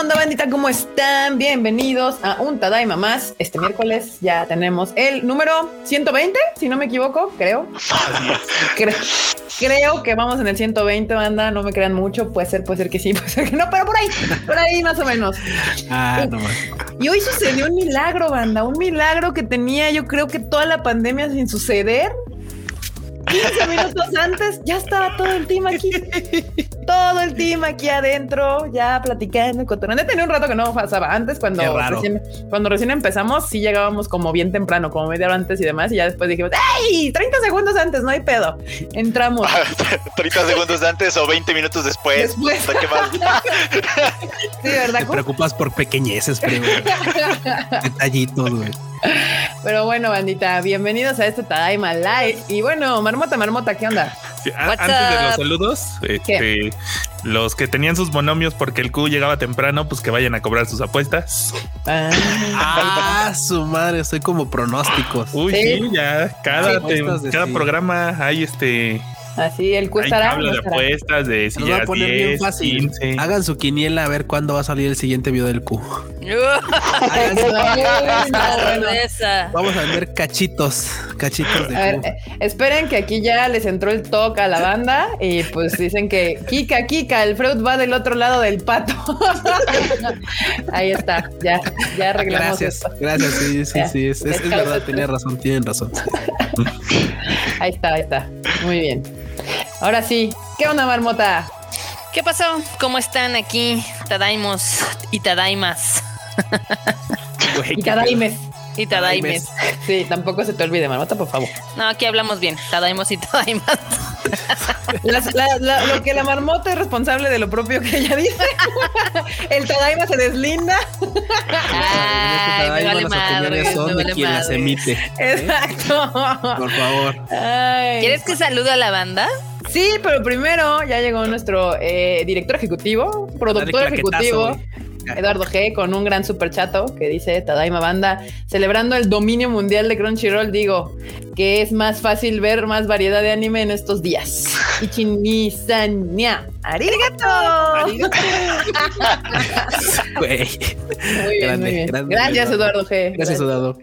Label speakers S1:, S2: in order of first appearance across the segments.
S1: onda, bandita? ¿Cómo están? Bienvenidos a un Tadaima más. Este miércoles ya tenemos el número 120, si no me equivoco, creo. creo. Creo que vamos en el 120, banda. No me crean mucho. Puede ser, puede ser que sí, puede ser que no, pero por ahí, por ahí más o menos. Ah, no Y hoy sucedió un milagro, banda. Un milagro que tenía, yo creo que toda la pandemia sin suceder. 15 minutos antes ya estaba todo el team aquí. Todo el team aquí adentro, ya platicando, cotorreando. Tenía un rato que no pasaba. Antes, cuando recién, cuando recién empezamos, sí llegábamos como bien temprano, como media hora antes y demás. Y ya después dijimos, ¡ay! 30 segundos antes, no hay pedo. Entramos.
S2: 30 segundos antes o 20 minutos después. Después.
S3: sí, ¿verdad? Te preocupas por pequeñeces, pero detallitos, güey.
S1: Pero bueno, bandita, bienvenidos a este Tadaima Live. Y bueno, Marmota, Marmota, ¿qué onda?
S4: Antes de los saludos, este, los que tenían sus monomios porque el Q llegaba temprano, pues que vayan a cobrar sus apuestas.
S3: Ah, ah su madre, soy como pronósticos.
S4: Uy, sí, ya cada, cada programa hay este
S1: Así el Q estará.
S4: Habla de apuestas, de si
S3: a poner bien fácil. Hagan su quiniela a ver cuándo va a salir el siguiente video del Q. Vamos a ver cachitos, cachitos de
S1: ver, eh, esperen que aquí ya les entró el toque a la banda y pues dicen que Kika, Kika, el Freud va del otro lado del pato. Ahí está, ya, ya arreglamos.
S3: Gracias, gracias, sí, sí, sí, es, es verdad, tenía razón, tienen razón.
S1: Ahí está, ahí está. Muy bien. Ahora sí, ¿qué onda, marmota?
S5: ¿Qué pasó? ¿Cómo están aquí? Tadaimos y Tadaimas.
S1: y Tadaimes.
S5: Y Tadaimes.
S1: Sí, tampoco se te olvide, marmota, por favor.
S5: No, aquí hablamos bien. Tadaimos y Tadaimas.
S1: lo que la marmota es responsable de lo propio que ella dice. El Tadaima se deslinda.
S5: Ay, me vale madre,
S3: son de quien las emite.
S1: ¿eh? Exacto.
S3: Por favor.
S5: ¿Quieres que salude a la banda?
S1: Sí, pero primero ya llegó nuestro eh, director ejecutivo, productor ejecutivo. Eduardo G con un gran super chato que dice Tadaima Banda, celebrando el dominio mundial de Crunchyroll, digo que es más fácil ver más variedad de anime en estos días. Ichinisanya. ¡Arigato! ¡Arigato! muy bien, muy bien. Gracias, Eduardo G.
S3: Gracias, Eduardo.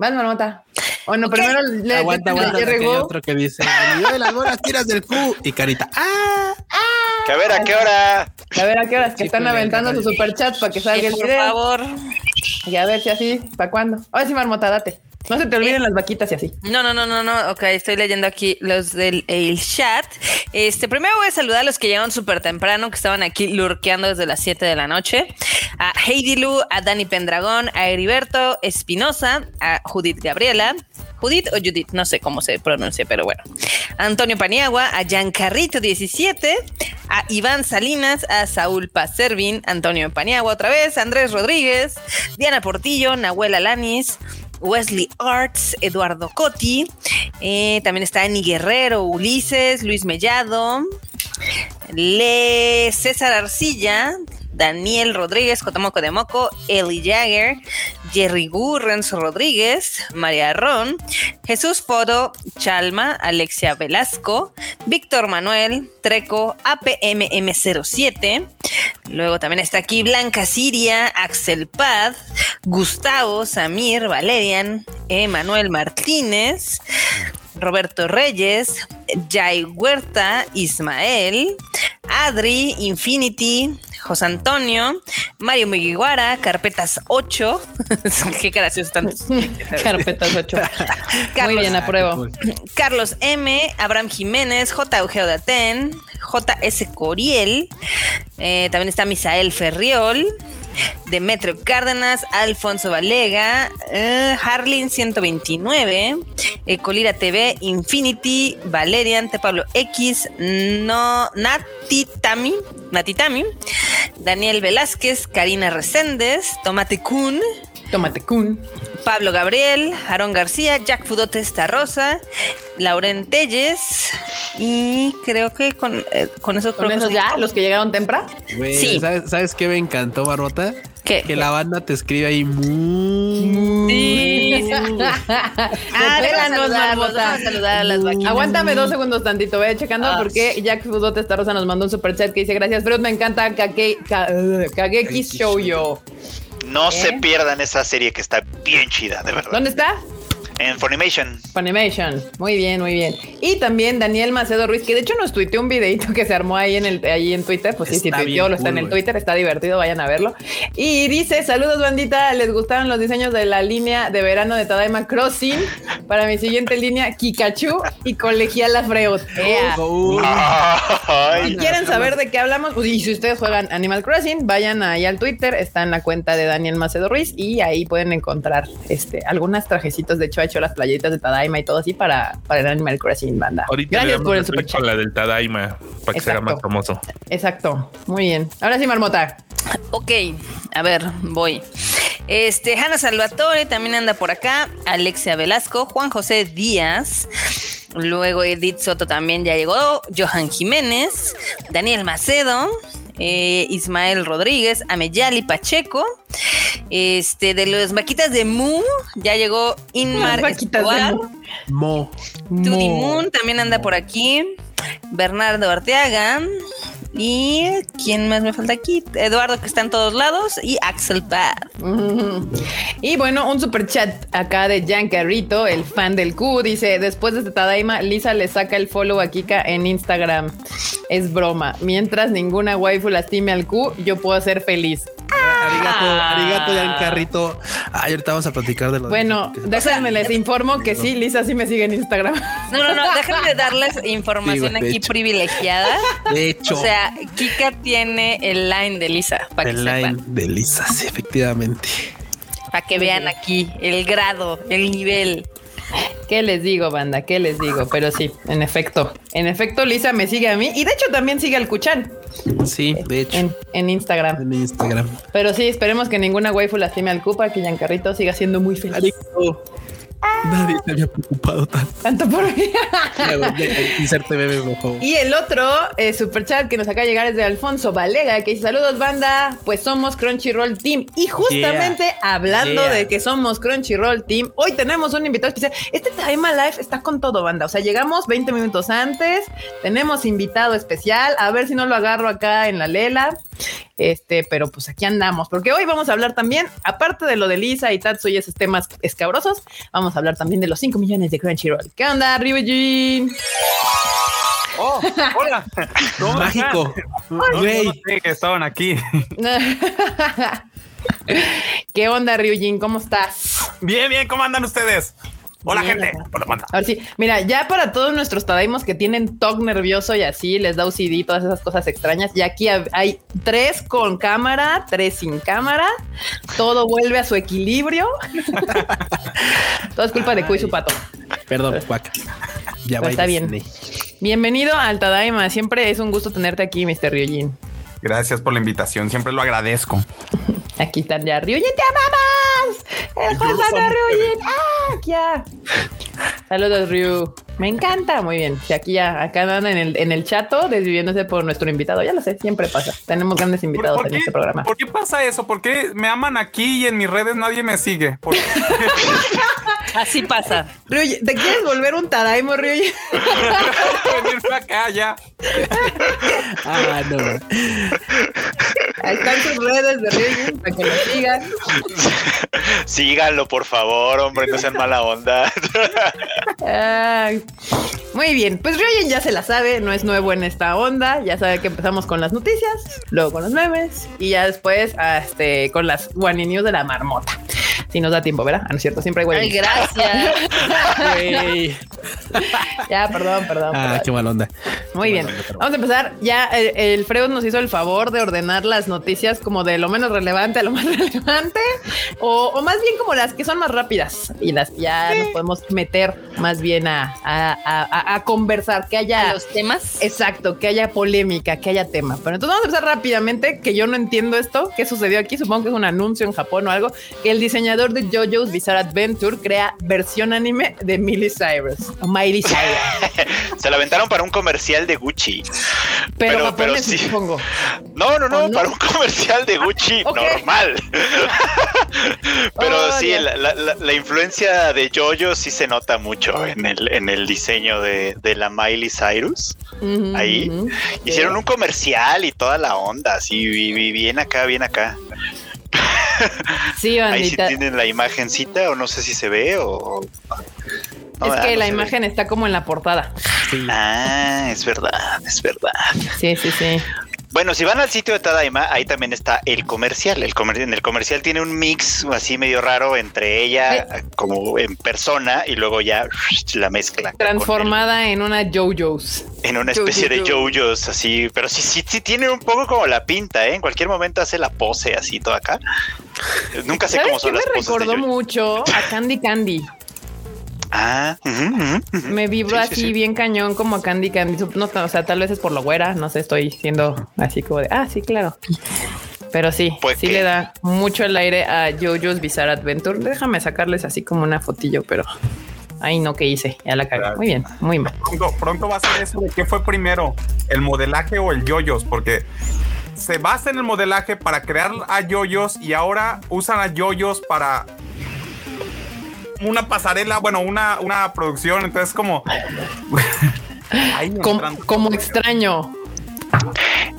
S1: Más marmota. Bueno, primero
S3: le aguanta, aguanta, hay otro que dice, de las bolas tiras del Q y carita. ¡Ah! ¡Ah!
S2: Que a ver a qué hora.
S1: A ver a qué horas que están aventando su superchat para que salga el video.
S5: Por favor.
S1: Y a ver si así, ¿para cuándo? Ahora sí, marmota, date. No se te olviden eh, las vaquitas y así.
S5: No, no, no, no, no. Ok, estoy leyendo aquí los del el chat. Este, primero voy a saludar a los que llegaron súper temprano, que estaban aquí lurqueando desde las 7 de la noche. A Heidi Lu, a Dani Pendragón, a Heriberto Espinosa, a Judith Gabriela, Judith o Judith, no sé cómo se pronuncia, pero bueno. Antonio Paniagua, a Giancarrito 17, a Iván Salinas, a Saúl Pazervin, Antonio Paniagua otra vez, Andrés Rodríguez, Diana Portillo, Nahuel Alanis, Wesley Arts, Eduardo Cotti, eh, también está Annie Guerrero, Ulises, Luis Mellado, Le César Arcilla, Daniel Rodríguez, Cotamoco de Moco, Eli Jagger, Jerry Gu, Renzo Rodríguez, María Ron, Jesús Fodo, Chalma, Alexia Velasco, Víctor Manuel, Treco, APMM07. Luego también está aquí Blanca Siria, Axel Paz, Gustavo, Samir, Valerian, Emanuel Martínez, Roberto Reyes, Jai Huerta, Ismael, Adri, Infinity, José Antonio, Mario Mugiwara, Carpetas 8. Qué gracioso están.
S1: Carpetas 8. Muy bien, apruebo.
S5: Carlos M, Abraham Jiménez, J. Eugeo Daten, JS Coriel. Eh, también está Misael Ferriol. Demetrio Cárdenas, Alfonso Valega, eh, Harlin 129, Colira TV, Infinity, Valerian, T. Pablo X, no, Natitami, Natitami, Daniel Velázquez, Karina Reséndez, Tomate Kun,
S1: Tomate Kun,
S5: Pablo Gabriel, Aarón García, Jack Fudote Rosa, Lauren Telles y creo que con, eh, con eso
S1: ¿Con esos ya, los que llegaron temprano.
S3: Sí. ¿sabes, qué me encantó, Barbota? Que la banda te escribe ahí muy.
S5: Sí, ah, saludar a las vaquitas.
S1: Aguántame dos segundos tantito, voy checando ah, porque Jack Fudote Rosa nos mandó un super chat que dice gracias, pero me encanta Kage, Kageki Shoujo.
S2: No se ¿Eh? pierdan esa serie que está bien chida, de verdad.
S1: ¿Dónde está?
S2: En Funimation.
S1: Funimation. Muy bien, muy bien. Y también Daniel Macedo Ruiz, que de hecho nos tuiteó un videito que se armó ahí en el ahí en Twitter. Pues sí, sí, tuiteó, lo está en el Twitter, está divertido, vayan a verlo. Y dice: Saludos, bandita. ¿Les gustaron los diseños de la línea de verano de Tadaima Crossing? Para mi siguiente línea, Kikachu y Colegiala Freud. si quieren saber de qué hablamos, pues, y si ustedes juegan Animal Crossing, vayan ahí al Twitter, está en la cuenta de Daniel Macedo Ruiz y ahí pueden encontrar este algunas trajecitos de hecho hecho las playetas de Tadaima y todo así para, para el Animal Crossing banda.
S4: Ahorita Gracias por el super chat. la del Tadaima para que sea más famoso.
S1: Exacto. Muy bien. Ahora sí, Marmota.
S5: Ok, a ver, voy. Este, Hanna Salvatore también anda por acá. Alexia Velasco, Juan José Díaz. Luego Edith Soto también ya llegó. Johan Jiménez, Daniel Macedo, eh, Ismael Rodríguez, Ameyali Pacheco. Este, de los maquitas de Mu, ya llegó Inmar Escobar.
S3: Mo.
S5: Tudy Moon también anda por aquí. Bernardo Arteaga. Y quién más me falta aquí? Eduardo, que está en todos lados, y Axel Bad.
S1: Y bueno, un super chat acá de Jan Carrito, el fan del Q, dice: Después de Tadaima, Lisa le saca el follow a Kika en Instagram. Es broma. Mientras ninguna waifu lastime al Q, yo puedo ser feliz.
S3: Arigato, arigato, Jan Carrito. Ay, ahorita vamos a platicar de lo
S1: Bueno, déjenme les informo que sí, Lisa sí me sigue en Instagram.
S5: No, no, no, déjenme darles información aquí privilegiada.
S3: De hecho.
S5: O sea, Kika tiene el line de Lisa.
S3: Para el line de Lisa, sí, efectivamente.
S5: Para que vean aquí el grado, el nivel.
S1: ¿Qué les digo, banda? ¿Qué les digo? Pero sí, en efecto. En efecto, Lisa me sigue a mí y de hecho también sigue al Cuchán.
S3: Sí, de hecho.
S1: En, Instagram.
S3: En Instagram.
S1: Pero sí, esperemos que ninguna waifu lastime al Cupa, que Giancarrito siga siendo muy feliz.
S3: Nadie se había preocupado
S1: tanto. por mí. y el otro eh, super chat que nos acaba de llegar es de Alfonso Valega, que dice saludos banda, pues somos Crunchyroll Team. Y justamente hablando de que somos Crunchyroll Team, hoy tenemos un invitado especial. Este Time Life está con todo banda, o sea, llegamos 20 minutos antes, tenemos invitado especial, a ver si no lo agarro acá en la lela. Este, pero pues aquí andamos, porque hoy vamos a hablar también, aparte de lo de Lisa y Tatsu y esos temas escabrosos, vamos a hablar también de los 5 millones de Crunchyroll. ¿Qué onda, Ryujin?
S6: Oh, hola.
S3: Mágico.
S6: Güey. que estaban aquí.
S1: ¿Qué onda, Ryujin? ¿Cómo estás?
S6: Bien, bien. ¿Cómo andan ustedes? Hola, gente.
S1: A ver, sí. Mira, ya para todos nuestros tadaimos que tienen TOC nervioso y así les da OCD, todas esas cosas extrañas. Y aquí hay tres con cámara, tres sin cámara. Todo vuelve a su equilibrio. Todo es culpa de Cuy su pato.
S3: Perdón, Cuac.
S1: Ya va. Está bien. Bienvenido al Tadaima. Siempre es un gusto tenerte aquí, Mr. Ryujin.
S6: Gracias por la invitación. Siempre lo agradezco.
S1: Aquí están ya. Ryujin, te amamos. El Juan de Ryujin. ¡Ah! Ya. Saludos, Ryu. Me encanta. Muy bien. Si aquí ya, acá andan en el, en el chato desviviéndose por nuestro invitado. Ya lo sé, siempre pasa. Tenemos grandes invitados en este programa.
S6: ¿Por qué pasa eso? ¿Por qué me aman aquí y en mis redes nadie me sigue?
S5: Así pasa.
S1: Ryu, ¿te quieres volver un Tadaimo, Ryu?
S6: Venirme acá ya.
S3: ah, no.
S1: Ahí están sus redes de Ryu para que lo sigan.
S2: Síganlo, por favor, hombre, no sean mala onda.
S1: muy bien, pues Ryoyen ya se la sabe, no es nuevo en esta onda, ya sabe que empezamos con las noticias, luego con los memes y ya después este, con las One News de la marmota. Si nos da tiempo, ¿verdad? Ah, no es cierto, siempre hay.
S5: Ay, gracias.
S1: ya, perdón, perdón.
S3: Ah, qué mala onda.
S1: Muy bien. Vamos a empezar. Ya el, Freud nos hizo el favor de ordenar las noticias como de lo menos relevante a lo más relevante, o, más bien como las que son más rápidas y las ya nos podemos meter más bien a, a, conversar, que haya
S5: los temas.
S1: Exacto, que haya polémica, que haya tema. Pero entonces vamos a empezar rápidamente, que yo no entiendo esto, qué sucedió aquí, supongo que es un anuncio en Japón o algo, que el diseñador de JoJo's Bizarre Adventure crea versión anime de Miley Cyrus o Miley Cyrus.
S2: Se lo aventaron para un comercial de Gucci.
S1: Pero, pero, sí. supongo.
S2: No, no, no, para un comercial de Gucci normal. pero sí, la, influencia de Jojo sí se nota mucho en el, en el diseño de, la Miley Cyrus. Ahí hicieron un comercial y toda la onda, así bien acá, bien acá.
S1: Sí,
S2: Ahí sí tienen la imagencita o no sé si se ve o...
S1: es que la imagen está como en la portada.
S2: Ah, es verdad, es verdad.
S1: Sí, sí, sí.
S2: Bueno, si van al sitio de Tadaima, ahí también está el comercial. El en el comercial tiene un mix así medio raro entre ella como en persona y luego ya la mezcla.
S1: Transformada en una JoJo's.
S2: En una especie de JoJo's así, pero sí, sí, sí tiene un poco como la pinta, ¿eh? En cualquier momento hace la pose así todo acá. Nunca sé cómo son las
S1: me recordó mucho a Candy Candy.
S2: Ah,
S1: me vibro así bien cañón como Candy Candy. No, o sea, tal vez es por lo güera, no sé, estoy siendo así como de, ah, sí, claro. Pero sí, pues sí le da mucho el aire a JoJo's Bizarre Adventure. Déjame sacarles así como una fotillo, pero ahí no que hice, ya la cagué. Muy bien, muy mal.
S6: Pronto, va a ser eso de qué fue primero, el modelaje o el JoJo's, porque se basa en el modelaje para crear a JoJo's y ahora usan a JoJo's para una pasarela, bueno, una, una producción, entonces como...
S1: como, extraño.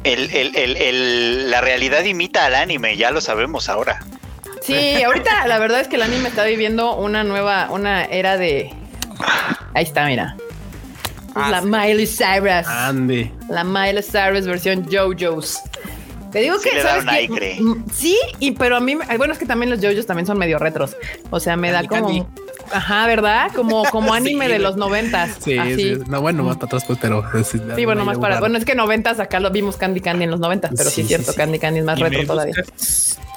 S2: la realidad imita al anime, ya lo sabemos ahora.
S1: Sí, ahorita la verdad es que el anime está viviendo una nueva, una era de... Ahí está, mira. Ah, la Miley Cyrus.
S3: Andy.
S1: La Miley Cyrus versión JoJo's. Te digo que, ¿sabes Sí, y pero a mí, bueno, es que también los JoJo's también son medio retros. O sea, me da como... Ajá, ¿verdad? Como, como anime de los noventas.
S3: Sí, sí, no, bueno, más para atrás, pues, pero
S1: sí, bueno, más para. Bueno, es que noventas acá lo vimos Candy Candy en los noventas, pero sí, es cierto, Candy Candy es más retro todavía.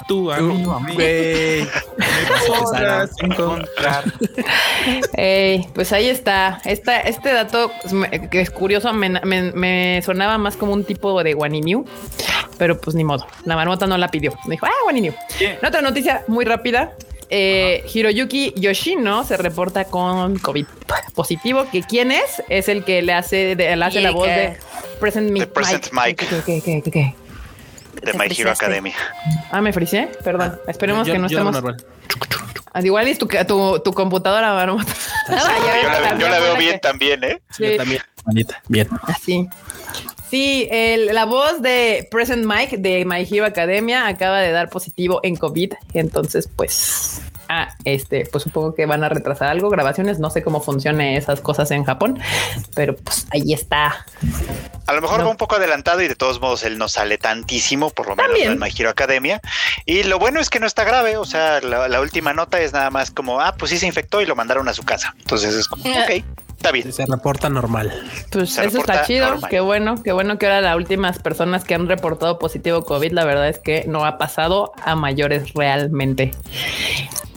S3: Tú, amigo, amigo.
S1: pues ahí está. Esta, este dato que es curioso, me, me, sonaba más como un tipo de Waniniu, pero pues ni modo. La marmota no la pidió. Me dijo, ah, Waniniu. Otra noticia muy rápida. Eh, Hiroyuki Yoshino se reporta con COVID positivo. ¿Que quién es? Es el que le hace, le hace la voz de
S2: Present,
S1: Mike.
S2: Present Mike. ¿Qué, qué, qué, qué de My Hero Academia.
S1: Ah, me frisé. Perdón. Ah, Esperemos que no estemos. Ah, igual es tu, tu, tu computadora,
S2: marmota. yo, la, veo bien también, ¿eh?
S3: Sí. Yo también, bien.
S1: Así. Sí, la voz de Present Mike de My Hero Academia acaba de dar positivo en COVID. Entonces, pues, ah, este, pues supongo que van a retrasar algo, grabaciones. No sé cómo funcionan esas cosas en Japón, pero pues ahí está.
S2: A lo mejor va un poco adelantado y de todos modos él no sale tantísimo, por lo menos en My Hero Academia. Y lo bueno es que no está grave. O sea, la, última nota es nada más como, ah, pues sí se infectó y lo mandaron a su casa. Entonces es como, eh. ok. Está bien.
S3: Se reporta normal.
S1: Pues eso está chido. Qué bueno, qué bueno que ahora las últimas personas que han reportado positivo COVID, la verdad es que no ha pasado a mayores realmente.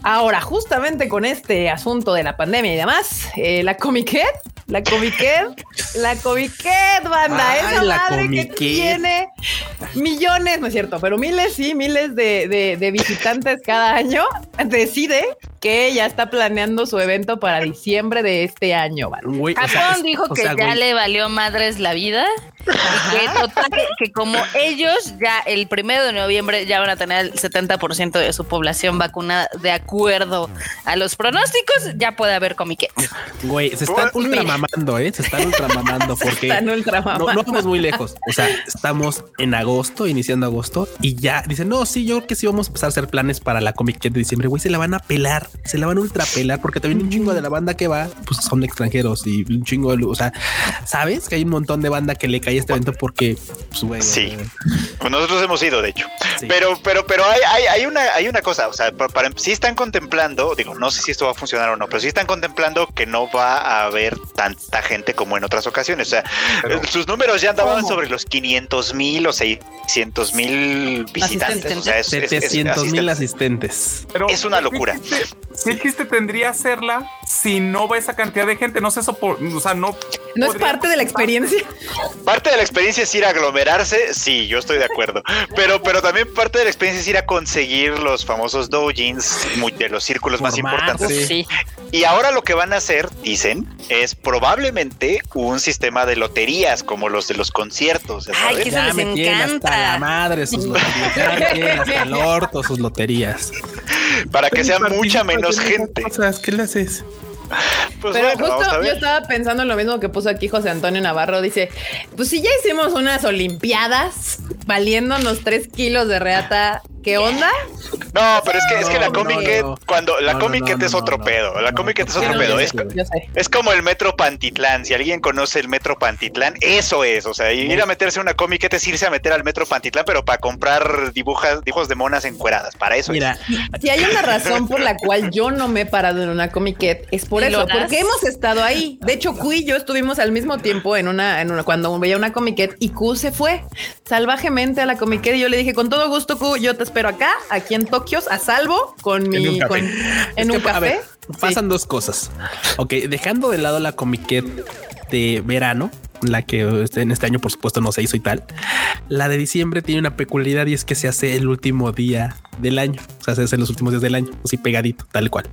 S1: Ahora, justamente con este asunto de la pandemia y demás, eh, la Comiquet, la Comiquet, la Comiquet, banda, esa madre que tiene millones, no es cierto, pero miles, sí, miles de, de visitantes cada año, decide que ya está planeando su evento para diciembre de este año.
S5: Japón dijo que ya le valió madres la vida. que, total, que, como ellos ya el primero de noviembre ya van a tener el 70% de su población vacunada de acuerdo a los pronósticos, ya puede haber comiquet.
S3: Güey, se están ultramamando, ¿eh? Se están ultramamando porque están no, no vamos muy lejos. O sea, estamos en agosto, iniciando agosto, y ya dicen, no, sí, yo creo que sí vamos a empezar a hacer planes para la Comic de diciembre. Güey, se la van a pelar se la van a ultra pelar porque también un chingo de la banda que va, pues son extranjeros y un chingo de, o sea, sabes que hay un montón de banda que le cae este evento porque, pues,
S2: sí, pues nosotros hemos ido, de hecho, pero, pero, pero hay, hay, hay, una, hay una cosa, o sea, para, si están contemplando, digo, no sé si esto va a funcionar o no, pero si están contemplando que no va a haber tanta gente como en otras ocasiones, o sea, sus números ya andaban sobre los 500 mil o 600 mil visitantes, o sea, es,
S3: 700 mil asistentes.
S2: Pero es una locura.
S6: ¿Qué chiste tendría hacerla si no va esa cantidad de gente? No sé eso, por, o sea, no.
S1: No es parte de la experiencia.
S2: Parte de la experiencia es ir a aglomerarse. Sí, yo estoy de acuerdo. Pero, pero también parte de la experiencia es ir a conseguir los famosos doujins de los círculos más importantes. Sí. Y ahora lo que van a hacer, dicen, es probablemente un sistema de loterías como los de los conciertos.
S5: Ay, que eso les encanta.
S3: Hasta la madre sus loterías, hasta el orto sus loterías.
S2: Para que sea mucha menos gente.
S3: ¿Qué le haces?
S1: Pues Pero justo yo estaba pensando en lo mismo que puso aquí José Antonio Navarro. Dice: Pues si ya hicimos unas Olimpiadas valiéndonos tres kilos de reata ¿Qué onda?
S2: No, pero es que, es que la Comiquet, cuando la Comiquet es otro pedo, la Comiquet es otro pedo, es, es, como el Metro Pantitlán, si alguien conoce el Metro Pantitlán, eso es, o sea, ir a meterse en una Comiquet es irse a meter al Metro Pantitlán, pero para comprar dibujas, dibujos de monas encueradas, para eso
S1: Mira, si hay una razón por la cual yo no me he parado en una Comiquet, es por eso, porque hemos estado ahí. De hecho, Q y yo estuvimos al mismo tiempo en una, en una cuando veía una Comiquet y Q se fue salvajemente a la Comiquet y yo le dije, con todo gusto, Q, yo te espero acá, aquí en Tokio, a salvo, con mi. En un café.
S3: pasan dos cosas. Ok, dejando de lado la comiquet de verano, la que este, en este año por supuesto no se hizo y tal. La de diciembre tiene una peculiaridad y es que se hace el último día del año, o sea, se hace en los últimos días del año, así pegadito, tal cual.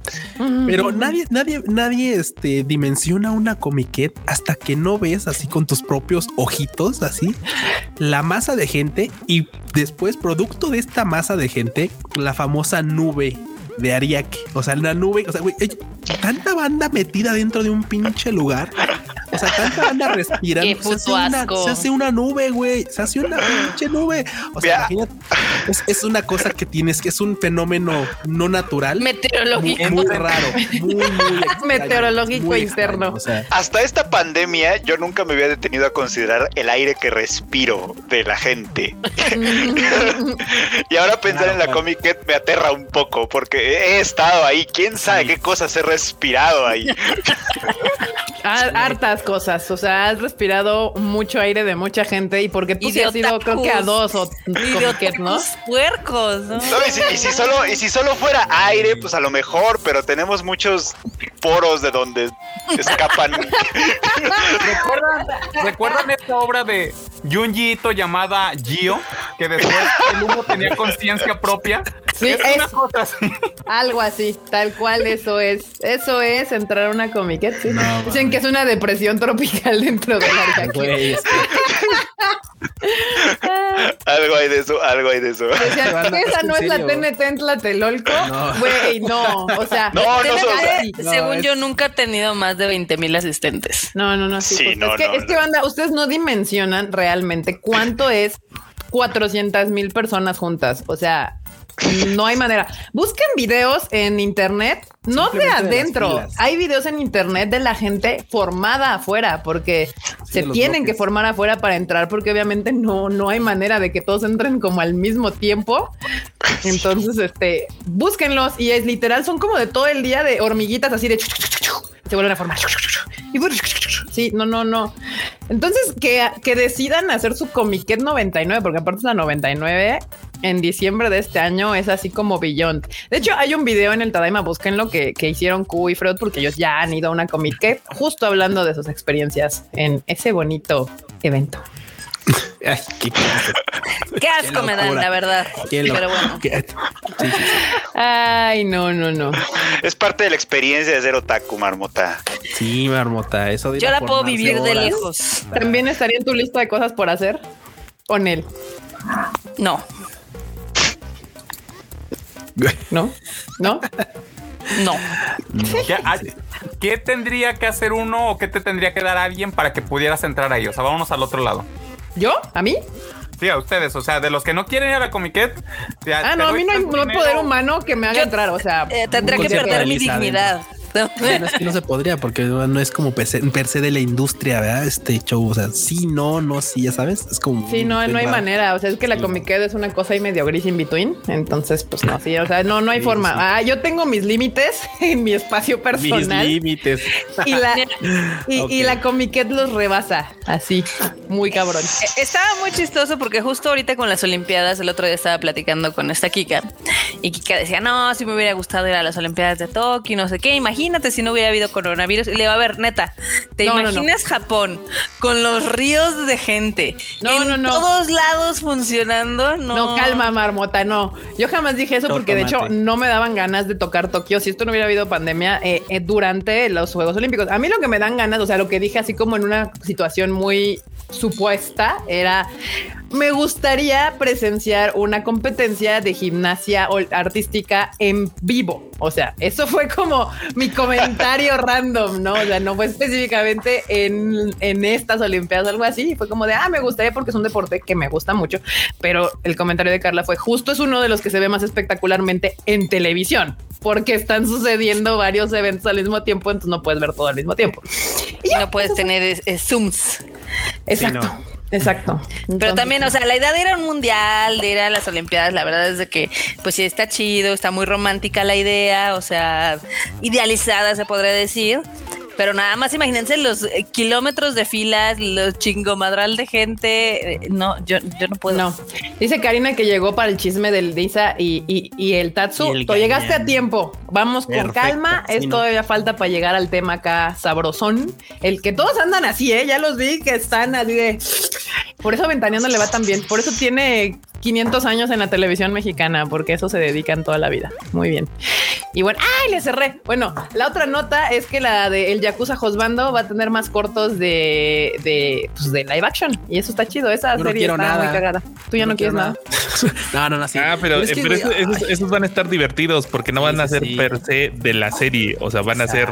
S3: Pero nadie, nadie, nadie este, dimensiona una comiquet hasta que no ves así con tus propios ojitos, así, la masa de gente y después, producto de esta masa de gente, la famosa nube de Ariake. O sea, una nube, o sea, güey, tanta banda metida dentro de un pinche lugar. O sea, tanta banda respirando. se, hace una, se, hace una, nube, güey. Se hace una pinche nube. O sea, imagínate, es, una cosa que tienes, que es un fenómeno no natural.
S5: Meteorológico.
S3: Muy, raro. Muy, muy
S1: Meteorológico interno.
S2: Hasta esta pandemia, yo nunca me había detenido a considerar el aire que respiro de la gente. y ahora pensar en la Comic me aterra un poco porque he estado ahí. ¿Quién sabe qué cosas he respirado ahí?
S1: Hartas cosas. O sea, has respirado mucho aire de mucha gente y porque tú sí has ido, creo que a dos o
S5: ¿no? puercos, ¿no?
S2: y, si, solo, y si solo fuera aire, pues a lo mejor, pero tenemos muchos poros de donde escapan.
S6: ¿Recuerdan, ¿Recuerdan esta obra de Junji llamada Gio? Que después el humo tenía conciencia propia.
S1: Sí, es, una cosa así. Algo así, tal cual eso es. Eso es entrar a una comiquet. Dicen que es una depresión tropical dentro de la
S2: algo hay de eso, algo hay de eso.
S1: esa no es la TNT en Tlatelolco. Güey, no. O sea,
S2: no,
S5: según yo, nunca he tenido más de 20 mil asistentes.
S1: No, no, no. Sí, pues, es, que, es que, banda, ustedes no dimensionan realmente cuánto es 400 mil personas juntas. O sea, no hay manera. Busquen videos en internet, no de adentro. hay videos en internet de la gente formada afuera, porque se tienen que formar afuera para entrar, porque obviamente no, no hay manera de que todos entren como al mismo tiempo. Entonces, este, búsquenlos y es literal, son como de todo el día de hormiguitas así de se vuelven a formar. Y sí, no, no, no. Entonces, que, que decidan hacer su Comiquet 99, porque aparte es la 99, en diciembre de este año es así como Beyond. De hecho, hay un video en el Tadaima, búsquenlo, que, que hicieron Q y Freud, porque ellos ya han ido a una Comiquet justo hablando de sus experiencias en ese bonito evento.
S5: Ay, qué, asco me dan, la verdad. Pero bueno.
S1: Ay, no, no, no.
S2: Es parte de la experiencia de ser otaku, Marmota.
S3: Sí, Marmota, eso
S5: Yo la puedo vivir de lejos.
S1: ¿También estaría en tu lista de cosas por hacer? Con él.
S5: No.
S1: ¿No? ¿No?
S5: No.
S6: ¿Qué, tendría que hacer uno o qué te tendría que dar alguien para que pudieras entrar ahí? O sea, vámonos al otro lado.
S1: ¿Yo? ¿A mí?
S6: Sí, a ustedes, o sea, de los que no quieren ir a la Comiquet.
S1: Ah, no, a mí no hay, poder humano que me haga entrar, o sea.
S5: Eh, tendré que perder mi dignidad.
S3: No, es que no se podría porque no es como per se, de la industria, ¿verdad? Este show, o sea, sí, no, no, sí, ya sabes, es como.
S1: Sí, no, no hay manera, o sea, es que la Comiquet es una cosa ahí medio gris in between, entonces, pues no, sí, o sea, no, no hay forma. Ah, yo tengo mis límites en mi espacio personal.
S3: Mis límites.
S1: Y la, y, la Comiquet los rebasa, así, muy cabrón.
S5: E, estaba muy chistoso porque justo ahorita con las Olimpiadas, el otro día estaba platicando con esta Kika y Kika decía, no, si me hubiera gustado ir a las Olimpiadas de Tokio, no sé qué, imagínate imagínate si no hubiera habido coronavirus. Y le va a ver, neta, ¿te imaginas Japón con los ríos de gente? No, en no, no. todos lados funcionando. No.
S1: no, calma, marmota, no. Yo jamás dije eso porque de hecho no me daban ganas de tocar Tokio si esto no hubiera habido pandemia eh, eh, durante los Juegos Olímpicos. A mí lo que me dan ganas, o sea, lo que dije así como en una situación muy supuesta era me gustaría presenciar una competencia de gimnasia artística en vivo. O sea, eso fue como mi comentario random, ¿no? O sea, no fue específicamente en, en estas Olimpiadas o algo así. Fue como de, ah, me gustaría porque es un deporte que me gusta mucho. Pero el comentario de Carla fue justo es uno de los que se ve más espectacularmente en televisión porque están sucediendo varios eventos al mismo tiempo, entonces no puedes ver todo al mismo tiempo.
S5: Y no puedes tener zooms.
S1: Exacto. Exacto.
S5: Pero también, o sea, la idea de ir a un mundial, de ir a las Olimpiadas, la verdad es de que, pues sí, está chido, está muy romántica la idea, o sea, idealizada se podría decir. Pero nada más imagínense los eh, kilómetros de filas, los chingomadral de gente. Eh, no, yo, yo no puedo.
S1: No. Dice Karina que llegó para el chisme del Disa y, y, el Tatsu. Tú llegaste a tiempo. Vamos con calma. Esto todavía falta para llegar al tema acá sabrosón. El que todos andan así, ¿eh? Ya los vi que están así de. Por eso Ventaneando le va tan bien. Por eso tiene 500 años en la televisión mexicana, porque eso se dedican toda la vida. Muy bien. Y bueno, ¡ay! Le cerré. Bueno, la otra nota es que la de El Yakuza Josbando va a tener más cortos de, de, pues de live action. Y eso está chido. Esa serie está nada. muy cagada. Tú ya no, quieres nada.
S4: no, no, no. Sí. Ah, pero, esos, van a estar divertidos porque no van a ser per se de la serie. O sea, van a ser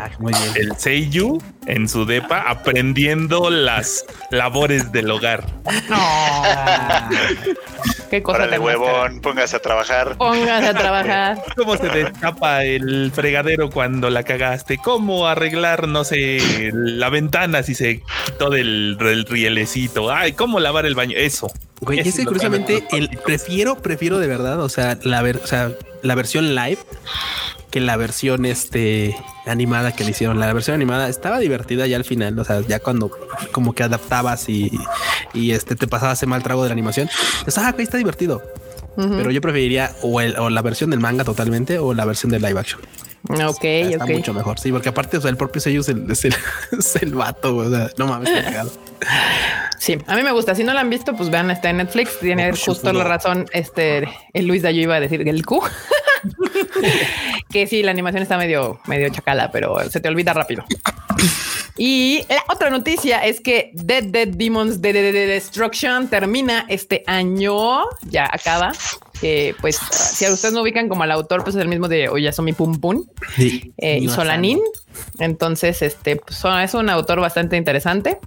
S4: el Seiyu en su depa aprendiendo las labores del hogar. No.
S2: Qué cosa de huevón, póngase a trabajar.
S1: Póngase a trabajar.
S4: ¿Cómo se destapa el fregadero cuando la cagaste? ¿Cómo arreglar, no sé, la ventana si se quitó del, rielecito? Ay, ¿cómo lavar el baño? Eso.
S3: Güey, ese curiosamente, el prefiero, prefiero de verdad, o sea, la ver, o sea, la versión live que la versión este animada que le hicieron. La versión animada estaba divertida ya al final, o sea, ya cuando como que adaptabas y, y este te pasabas ese mal trago de la animación, pues, ah, está divertido. Pero yo preferiría o, el, o la versión del manga totalmente o la versión de live action.
S1: Ok,
S3: está mucho mejor. Sí, porque aparte, o sea, el propio sello es el, es el, es el vato. O sea, no mames,
S1: Sí, a mí me gusta. Si no la han visto, pues vean, está en Netflix. Tiene justo la razón. Este el Luis Dayo iba a decir el Q. que sí, la animación está medio, medio chacala, pero se te olvida rápido. Y la otra noticia es que Dead Dead Demons de, Destruction termina este año, ya acaba. Que pues si a ustedes no ubican como al autor, pues es el mismo de Oyasumi Pum Pum eh, y Solanin. Entonces, este pues, es un autor bastante interesante.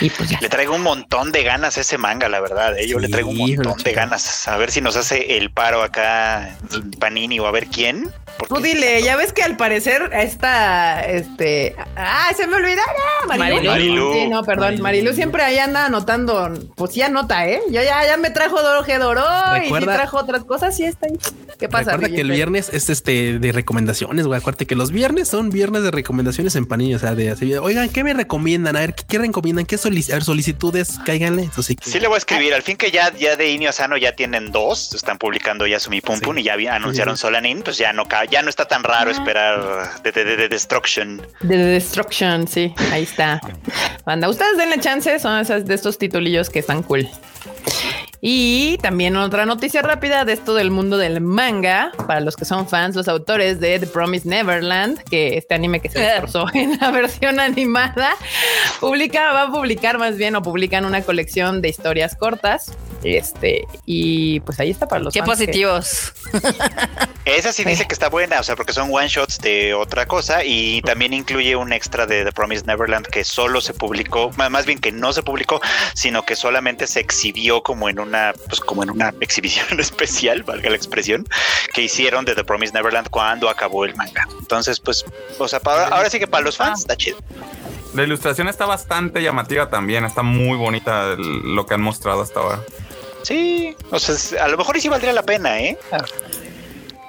S2: Y pues Le traigo un montón de ganas a ese manga, la verdad. ¿eh? Yo le traigo un montón de ganas. A ver si nos hace el paro acá Panini o a ver quién.
S1: Tú dile, ya ves que al parecer esta, este, ah, se me olvidó, Marilu. Sí, no, perdón, Marilu siempre ahí anda anotando, pues sí anota, ¿eh? Yo ya, ya me trajo Doroje Doró y sí trajo otras cosas y está ahí. ¿Qué pasa?
S3: Recuerda que el viernes es este de recomendaciones, güey. Acuérdate que los viernes son viernes de recomendaciones en Panini, o sea, de así, oigan, ¿qué me recomiendan? A ver, ¿qué, recomiendan? ¿Qué solicitudes? Cáiganle. Eso sí,
S2: sí le voy a escribir. Al fin que ya, ya de Inio Asano ya tienen dos, están publicando ya Sumi Pum Pum y ya anunciaron Solanin, pues ya no ya no está tan raro esperar de, de, Destruction.
S1: De, Destruction, sí, ahí está. Banda, ustedes denle chance, son esas de estos titulillos que están cool. Y también otra noticia rápida de esto del mundo del manga, para los que son fans, los autores de The Promise Neverland, que este anime que se destrozó en la versión animada, publica, va a publicar más bien o publican una colección de historias cortas. Este, y pues ahí está para los
S5: Qué positivos.
S2: Esa sí dice que está buena, o sea, porque son one shots de otra cosa y también incluye un extra de The Promise Neverland que solo se publicó, más bien que no se publicó, sino que solamente se exhibió como en una, pues como en una exhibición especial, valga la expresión, que hicieron de The Promise Neverland cuando acabó el manga. Entonces, pues, o sea, ahora sí que para los fans está chido.
S6: La ilustración está bastante llamativa también, está muy bonita lo que han mostrado hasta ahora.
S2: Sí, o sea, a lo mejor sí valdría la pena, ¿eh?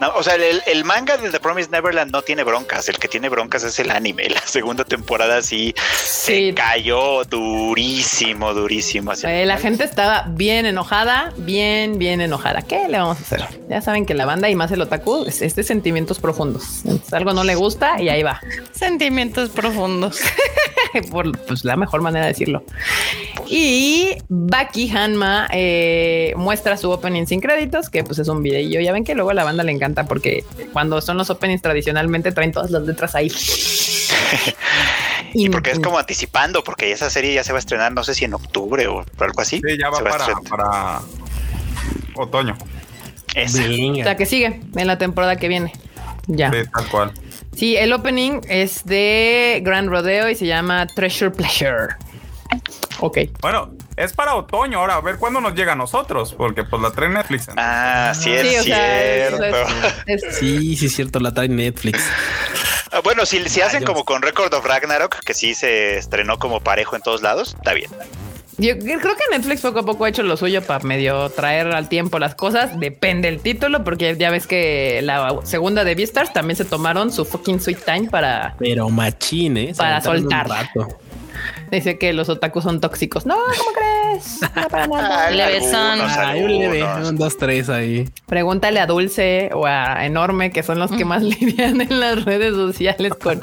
S2: No, o sea, el, manga de The Promised Neverland no tiene broncas. El que tiene broncas es el anime. La segunda temporada sí, se cayó durísimo, durísimo.
S1: Eh, la gente estaba bien enojada, bien, bien enojada. ¿Qué le vamos a hacer? Ya saben que la banda y más el otaku es, este sentimientos profundos. algo no le gusta y ahí va.
S5: Sentimientos profundos.
S1: Por pues, la mejor manera de decirlo. Y Baki Hanma eh, muestra su opening sin créditos, que pues es un video. Ya ven que luego a la banda le encanta porque cuando son los openings tradicionalmente traen todas las letras ahí.
S2: y porque es como anticipando, porque esa serie ya se va a estrenar, no sé si en octubre o algo así.
S6: Sí, ya va, para, otoño.
S1: O sea, que sigue en la temporada que viene. Ya.
S6: Sí, tal cual.
S1: Sí, el opening es de Grand Rodeo y se llama Treasure Pleasure. Ok.
S6: Bueno, es para otoño ahora, a ver cuándo nos llega a nosotros, porque pues la trae Netflix.
S2: Ah, sí, es cierto.
S3: Sí, sí, es cierto, la trae Netflix.
S2: Ah, bueno, si, si hacen como con Record of Ragnarok, que sí se estrenó como parejo en todos lados, está bien.
S1: Yo creo que Netflix poco a poco ha hecho lo suyo para medio traer al tiempo las cosas. Depende el título, porque ya ves que la segunda de Beastars también se tomaron su fucking sweet time para.
S3: Pero machines.
S1: Para soltar. Dice que los otakus son tóxicos. No, ¿cómo crees? No para nada.
S3: Hay un leve, un dos, tres ahí.
S1: Pregúntale a Dulce o a Enorme, que son los que más lidian en las redes sociales con,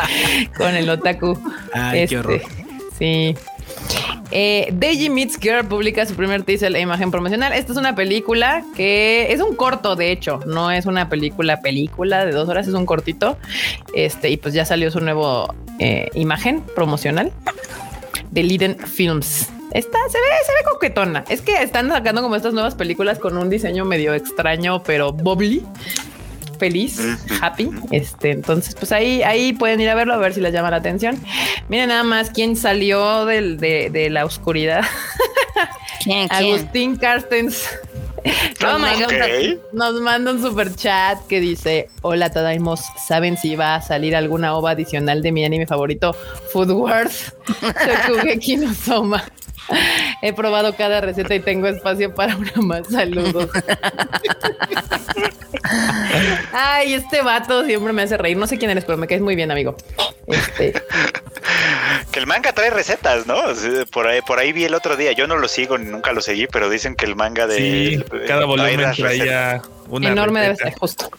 S1: con el otaku.
S3: Ay, qué horror.
S1: Este, sí. Eh, Deji Meets Girl publica su primer teaser e imagen promocional. Esta es una película que es un corto, de hecho, no es una película, película de dos horas, es un cortito. Este, y pues ya salió su nuevo eh, imagen promocional de Liden Films. Esta se ve, se ve coquetona. Es que están sacando como estas nuevas películas con un diseño medio extraño, pero bubbly feliz, happy. Este, entonces, pues ahí, ahí pueden ir a verlo a ver si les llama la atención. Miren nada más quién salió del, de, la oscuridad. Agustín Carstens. Oh nos, manda, un super chat que dice: Hola, Tadaimos. ¿Saben si va a salir alguna ova adicional de mi anime favorito, Food Wars? no Soma. He probado cada receta y tengo espacio para una más. Saludos. Ay, este vato siempre me hace reír. No sé quién eres, pero me caes muy bien, amigo. Este.
S2: Que el manga trae recetas, ¿no? Por ahí, por ahí vi el otro día. Yo no lo sigo, nunca lo seguí, pero dicen que el manga de.
S4: cada volumen traía una.
S1: Enorme debe ser, justo.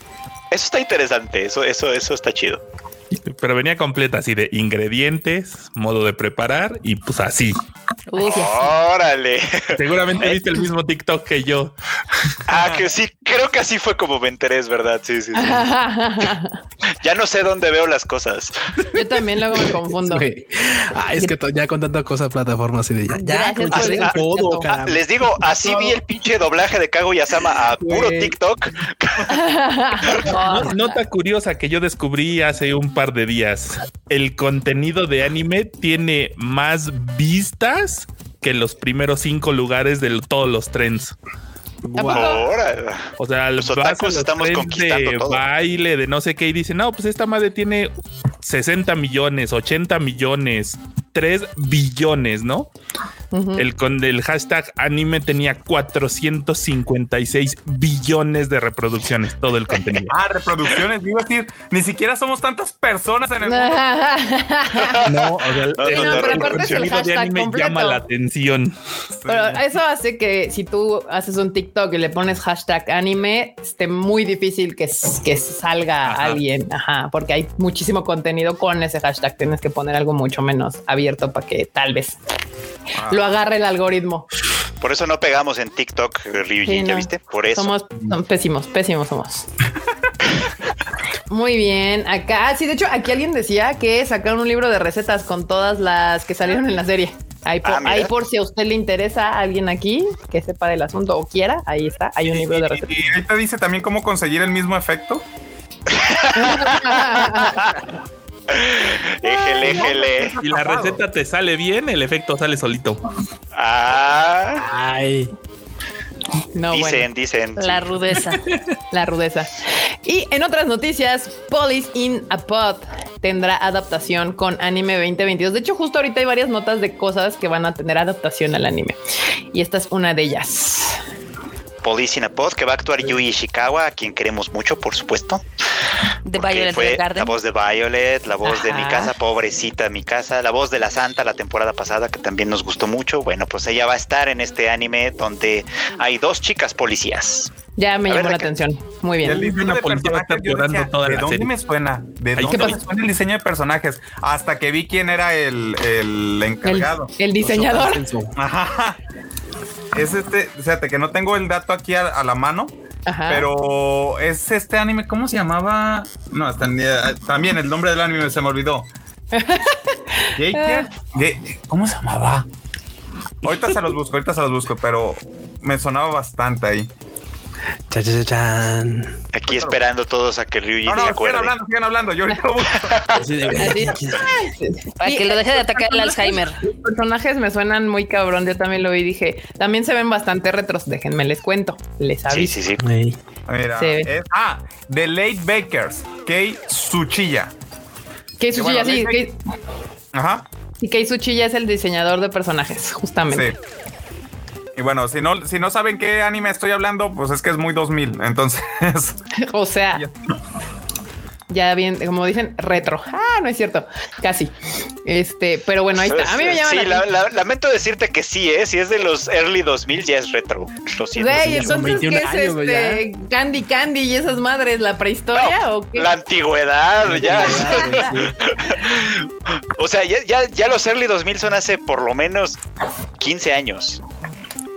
S2: Eso está interesante. Eso, eso, eso está chido.
S4: Pero venía completa así de ingredientes, modo de preparar y pues así.
S2: Órale.
S4: Seguramente viste el mismo TikTok que yo.
S2: Ah, que sí, creo que así fue como me enteré, es verdad. Sí, sí, sí. ya no sé dónde veo las cosas.
S1: Yo también luego me confundo.
S3: Ah, es que ya con tanta cosa plataformas y de ya, ya
S2: todo, ah, Les digo, así vi el pinche doblaje de Kago Yasama a puro TikTok.
S4: Nota curiosa que yo descubrí hace un par de días. El contenido de anime tiene más vistas que los primeros cinco lugares de todos los trends. O sea, los otakus estamos conquistando de baile, de no sé qué, y dicen, no, pues esta madre tiene 60 millones, 80 millones, 3 billones, ¿no? El con el hashtag anime tenía 456 billones de reproducciones, todo el contenido.
S6: ah, reproducciones, iba a decir, ni siquiera somos tantas personas en el mundo.
S4: no, o sea, el, contenido de anime llama la atención.
S1: Pero eso hace que si tú haces un TikTok y le pones hashtag anime, esté muy difícil que, que salga alguien, ajá, porque hay muchísimo contenido con ese hashtag. Tienes que poner algo mucho menos abierto para que tal vez ah. lo agarre el algoritmo.
S2: Por eso no pegamos en TikTok, Ryujin, ¿ya viste? Por eso.
S1: Somos pésimos, pésimos somos. Muy bien, acá, sí, de hecho, aquí alguien decía que sacaron un libro de recetas con todas las que salieron en la serie. Ahí por, ah, por, si a usted le interesa alguien aquí que sepa del asunto o quiera, ahí está, hay un libro de recetas.
S6: Y ahí te dice también cómo conseguir el mismo efecto.
S2: éjele, éjele.
S4: Y la receta te sale bien, el efecto sale solito.
S2: Ah.
S1: Ay.
S2: No, dicen, dicen.
S1: La rudeza. la rudeza. Y en otras noticias, Police in a Pod tendrá adaptación con anime 2022. De hecho, justo ahorita hay varias notas de cosas que van a tener adaptación al anime. Y esta es una de ellas.
S2: Police in a Pod, que va a actuar Yui Ishikawa, a quien queremos mucho, por supuesto.
S5: De Violet fue
S2: La voz de Violet, la voz de mi casa, pobrecita mi casa, la voz de la Santa la temporada pasada, que también nos gustó mucho. Bueno, pues ella va a estar en este anime donde hay dos chicas policías.
S1: Ya me llamó la atención. Muy bien.
S6: El diseño de personajes, ¿De dónde me suena? ¿De dónde me suena el diseño de personajes? Hasta que vi quién era el, el encargado.
S1: El, diseñador.
S6: Ajá. Es este, fíjate que no tengo el dato aquí a, la mano. Ajá. Pero es este anime, ¿cómo se llamaba? No, también el nombre del anime se me olvidó. ¿Cómo se llamaba? Ahorita se los busco, ahorita se los busco, pero me sonaba bastante ahí.
S2: Aquí esperando todos a que Ryuji
S6: no, no, sigan hablando, sigan hablando. Yo
S5: Para que lo deje de atacar el Alzheimer.
S1: Los personajes me suenan muy cabrón. Yo también lo vi. Dije, también se ven bastante retros. Déjenme les cuento. Les aviso.
S2: Sí, sí, sí.
S6: Mira, es, ah, The Late Bakers, Kei Suchilla.
S1: Kei Suchilla, sí. Ajá. Y Kei Suchilla es el diseñador de personajes, justamente. Sí.
S6: Y bueno, si no, si no saben qué anime estoy hablando, pues es que es muy 2000. Entonces,
S1: o sea, ya bien, como dicen, retro. Ah, no es cierto, casi. Este, pero bueno, ahí está. A mí me llama.
S2: Sí, lamento decirte que sí, ¿eh? Si es de los early 2000, ya es retro.
S1: Lo siento. entonces, ¿qué es este? Candy Candy y esas madres, la prehistoria o qué?
S2: La antigüedad, ya. o sea, ya, ya, ya los early 2000 son hace por lo menos 15 años.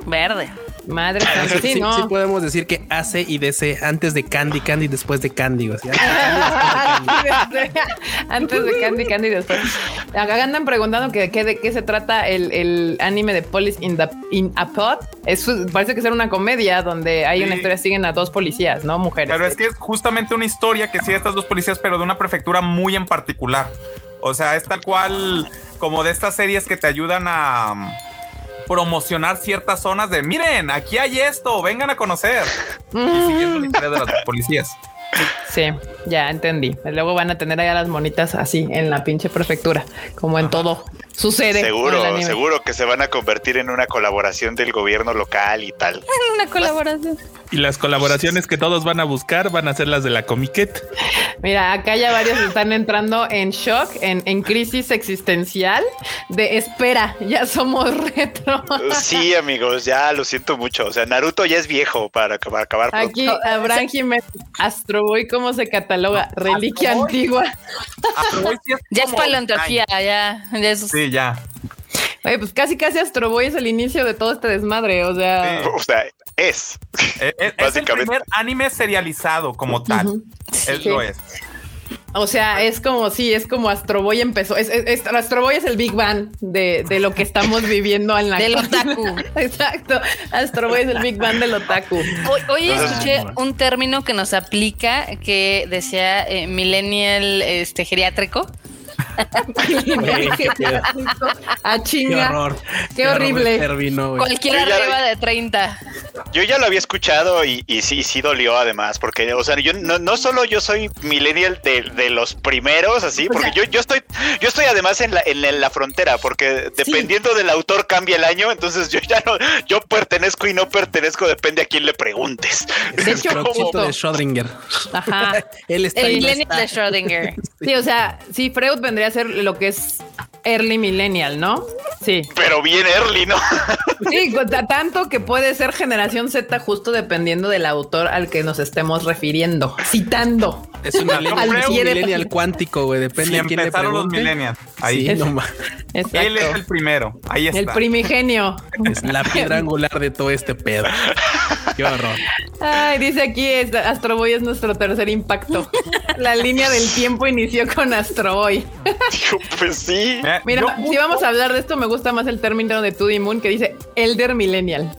S5: Verde.
S1: Madre santa, sí, no.
S3: sí, podemos decir que AC y DC antes de Candy, Candy después de Candy.
S1: antes de Candy, Candy después. Acá andan preguntando que, de qué se trata el, anime de Police in, the, in a Pod. Es, parece que ser una comedia donde hay una historia, siguen a dos policías, ¿no? Mujeres.
S6: Pero es que es justamente una historia que sigue a estas dos policías, pero de una prefectura muy en particular. O sea, es tal cual como de estas series que te ayudan a promocionar ciertas zonas de miren, aquí hay esto, vengan a conocer. Y siguiendo la historia de las policías.
S1: Sí, ya entendí. Luego van a tener allá las monitas así en la pinche prefectura, como en todo sucede.
S2: Seguro, seguro que se van a convertir en una colaboración del gobierno local y tal.
S5: Una colaboración.
S4: Y las colaboraciones que todos van a buscar van a ser las de la Comiquet.
S1: Mira, acá ya varios están entrando en shock, en, crisis existencial de espera, ya somos retro.
S2: Sí, amigos, ya lo siento mucho. O sea, Naruto ya es viejo para, acabar.
S1: Aquí, Abraham Jiménez, Astro Boy, ¿cómo se cataloga? Reliquia antigua.
S5: ya es paleontología, ya, ya
S6: Sí, ya.
S1: Oye, pues casi casi Astro Boy es el inicio de todo este desmadre, o sea.
S2: O sea, es.
S6: Es, es el primer anime serializado como tal. Es, lo es.
S1: O sea, es como sí, es como Astro Boy empezó. Es, Astro Boy es el Big Bang de, de lo que estamos viviendo en la
S5: del otaku.
S1: Exacto. Astro Boy es el Big Bang del otaku.
S5: Hoy, escuché un término que nos aplica que decía eh, millennial este geriátrico
S1: a chinga. Qué horror. Qué, horrible.
S5: Cualquiera arriba de 30.
S2: Yo ya lo había escuchado y, sí, sí dolió además, porque, o sea, yo no, no solo yo soy millennial de, los primeros, así, porque yo, yo estoy, yo estoy además en la, en, la frontera, porque dependiendo del autor cambia el año, entonces yo ya no, yo pertenezco y no pertenezco, depende a quién le preguntes.
S3: De hecho, de Schrödinger.
S1: Ajá.
S5: el millennial de Schrödinger.
S1: Sí, o sea, sí, Freud vendría a ser lo que es early millennial, ¿no? Sí.
S2: Pero bien early, ¿no?
S1: Sí, tanto que puede ser generación Z justo dependiendo del autor al que nos estemos refiriendo, citando.
S3: Es un millennial, cuántico, güey, depende de quién le pregunte. los
S6: millennials. Ahí sí, no Él es el primero. Ahí está.
S1: El primigenio.
S3: Es la piedra angular de todo este pedo. Qué horror.
S1: Ay, dice aquí Astro Boy es nuestro tercer impacto. La línea del tiempo inició con Astro Boy.
S2: pues sí.
S1: Mira, si vamos a hablar de esto, me gusta más el término de Tudy Moon que dice Elder Millennial.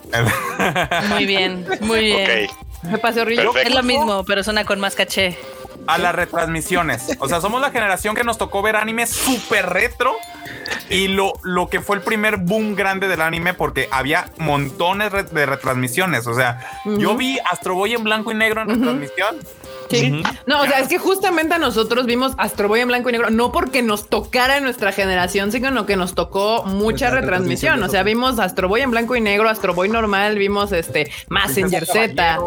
S5: muy bien, muy bien.
S1: Me pasó horrible.
S5: Es lo mismo, pero suena con más caché.
S6: A las retransmisiones. O sea, somos la generación que nos tocó ver anime súper retro y lo, lo que fue el primer boom grande del anime porque había montones de retransmisiones. O sea, yo vi Astro Boy en blanco y negro en retransmisión
S1: Sí. No, o sea, es que justamente a nosotros vimos Astro Boy en blanco y negro, no porque nos tocara en nuestra generación, sino que nos tocó mucha retransmisión. O sea, vimos Astro Boy en blanco y negro, Astro Boy normal, vimos este Messenger Z.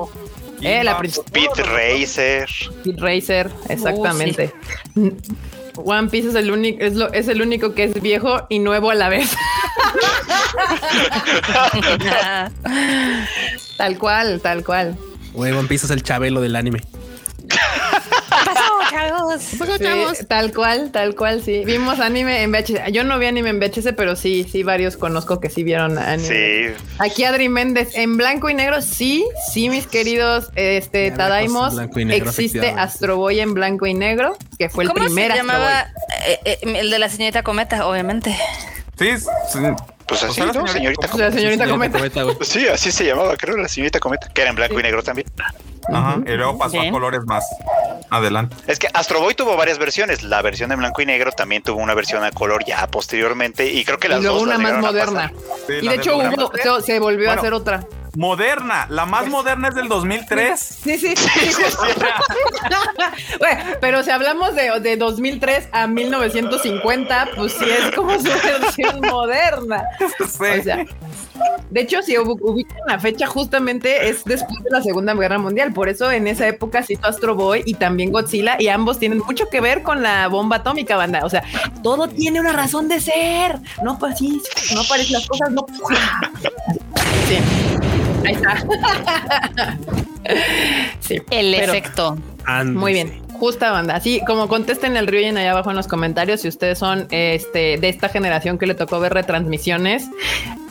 S1: Eh, la
S2: Pit Racer.
S1: Pit Racer, exactamente. One Piece es el único, es, lo, es el único que es viejo y nuevo a la vez. tal cual, tal cual.
S3: One Piece es el chabelo del anime.
S1: Tal cual, tal cual, sí. Vimos anime en VHS. Yo no vi anime en VHS, pero sí, sí, varios conozco que sí vieron anime. Sí. Aquí Adri Méndez, en blanco y negro, sí, sí, mis queridos este, Tadaimos. Existe Astro Boy en blanco y negro, que fue el primer
S5: se llamaba eh, eh, el de la señorita Cometa, obviamente.
S6: Sí, sí.
S2: Pues así, ¿no? Señorita, Cometa.
S1: La señorita Cometa.
S2: sí, así se llamaba, creo, la señorita Cometa, que era en blanco y negro también.
S6: Ajá, y luego pasó a colores más adelante.
S2: Es que Astro Boy tuvo varias versiones. La versión en blanco y negro también tuvo una versión a color ya posteriormente. Y creo que las y luego
S1: una más moderna. y de hecho se volvió a hacer otra
S6: moderna. La más moderna es del 2003.
S1: Sí, sí. sí, pero si hablamos de, de, 2003 a 1950, pues sí es como su versión moderna. O sea, de hecho, si ubican la fecha, justamente es después de la Segunda Guerra Mundial. Por eso en esa época cito Astro Boy y también Godzilla, y ambos tienen mucho que ver con la bomba atómica, banda. O sea, todo tiene una razón de ser. No, pues sí, no parecen las cosas, no. Sí. Ahí está.
S5: sí, el efecto.
S1: Muy bien. Justa banda. Así como contesten el Ryuyen allá abajo en los comentarios si ustedes son este de esta generación que le tocó ver retransmisiones.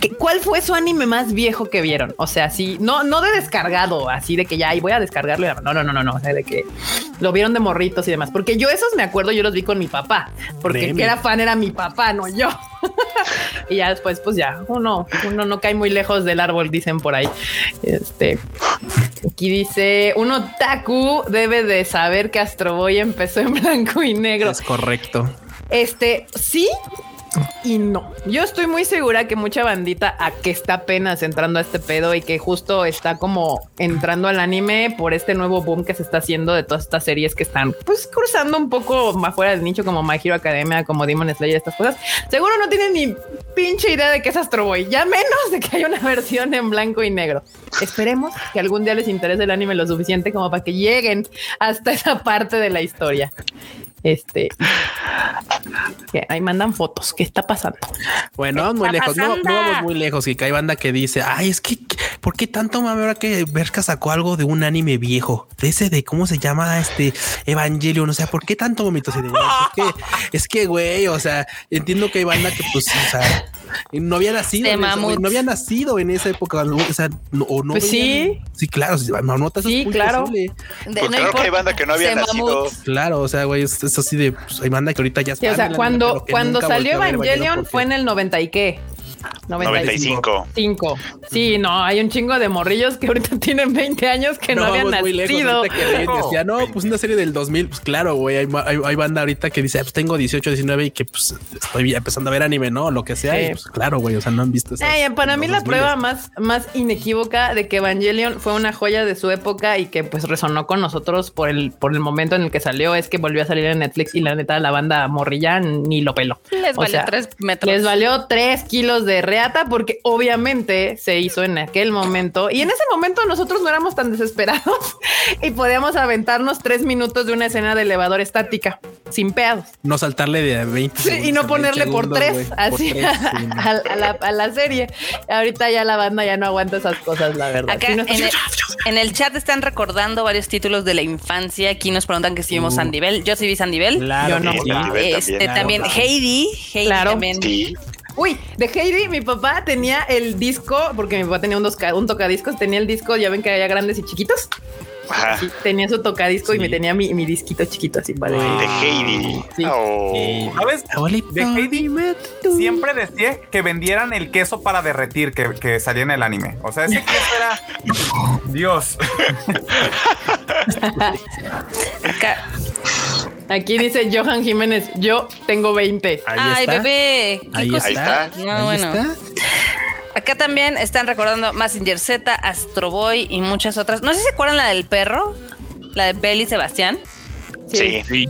S1: ¿Cuál fue su anime más viejo que vieron? O sea, sí, no, no de descargado, así de que ya voy a descargarlo. No, no, no, no, no. O sea, de que lo vieron de morritos y demás. Porque yo esos me acuerdo, yo los vi con mi papá, porque el que era fan era mi papá, no yo. y ya después, pues ya, uno, uno no cae muy lejos del árbol, dicen por ahí. Este aquí dice: un otaku debe de saber que Astro Boy empezó en blanco y negro.
S3: Es correcto.
S1: Este sí, y no. Yo estoy muy segura que mucha bandita a que está apenas entrando a este pedo y que justo está como entrando al anime por este nuevo boom que se está haciendo de todas estas series que están pues cruzando un poco más fuera del nicho como My Hero Academia, como Demon Slayer, estas cosas. Seguro no tienen ni pinche idea de qué es Astro Boy, ya menos de que haya una versión en blanco y negro. Esperemos que algún día les interese el anime lo suficiente como para que lleguen hasta esa parte de la historia. Este, que ahí mandan fotos. ¿Qué está pasando?
S3: Bueno, vamos muy lejos. No, vamos muy lejos. Y que hay banda que dice, ay, es que, ¿por qué tanto mame ahora que Berka sacó algo de un anime viejo? De ese de cómo se llama este Evangelion. O sea, ¿por qué tanto momento? es que, güey, o sea, entiendo que hay banda que, pues, o sea, no había nacido, no había nacido en esa época. O sea, no, o no.
S1: Pues sí.
S3: Sí, claro.
S1: sí, claro.
S2: Pues claro que hay banda que no había nacido.
S3: Claro, o sea, güey, es, así de, pues, hay banda que ahorita ya
S1: está. o sea, cuando, cuando salió Evangelion fue en el 90 y qué.
S2: 95.
S1: 5. Sí, no, hay un chingo de morrillos que ahorita tienen 20 años que no, habían nacido.
S3: que decía, no, pues una serie del 2000, pues claro, güey, hay, hay, banda ahorita que dice, ah, pues tengo 18, 19 y que pues estoy empezando a ver anime, ¿no? Lo que sea, pues claro, güey, o sea, no han visto eso.
S1: para mí la prueba más, más inequívoca de que Evangelion fue una joya de su época y que pues resonó con nosotros por el, por el momento en el que salió es que volvió a salir en Netflix y la neta la banda morrilla ni lo peló.
S5: Les valió tres metros.
S1: Les valió tres kilos de reata porque obviamente se hizo en aquel momento y en ese momento nosotros no éramos tan desesperados y podíamos aventarnos tres minutos de una escena de elevador estática sin pedos.
S3: No saltarle de 20
S1: y no ponerle por tres así a, la, serie. Ahorita ya la banda ya no aguanta esas cosas, la verdad.
S5: en, el, chat están recordando varios títulos de la infancia. Aquí nos preguntan que si vimos uh. Sandivel. Yo sí vi Sandivel.
S1: Yo no.
S5: Este, también Heidi. Heidi
S1: claro. también. Uy, de Heidi, mi papá tenía el disco, porque mi papá tenía un, un tocadiscos, tenía el disco, ya ven que había grandes y chiquitos. tenía su tocadisco y me tenía mi, mi, disquito chiquito así,
S2: vale. De Heidi.
S6: Oh. ¿Sabes? De Heidi siempre decía que vendieran el queso para derretir que, que salía en el anime. O sea, ese queso era. Dios.
S1: Aquí dice Johan Jiménez, yo tengo 20.
S5: Ay, bebé.
S3: Ahí está.
S5: No, bueno. Acá también están recordando Massinger Z, Astro Boy y muchas otras. No sé si se acuerdan la del perro. La de Belly Sebastián.
S2: Sí. sí.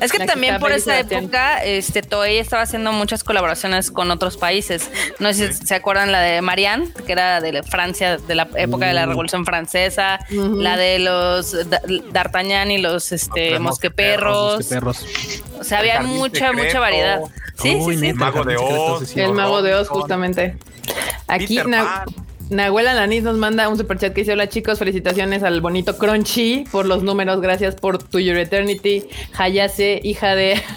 S5: Es que también por esa época, este Toei estaba haciendo muchas colaboraciones con otros países. No sé si se acuerdan la de Marianne, que era de Francia, de la época de la mm. Revolución Francesa, la de los D'Artagnan y los este mosqueperros. O sea, había mucha, mucha variedad. Sí, sí, sí.
S6: El mago de Oz.
S1: El mago de Oz, justamente. Aquí, Nahuel Alanis nos manda un super chat que dice: Hola chicos, felicitaciones al bonito Crunchy por los números. Gracias por To Your Eternity. Hayase, hija de.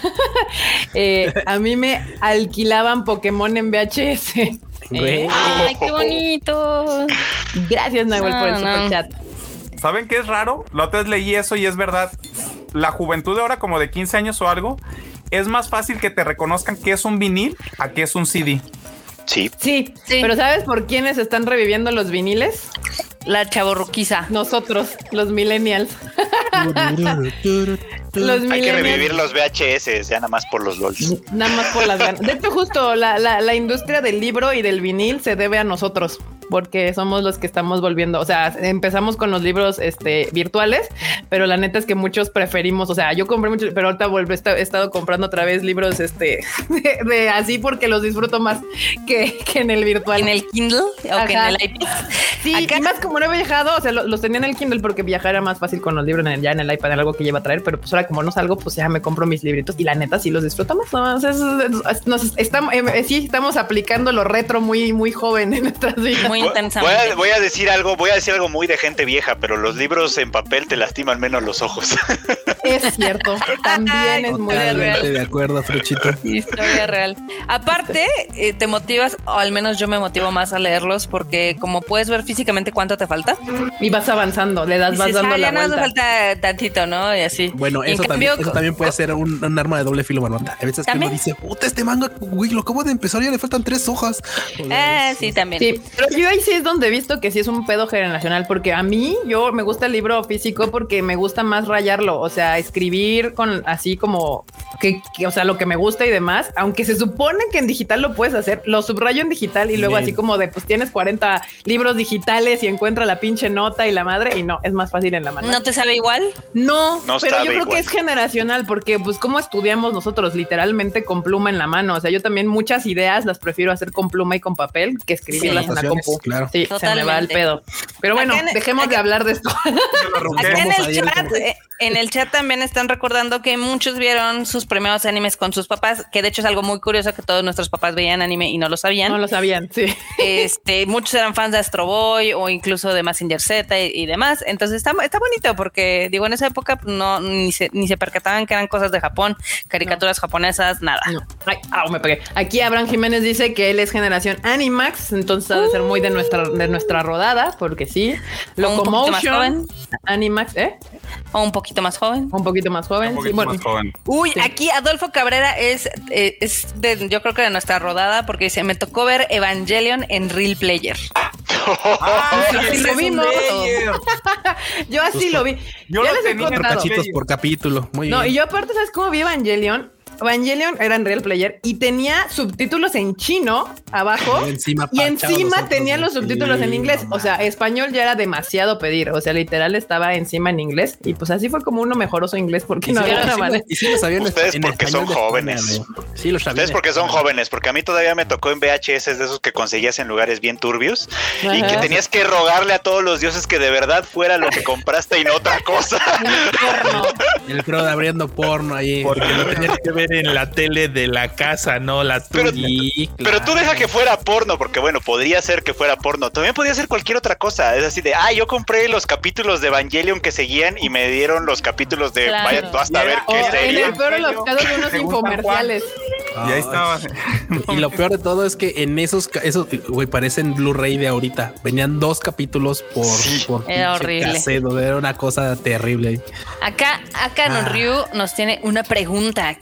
S1: Eh, a mí me alquilaban Pokémon en VHS.
S5: Ay, qué bonito.
S1: Gracias, Nahuel, por el super chat.
S6: ¿Saben qué es raro? La otra vez leí eso y es verdad. La juventud de ahora, como de 15 años o algo, es más fácil que te reconozcan que es un vinil a que es un CD.
S2: Sí.
S1: Sí, pero ¿sabes por quiénes están reviviendo los viniles?
S5: La chaborruquiza.
S1: Nosotros, los millennials.
S2: Hay que revivir los VHS, ya nada más por los LOLs.
S1: Nada más por las ganas. De hecho, justo la, la industria del libro y del vinil se debe a nosotros porque somos los que estamos volviendo, o sea, empezamos con los libros este, virtuales, pero la neta es que muchos preferimos, o sea, yo compré muchos, pero ahorita vuelvo, he estado comprando otra vez libros este, de, así porque los disfruto más que, en el virtual.
S5: En el Kindle o que en el iPad.
S1: Sí, Acá. más como no he viajado, o sea, los, tenía en el Kindle porque viajar era más fácil con los libros en ya en el iPad, algo que lleva a traer, pero pues ahora como no salgo, pues ya me compro mis libritos y la neta sí los disfruto más. ¿no? O sea, estamos, eh, sí, estamos aplicando lo retro muy, muy joven en nuestras vidas.
S2: Voy a, decir algo, voy a decir algo muy de gente vieja, pero los libros en papel te lastiman menos los ojos.
S1: Es cierto, también es muy real.
S3: De acuerdo, Fruchito.
S5: Historia real. Aparte, eh, te motivas, o al menos yo me motivo más a leerlos, porque como puedes ver físicamente cuánto te falta.
S1: Y vas avanzando, le das, vas dando ah, la vuelta.
S5: No falta tantito, ¿no? Y así.
S3: Bueno, eso, también, eso también puede ser un, arma de doble filo, Marmota. A veces que uno dice, puta, este manga, güey, lo acabo de empezar, ya le faltan tres hojas.
S5: Ah, sí, también.
S1: Sí, pero yo ahí sí es donde he visto que sí es un pedo generacional, porque a mí yo me gusta el libro físico porque me gusta más rayarlo, o sea, escribir con así como que, o sea, lo que me gusta y demás, aunque se supone que en digital lo puedes hacer, lo subrayo en digital y luego así como de pues tienes 40 libros digitales y encuentra la pinche nota y la madre y no, es más fácil en la mano.
S5: ¿No te sabe igual?
S1: No, pero yo creo que es generacional porque pues como estudiamos nosotros literalmente con pluma en la mano, o sea, yo también muchas ideas las prefiero hacer con pluma y con papel que escribirlas en la compu.
S3: Claro.
S1: Sí, se me va el pedo. Pero bueno, dejemos de hablar de esto.
S5: Acá en el, chat, eh, en el chat también están recordando que muchos vieron sus primeros animes con sus papás, que de hecho es algo muy curioso que todos nuestros papás veían anime y no lo sabían.
S1: No lo sabían, sí.
S5: Este, muchos eran fans de Astro Boy o incluso de Massinger Z y, demás. Entonces está, está bonito porque, digo, en esa época no ni se, ni se percataban que eran cosas de Japón, caricaturas japonesas, nada.
S1: Ay, me pegué. Aquí Abraham Jiménez dice que él es generación Animax, entonces ha de ser muy de nuestra, de nuestra rodada, porque sí. Locomotion, Animax, ¿eh?
S5: O un poquito más joven.
S1: Un poquito más joven.
S5: Uy, aquí Adolfo Cabrera es, eh, es de, yo creo que de nuestra rodada, porque dice, me tocó ver Evangelion en Real Player.
S1: Ah, lo vimos. yo así lo vi.
S3: Yo ya lo les tenía cachitos por capítulo. Muy no,
S1: y yo aparte, ¿sabes cómo vi Evangelion? Evangelion era en Real Player y tenía subtítulos en chino abajo y encima, tenía los subtítulos en inglés. O sea, español ya era demasiado pedir. O sea, literal estaba encima en inglés y pues así fue como uno mejoró su inglés porque no había
S2: nada manera. Y sí lo sabían Ustedes porque son jóvenes. sí lo sabían. Ustedes porque son jóvenes, porque a mí todavía me tocó en VHS de esos que conseguías en lugares bien turbios y que tenías que rogarle a todos los dioses que de verdad fuera lo que compraste y no otra cosa.
S3: El pro de abriendo porno ahí.
S4: Porque no tenías que ver en la tele de la casa, no la
S2: tuya. Pero, tú deja que fuera porno, porque bueno, podría ser que fuera porno. También podría ser cualquier otra cosa. Es así de, ah, yo compré los capítulos de Evangelion que seguían y me dieron los capítulos de vaya tú hasta ver qué serie.
S1: En el peor de los casos de unos infomerciales.
S3: Y ahí estaba. y lo peor de todo es que en esos, esos, güey, parecen Blu-ray de ahorita. Venían dos capítulos por, por
S5: era horrible.
S3: era una cosa terrible.
S5: Acá, acá ah. Ryu nos tiene una pregunta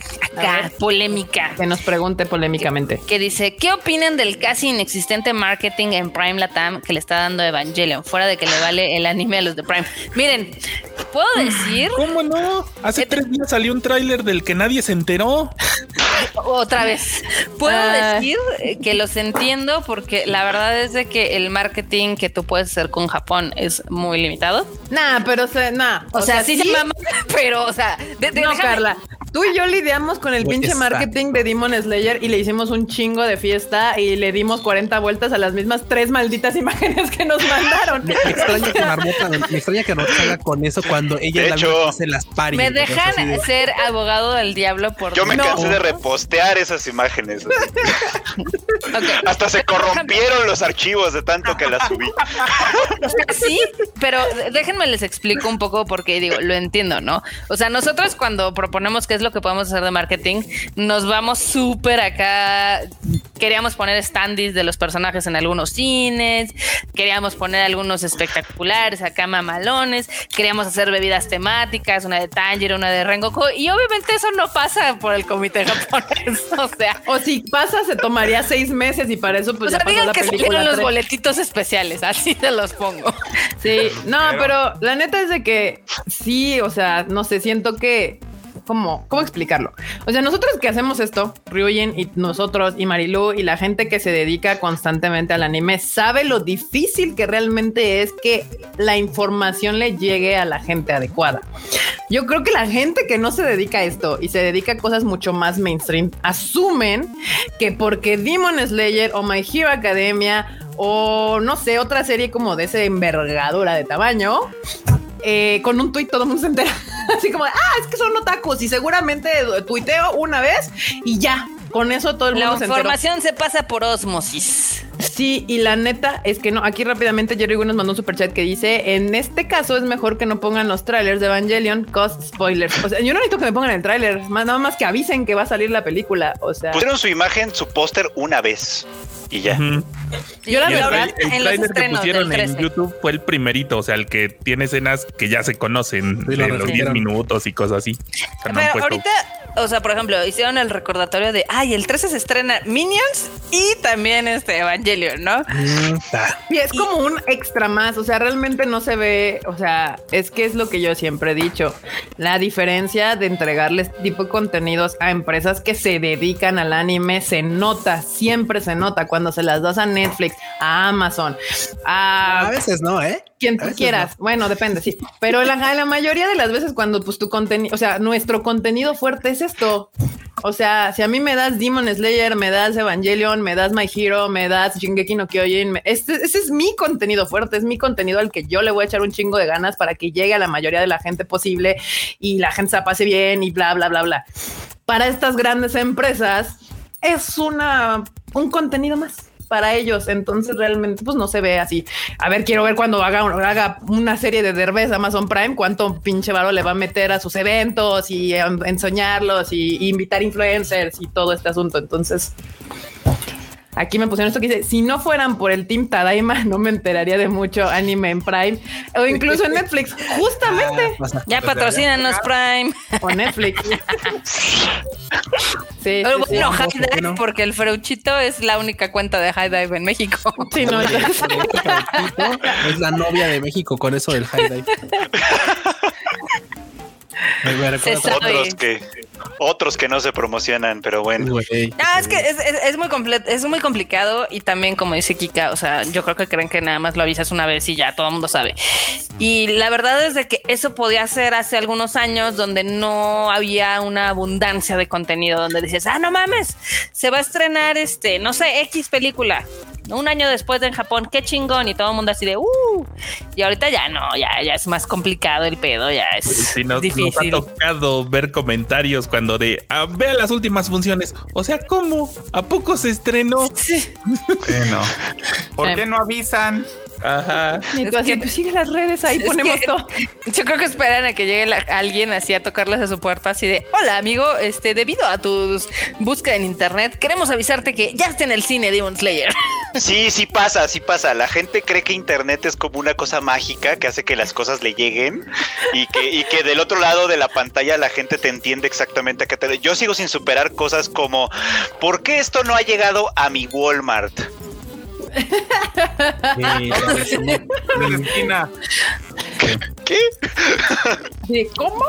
S5: polémica.
S1: Que nos pregunte polémicamente.
S5: Que dice, ¿qué opinan del casi inexistente marketing en Prime Latam que le está dando Evangelion? Fuera de que le vale el anime a los de Prime. Miren, ¿puedo decir?
S4: ¿Cómo no? Hace tres días salió un tráiler del que nadie se enteró.
S5: otra vez. Puedo ah. decir que los entiendo porque la verdad es de que el marketing que tú puedes hacer con Japón es muy limitado.
S1: Nah, pero o sea, nah.
S5: O, sea, sí, se mama, pero o sea,
S1: no, Carla. Tú y yo lidiamos con el pinche marketing de Demon Slayer y le hicimos un chingo de fiesta y le dimos 40 vueltas a las mismas tres malditas imágenes que nos mandaron.
S3: Me, extraña que Marmota, me extraña que no haga con eso cuando ella
S2: la
S3: hace las paris.
S5: Me dejan ser abogado del diablo por
S2: Yo me cansé de repostear esas imágenes. Hasta se corrompieron los archivos de tanto que las subí.
S5: sí, pero déjenme les explico un poco porque digo, lo entiendo, ¿no? O sea, nosotros cuando proponemos qué es lo que podemos hacer de marketing, nos vamos súper acá. Queríamos poner standees de los personajes en algunos cines, queríamos poner algunos espectaculares acá mamalones, queríamos hacer bebidas temáticas, una de Tanjiro, una de Rengoku, y obviamente eso no pasa por el comité japonés, o sea.
S1: O si pasa, se tomaría seis meses y para eso pues
S5: o sea, ya pasó la que los boletitos especiales, así te los pongo.
S1: Sí, no, pero la neta es de que sí, o sea, no sé, siento que ¿cómo, ¿cómo explicarlo? O sea, nosotros que hacemos esto, Ryujin y nosotros y Marilu y la gente que se dedica constantemente al anime sabe lo difícil que realmente es que la información le llegue a la gente adecuada. Yo creo que la gente que no se dedica a esto y se dedica a cosas mucho más mainstream asumen que porque Demon Slayer o My Hero Academia o no sé, otra serie como de esa envergadura de tamaño, eh, con un tuit todo el mundo se entera. Así como, ah, es que son otakus y seguramente tuiteo una vez y ya. Con eso todo el mundo
S5: se La información se pasa por osmosis.
S1: Sí, y la neta es que no. Aquí rápidamente Jerry nos mandó un super chat que dice: En este caso es mejor que no pongan los trailers de Evangelion, cost spoilers. O sea, yo no necesito que me pongan el trailer, nada más que avisen que va a salir la película. O sea,
S2: pusieron su imagen, su póster una vez y ya.
S5: Yo la verdad,
S4: el, el trailer que pusieron en YouTube fue el primerito, o sea, el que tiene escenas que ya se conocen de los 10 minutos y cosas así.
S5: Pero ahorita, o sea, por ejemplo, hicieron el recordatorio de, ay, el 13 se estrena Minions y también este Evangelion, ¿no?
S1: Y es como un extra más, o sea, realmente no se ve, o sea, es que es lo que yo siempre he dicho, la diferencia de entregarles tipo de contenidos a empresas que se dedican al anime se nota, siempre se nota cuando cuando se las das a Netflix, a Amazon, a...
S3: A veces no, ¿eh?
S1: Quien tú quieras. Bueno, depende, sí. Pero la, la mayoría de las veces cuando pues tu contenido, o sea, nuestro contenido fuerte es esto. O sea, si a mí me das Demon Slayer, me das Evangelion, me das My Hero, me das Shingeki no Kyojin, este, ese es mi contenido fuerte, es mi contenido al que yo le voy a echar un chingo de ganas para que llegue a la mayoría de la gente posible y la gente se pase bien y bla, bla, bla, bla. Para estas grandes empresas, es una, un contenido más para ellos. Entonces realmente pues no se ve así. A ver, quiero ver cuando haga, haga una serie de Derbez Amazon Prime, cuánto pinche varo le va a meter a sus eventos y enseñarlos y invitar influencers y todo este asunto. Entonces Aquí me pusieron esto que dice, si no fueran por el Team Tadaima, no me enteraría de mucho anime en Prime o incluso en Netflix. Justamente.
S5: Ah, ya patrocínanos Prime.
S1: O Netflix.
S5: sí, Pero bueno, High Dive, porque el Freuchito es la única cuenta de High Dive en México.
S1: Sí, no, es
S3: la novia de México con eso del High Dive.
S2: Otros que otros que no se promocionan, pero bueno.
S5: Ah, es que es, muy completo, es muy complicado y también como dice Kika, o sea, yo creo que creen que nada más lo avisas una vez y ya todo el mundo sabe. Y la verdad es de que eso podía ser hace algunos años donde no había una abundancia de contenido, donde dices, ah, no mames, se va a estrenar este, no sé, X película un año después de en Japón, qué chingón, y todo el mundo así de, uh, y ahorita ya no, ya, ya es más complicado el pedo, ya es sí, nos, difícil.
S4: Nos ha tocado ver comentarios cuando de, ah, vea las últimas funciones, o sea, ¿cómo? ¿A poco se estrenó? Sí.
S6: Bueno, ¿por qué no avisan?
S1: Ajá. Y tú así, pues sigue las redes, ahí ponemos todo.
S5: Yo creo que esperan a que llegue alguien así a tocarles a su puerta, así de: Hola, amigo, este, debido a tus búsquedas en internet, queremos avisarte que ya está en el cine Demon Slayer.
S2: Sí, sí pasa, sí pasa. La gente cree que internet es como una cosa mágica que hace que las cosas le lleguen y que, y que del otro lado de la pantalla la gente te entiende exactamente a qué te. Yo sigo sin superar cosas como: ¿por qué esto no ha llegado a mi Walmart?
S6: ¿Qué?
S1: ¿Cómo?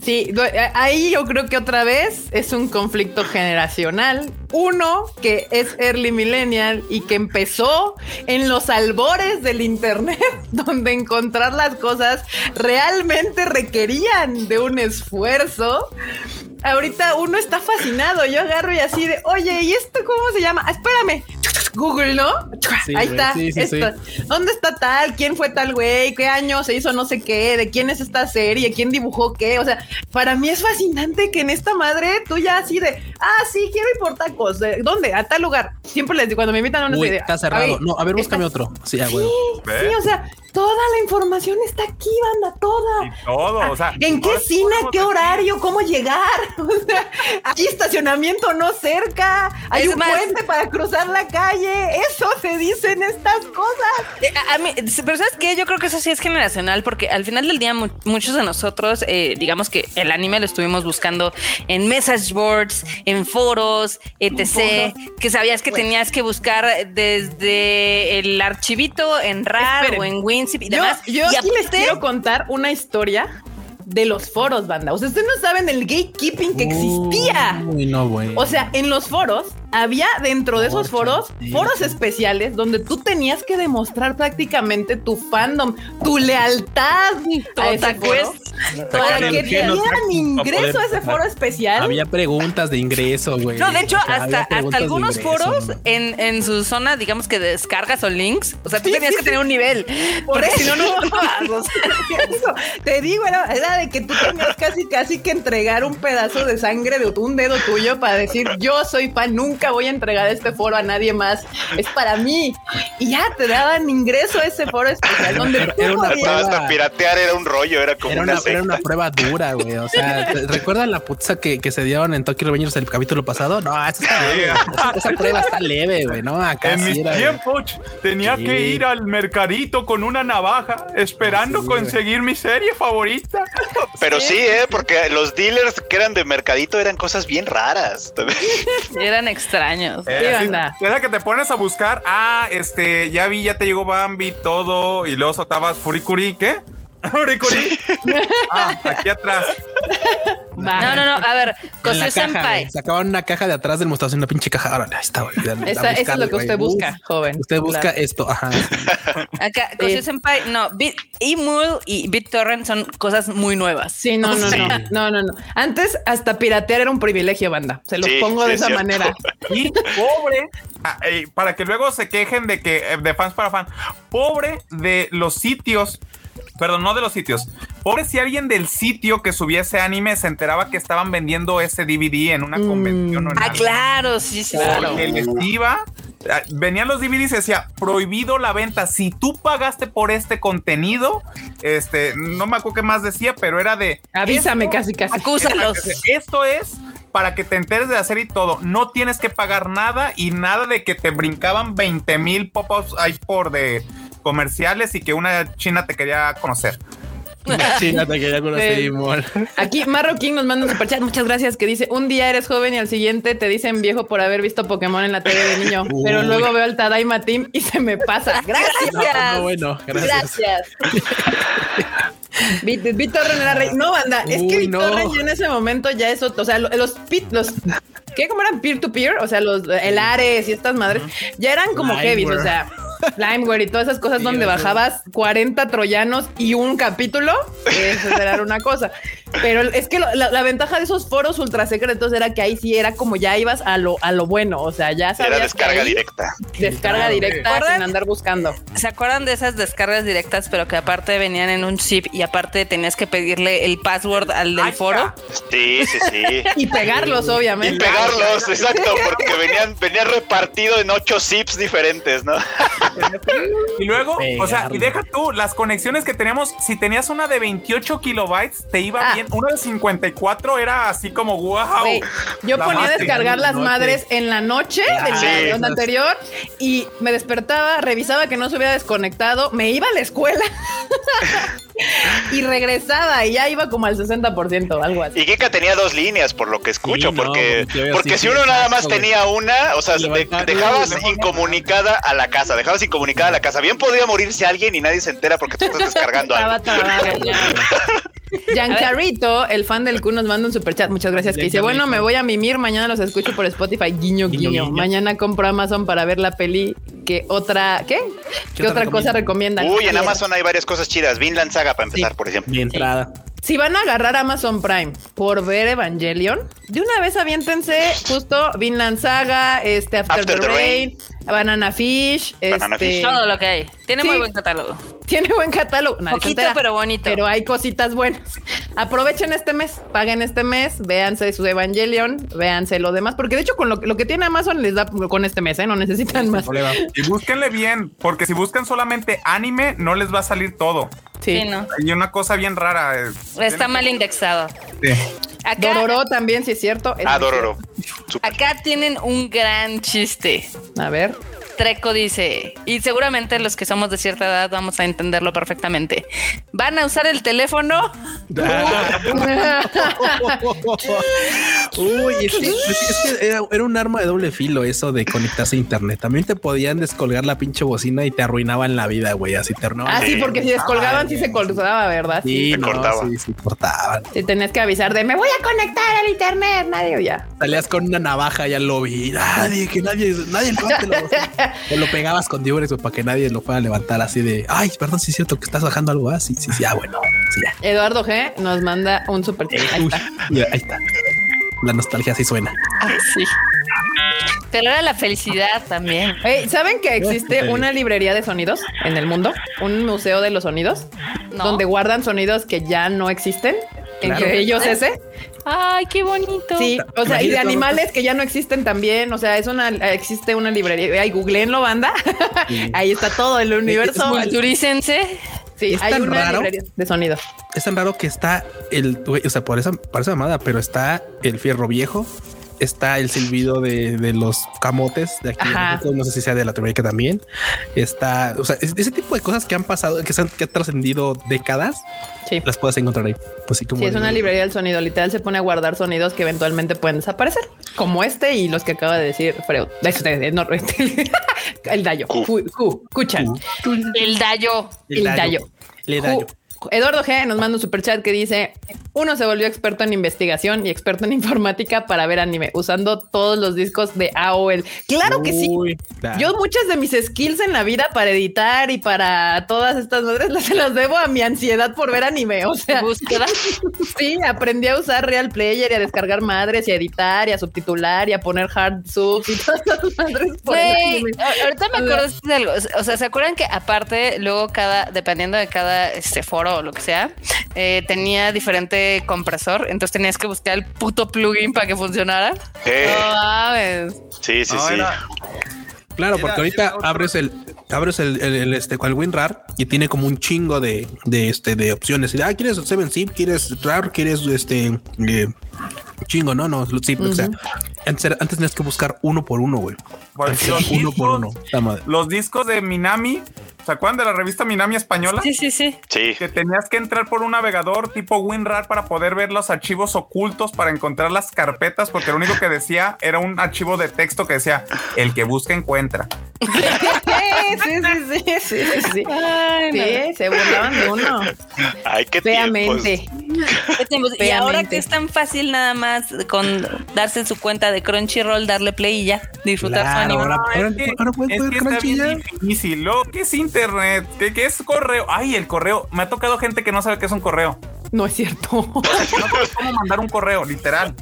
S1: Sí, ahí yo creo que otra vez es un conflicto generacional. Uno que es early millennial y que empezó en los albores del internet, donde encontrar las cosas realmente requerían de un esfuerzo ahorita uno está fascinado. Yo agarro y así de, oye, ¿y esto cómo se llama? Ah, espérame. Google, ¿no? Ahí está. ¿Dónde está tal? ¿Quién fue tal güey? ¿Qué año se hizo no sé qué? ¿De quién es esta serie? ¿Quién dibujó qué? O sea, para mí es fascinante que en esta madre tú ya así de, ah, sí, quiero ir por tacos. ¿De ¿Dónde? A tal lugar. Siempre les digo, cuando me invitan a una serie.
S3: Está cerrado. no, a ver, búscame otro. Sí,
S1: sí, sí, o sea, Toda la información está aquí, banda, toda.
S6: todo, o sea.
S1: ¿En qué cine? ¿Qué horario? ¿Cómo llegar? O sea, hay estacionamiento no cerca. Hay un puente para cruzar la calle. Eso se dice en estas cosas.
S5: Eh, a, mí, pero ¿sabes qué? Yo creo que eso sí es generacional, porque al final del día muchos de nosotros, eh, digamos que el anime lo estuvimos buscando en message boards, en foros, etc. Que sabías que tenías que buscar desde el archivito en RAR o en Win
S1: yo, aquí les quiero contar una historia de los foros, banda. O sea, ustedes no saben el gatekeeping que existía. O sea, en los foros había dentro de esos foros foros especiales donde tú tenías que demostrar prácticamente tu fandom, tu lealtad a ese foro, para que te dieran ingreso a ese foro especial.
S3: Había preguntas de ingreso, güey.
S5: No, de hecho, hasta, algunos foros en, en, su zona, digamos que descargas o links, o sea, tú tenías que tener un nivel. Por eso. si no, no
S1: Te digo, era, era, de que tú tenías casi, casi que entregar un pedazo de sangre de un dedo tuyo para decir, yo soy fan, nunca nunca voy a entregar este foro a nadie más, es para mí. Y ya te daban ingreso a ese foro especial donde
S2: era, una hasta piratear era un rollo, era como
S3: era
S2: una,
S3: era una prueba dura, güey. O sea, ¿recuerdan la putza que, que se dieron en Tokyo Revengers el capítulo pasado? No, esa, está, esa, prueba está leve, güey, ¿no?
S6: Acá en mis tiempos tenía que ir al mercadito con una navaja esperando conseguir mi serie favorita.
S2: Pero sí, ¿eh? Porque los dealers que eran de mercadito eran cosas bien raras.
S5: Eran extraños.
S6: Eh, ¿Qué que te pones a buscar, ah, este, ya vi, ya te llegó Bambi, todo, y luego soltabas Furikuri, ¿qué? Ah, aquí atrás.
S5: No, no, no. A ver, Cosio Senpai.
S3: Sacaban una caja de atrás del mostración, una pinche caja. Ahora, ahí está,
S1: eso es lo que usted busca, joven.
S3: Usted busca esto. Ajá.
S5: Acá, Cosio Senpai, no. Emul y BitTorrent son cosas muy nuevas.
S1: Sí, no, no, no. No, no, no. Antes, hasta piratear era un privilegio, banda. Se los pongo de esa manera.
S6: Y pobre, ah, para que luego se quejen de que eh, de fans para fan, pobre de los sitios Perdón, no de los sitios. Pobre si alguien del sitio que subiese anime se enteraba que estaban vendiendo ese DVD en una convención.
S5: ah, claro, sí, sí. Claro.
S6: les iba, ah, venían los DVDs y decía prohibido la venta. Si tú pagaste por este contenido, este, no me acuerdo qué más decía, pero era de
S1: avísame casi casi.
S5: Acúsalos.
S6: Esto es para que te enteres de hacer y todo. No tienes que pagar nada y nada de que te brincaban 20 mil pop-ups ahí por de comerciales y que una china te quería conocer.
S3: China te quería conocer,
S1: Aquí Marroquín nos manda un superchat, muchas gracias, que dice, un día eres joven y al siguiente te dicen viejo por haber visto Pokémon en la tele de niño, pero luego veo al Tadaima Team y se me pasa. Gracias.
S3: bueno, gracias.
S1: Gracias. Víctor era rey. No, banda, es que Víctor en ese momento ya es otro. O sea, los pit, los ¿qué? ¿Cómo eran peer to peer? O sea, los el Ares y estas madres ya eran como heavy. O sea, Limeware y todas esas cosas donde bajabas 40 troyanos y un capítulo, eso era una cosa. Pero es que la, ventaja de esos foros ultra secretos era que ahí sí era como ya ibas a lo, a lo bueno, o sea, ya sabías.
S2: Era descarga directa.
S1: Descarga directa sin andar buscando.
S5: ¿Se acuerdan de esas descargas directas, pero que aparte venían en un chip y aparte tenías que pedirle el password al del foro?
S2: Sí, sí, sí.
S1: y pegarlos, obviamente.
S2: Y pegarlos, exacto, porque venían, venía repartido en ocho zips diferentes, ¿no?
S6: y luego, o sea, y deja tú, las conexiones que teníamos, si tenías una de 28 kilobytes, te iba ah. Una de 54 era así como wow.
S1: yo ponía a descargar las madres en la noche del la anterior y me despertaba, revisaba que no se hubiera desconectado, me iba a la escuela. y regresaba y ya iba como al 60%, algo así.
S2: Y Kika tenía dos líneas, por lo que escucho, porque, porque si uno nada más tenía una, o sea, dejabas incomunicada a la casa, dejabas incomunicada a la casa. Bien podría morirse alguien y nadie se entera porque tú estás descargando algo.
S1: Giancarito, el fan del Q, nos manda un super chat. Muchas gracias. Que dice: Bueno, me voy a mimir. Mañana los escucho por Spotify. Guiño, guiño. Mañana compro Amazon para ver la peli. ¿Qué otra? ¿Qué? ¿Qué, otra cosa recomiendan?
S2: Uy, en Amazon hay varias cosas chidas. Vinland Saga para empezar, por ejemplo.
S3: Mi entrada.
S1: Si van a agarrar Amazon Prime por ver Evangelion, de una vez aviéntense justo Vinland Saga, este After, the, Rain, Banana Fish, este,
S5: todo lo que hay. Tiene muy buen catálogo.
S1: Tiene buen catálogo.
S5: Poquito, pero bonito.
S1: Pero hay cositas buenas. Aprovechen este mes, paguen este mes, véanse su Evangelion, véanse lo demás, porque de hecho con lo, que tiene Amazon les da con este mes, ¿eh? no necesitan más.
S6: Y búsquenle bien, porque si buscan solamente anime, no les va a salir todo.
S5: Sí, no.
S6: Y una cosa bien rara. Eh,
S5: Está mal indexado.
S1: Sí. Dororo también, si es cierto.
S2: ah, Dororo.
S5: Acá tienen un gran chiste.
S1: A ver.
S5: Treco dice, y seguramente los que somos de cierta edad vamos a entenderlo perfectamente. ¿Van a usar el teléfono?
S3: Uy, es que, era, un arma de doble filo eso de conectarse a internet. También te podían descolgar la pinche bocina y te arruinaban la vida, güey. Así te
S1: Ah, sí, porque si descolgaban, sí se cortaba, ¿verdad?
S3: Sí,
S2: se cortaba.
S3: Sí, sí, cortaban.
S1: Sí, tenías que avisar de me voy a conectar al internet, nadie ya.
S3: Salías con una navaja, ya lo vi. Nadie, que nadie, nadie Te lo pegabas con diurex para que nadie lo pueda levantar así de ay, perdón, si es cierto que estás bajando algo así. Sí, sí, sí, ah, bueno.
S1: Eduardo G nos manda un super
S3: ahí, está. La nostalgia sí suena.
S5: Ah, sí. Pero era la felicidad también.
S1: ¿Saben que existe una librería de sonidos en el mundo? Un museo de los sonidos donde guardan sonidos que ya no existen. Entre ellos ese.
S5: Ay, qué bonito.
S1: Sí, o sea, y de animales que ya no existen también. O sea, es una, existe una librería. Ay, googleenlo, banda. Ahí está todo el universo.
S5: Culturícense.
S1: Sí, hay una librería de sonido.
S3: Es tan raro que está el, o sea, por esa, por esa mamada, pero está el fierro viejo, está el silbido de, los camotes de aquí. no sé si sea de Latinoamérica también. Está, o sea, ese tipo de cosas que han pasado, que, se han, que han trascendido décadas, sí. las puedes encontrar ahí.
S1: Pues sí, como es una librería del sonido. Literal se pone a guardar sonidos que eventualmente pueden desaparecer, como este y los que acaba de decir Freud. el daño. Escuchan.
S5: El daño.
S1: El daño.
S3: El daño.
S1: Eduardo G nos manda un super chat que dice: Uno se volvió experto en investigación y experto en informática para ver anime, usando todos los discos de AOL. Claro que sí. Yo muchas de mis skills en la vida para editar y para todas estas madres las, las debo a mi ansiedad por ver anime. O sea,
S5: búsqueda.
S1: sí, aprendí a usar Real Player y a descargar madres y a editar y a subtitular y a poner hard subs y todas las madres.
S5: ahorita me acuerdo de algo. O sea, ¿se acuerdan que aparte luego cada, dependiendo de cada este foro, o lo que sea, eh, tenía diferente compresor, entonces tenías que buscar el puto plugin para que funcionara.
S2: Sí, sí, sí.
S3: Claro, porque ahorita abres el abres el, el, este el WinRAR y tiene como un chingo de, de este de opciones. Y, ah, quieres 7 zip, quieres RAR, quieres este eh, chingo, no, no, zip, o sea, antes, antes, tenías que buscar uno por uno, güey.
S6: Uno por uno. Los discos de Minami ¿Se acuerdan de la revista Minami española?
S5: Sí, sí, sí.
S2: Sí.
S6: Que tenías que entrar por un navegador tipo WinRAR para poder ver los archivos ocultos, para encontrar las carpetas, porque lo único que decía era un archivo de texto que decía, el que busca encuentra.
S1: sí, sí, sí, sí, sí se burlaban de uno.
S2: Ay, qué
S1: Feamente.
S5: Y ahora que es tan fácil nada más con darse su cuenta de Crunchyroll, darle play y ya, disfrutar su anime.
S6: Ahora, ahora, ahora puedes ver Crunchyroll. difícil. Lo que es internet, ¿Qué, es correo. Ay, el correo. Me ha tocado gente que no sabe qué es un correo.
S1: No es cierto.
S6: no sabes cómo mandar un correo, literal.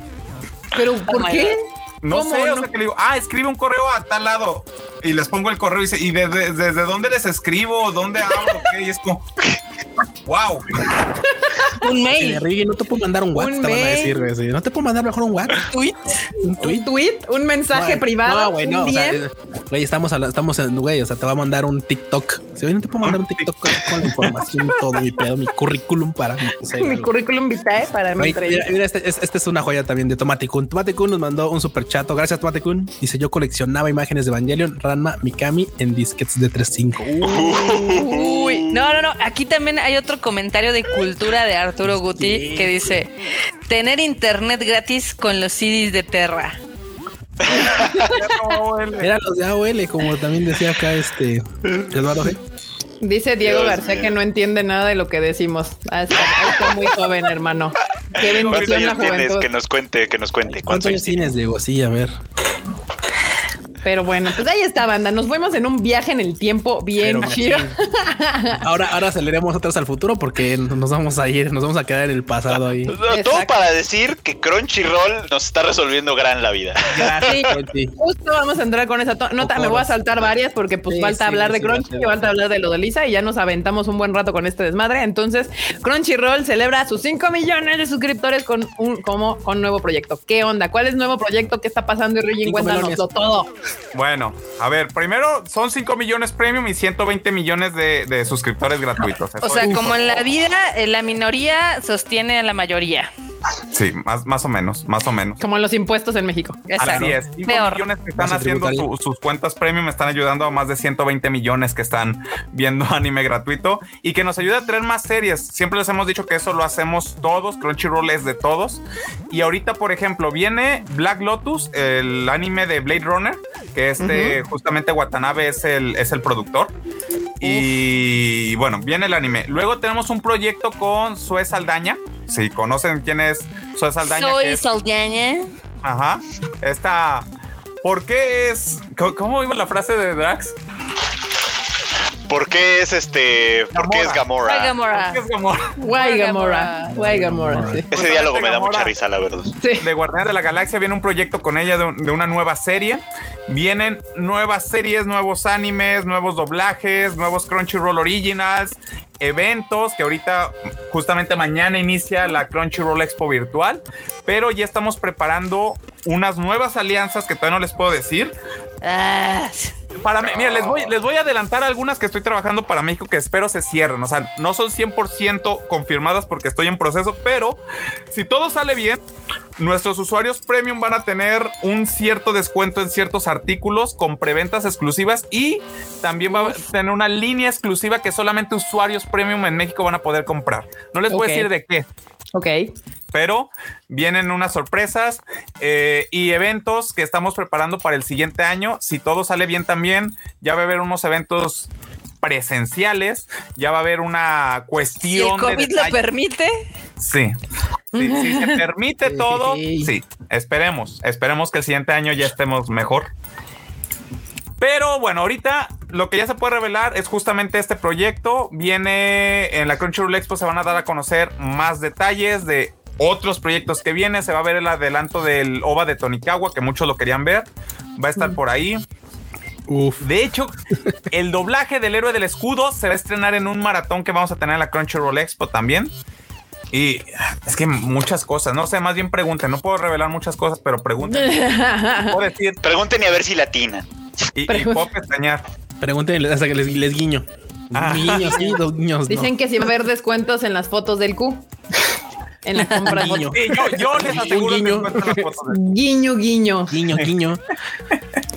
S1: Pero ¿por qué?
S6: No sé, o sea que le digo, ah, escribe un correo a tal lado. Y les pongo el correo y dice, ¿y desde, desde dónde les escribo? ¿Dónde hablo? ¿Qué? Y es como, wow.
S5: un mail.
S3: no te puedo mandar un WhatsApp, te van a decir, güey. No te puedo mandar mejor un WhatsApp.
S1: ¿Tweet? ¿Un tweet? ¿Un tweet? ¿Un mensaje privado?
S3: No, güey, no. O sea, güey, estamos, estamos en, güey, o sea, te va a mandar un TikTok. Si no te puedo mandar un TikTok con, la información, todo mi pedo, mi currículum para
S1: mi currículum vitae para mi
S3: Mira, mira este, este, es una joya también de Tomaticun. Tomaticun nos mandó un super chato. Gracias, Tomaticun. Dice: Yo coleccionaba imágenes de Evangelion, Ranma, Mikami en disquets de 3.5.
S5: Uy, no, no, no. Aquí también hay otro comentario de cultura de Arturo Guti que dice: Tener internet gratis con los CDs de Terra.
S3: Era los de AOL, como también decía acá este Eduardo
S1: Dice Diego García que no entiende nada de lo que decimos. Ah, está, muy joven, hermano. Qué bendición la
S2: juventud. Que nos cuente, que nos cuente.
S3: ¿Cuántos años tienes, Diego? Sí, a ver.
S1: Pero bueno, pues ahí está, banda. Nos fuimos en un viaje en el tiempo bien chido.
S3: Ahora, ahora aceleremos atrás al futuro porque nos vamos a ir, nos vamos a quedar en el pasado ahí.
S2: Todo para decir que Crunchyroll nos está resolviendo gran la vida.
S1: Sí, justo vamos a entrar con esa nota. Me voy a saltar varias porque pues falta hablar de Crunchy, falta hablar de lo de Lisa y ya nos aventamos un buen rato con este desmadre. Entonces, Crunchyroll celebra sus 5 millones de suscriptores con un como con nuevo proyecto. ¿Qué onda? ¿Cuál es nuevo proyecto? ¿Qué está pasando? Y cuéntanoslo todo.
S6: Bueno, a ver, primero son 5 millones premium y 120 millones de, suscriptores gratuitos.
S5: O sea, como en la vida, eh, la minoría sostiene a la mayoría.
S6: Sí, más, más o menos, más o menos.
S1: Como los impuestos en México.
S6: Así es. 5 millones que están haciendo sus cuentas premium están ayudando a más de 120 millones que están viendo anime gratuito y que nos ayuda a traer más series. Siempre les hemos dicho que eso lo hacemos todos. Crunchyroll es de todos. Y ahorita, por ejemplo, viene Black Lotus, el anime de Blade Runner, que este justamente Watanabe es el, es el productor. Y bueno, viene el anime. Luego tenemos un proyecto con Sue Saldaña. Si conocen quién es Sue Saldaña.
S5: Soy Saldaña.
S6: Ajá. Esta. ¿Por qué es. ¿Cómo iba la frase de Drax?
S2: ¿Por qué es este? ¿Por qué es Gamora?
S5: Gamora.
S1: ¿Por qué es Gamora? Why Gamora? Why Gamora?
S2: Ese diálogo me da mucha risa, la verdad.
S6: De Guardianes de la Galaxia viene un proyecto con ella de, de, una nueva serie. Vienen nuevas series, nuevos animes, nuevos doblajes, nuevos Crunchyroll Originals, eventos que ahorita justamente mañana inicia la Crunchyroll Expo virtual, pero ya estamos preparando unas nuevas alianzas que todavía no les puedo decir. Ah. Para mí, mira, les voy, les voy a adelantar algunas que estoy trabajando para México que espero se cierren. O sea, no son 100% confirmadas porque estoy en proceso, pero si todo sale bien, nuestros usuarios premium van a tener un cierto descuento en ciertos artículos con preventas exclusivas y también va a tener una línea exclusiva que solamente usuarios premium en México van a poder comprar. No les voy a decir de qué.
S1: Ok.
S6: Pero vienen unas sorpresas eh, y eventos que estamos preparando para el siguiente año. Si todo sale bien también, ya va a haber unos eventos presenciales, ya va a haber una cuestión.
S5: ¿Si el COVID lo permite?
S6: Sí. Si se permite todo, sí. Esperemos, esperemos que el siguiente año ya estemos mejor. Pero bueno, ahorita lo que ya se puede revelar es justamente este proyecto. Viene en la Crunchyroll Expo, se van a dar a conocer más detalles de otros proyectos que vienen. Se va a ver el adelanto del OVA de Tonikawa, que muchos lo querían ver. Va a estar por ahí. De hecho, el doblaje del héroe del escudo se va a estrenar en un maratón que vamos a tener en la Crunchyroll Expo también. Y es que muchas cosas, no sé, más bien pregunten, no puedo revelar muchas cosas, pero pregunten.
S2: puedo decir. Pregunten y a ver si latina.
S6: Y, y puedo pestañear.
S3: Pregúntenle hasta que les, guiño. Ah. Sí, dos guiños.
S1: Dicen que si va a haber descuentos en las fotos del Q. En la compra
S6: guiño. Sí, yo, yo les aseguro
S1: guiño. Guiño, guiño.
S3: Guiño, guiño.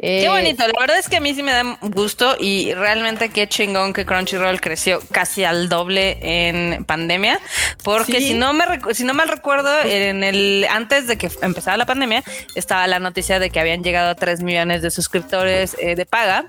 S5: Qué eh, bonito, la verdad es que a mí sí me da gusto y realmente qué chingón que Crunchyroll creció casi al doble en pandemia, porque si no me si no mal recuerdo en el antes de que empezara la pandemia estaba la noticia de que habían llegado a 3 millones de suscriptores eh, de paga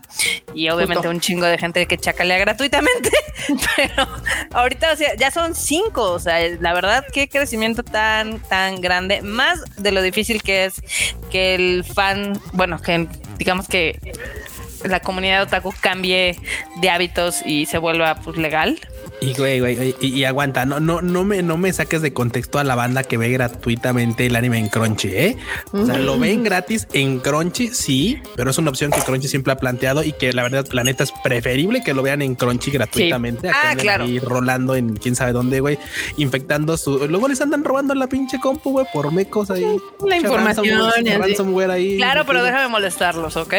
S5: y obviamente un chingo de gente que chacalea gratuitamente, pero ahorita ya son 5, o sea, la verdad qué crecimiento tan tan grande, más de lo difícil que es que el fan, bueno, que digamos que la comunidad otaku cambie de hábitos y se vuelva pues legal.
S3: Y güey, güey, y, aguanta, no, no, no me, no me saques de contexto a la banda que ve gratuitamente el anime en Crunchy, ¿eh? O sea, lo ven gratis en Crunchy, sí, pero es una opción que Crunchy siempre ha planteado y que la verdad, planeta es preferible que lo vean en Crunchy gratuitamente.
S5: Ah, claro.
S3: Y rolando en quién sabe dónde, güey, infectando su. Luego les andan robando la pinche compu, güey, por mecos ahí.
S1: La información.
S3: Ransomware, ahí.
S5: Claro, pero déjame molestarlos, ¿ok?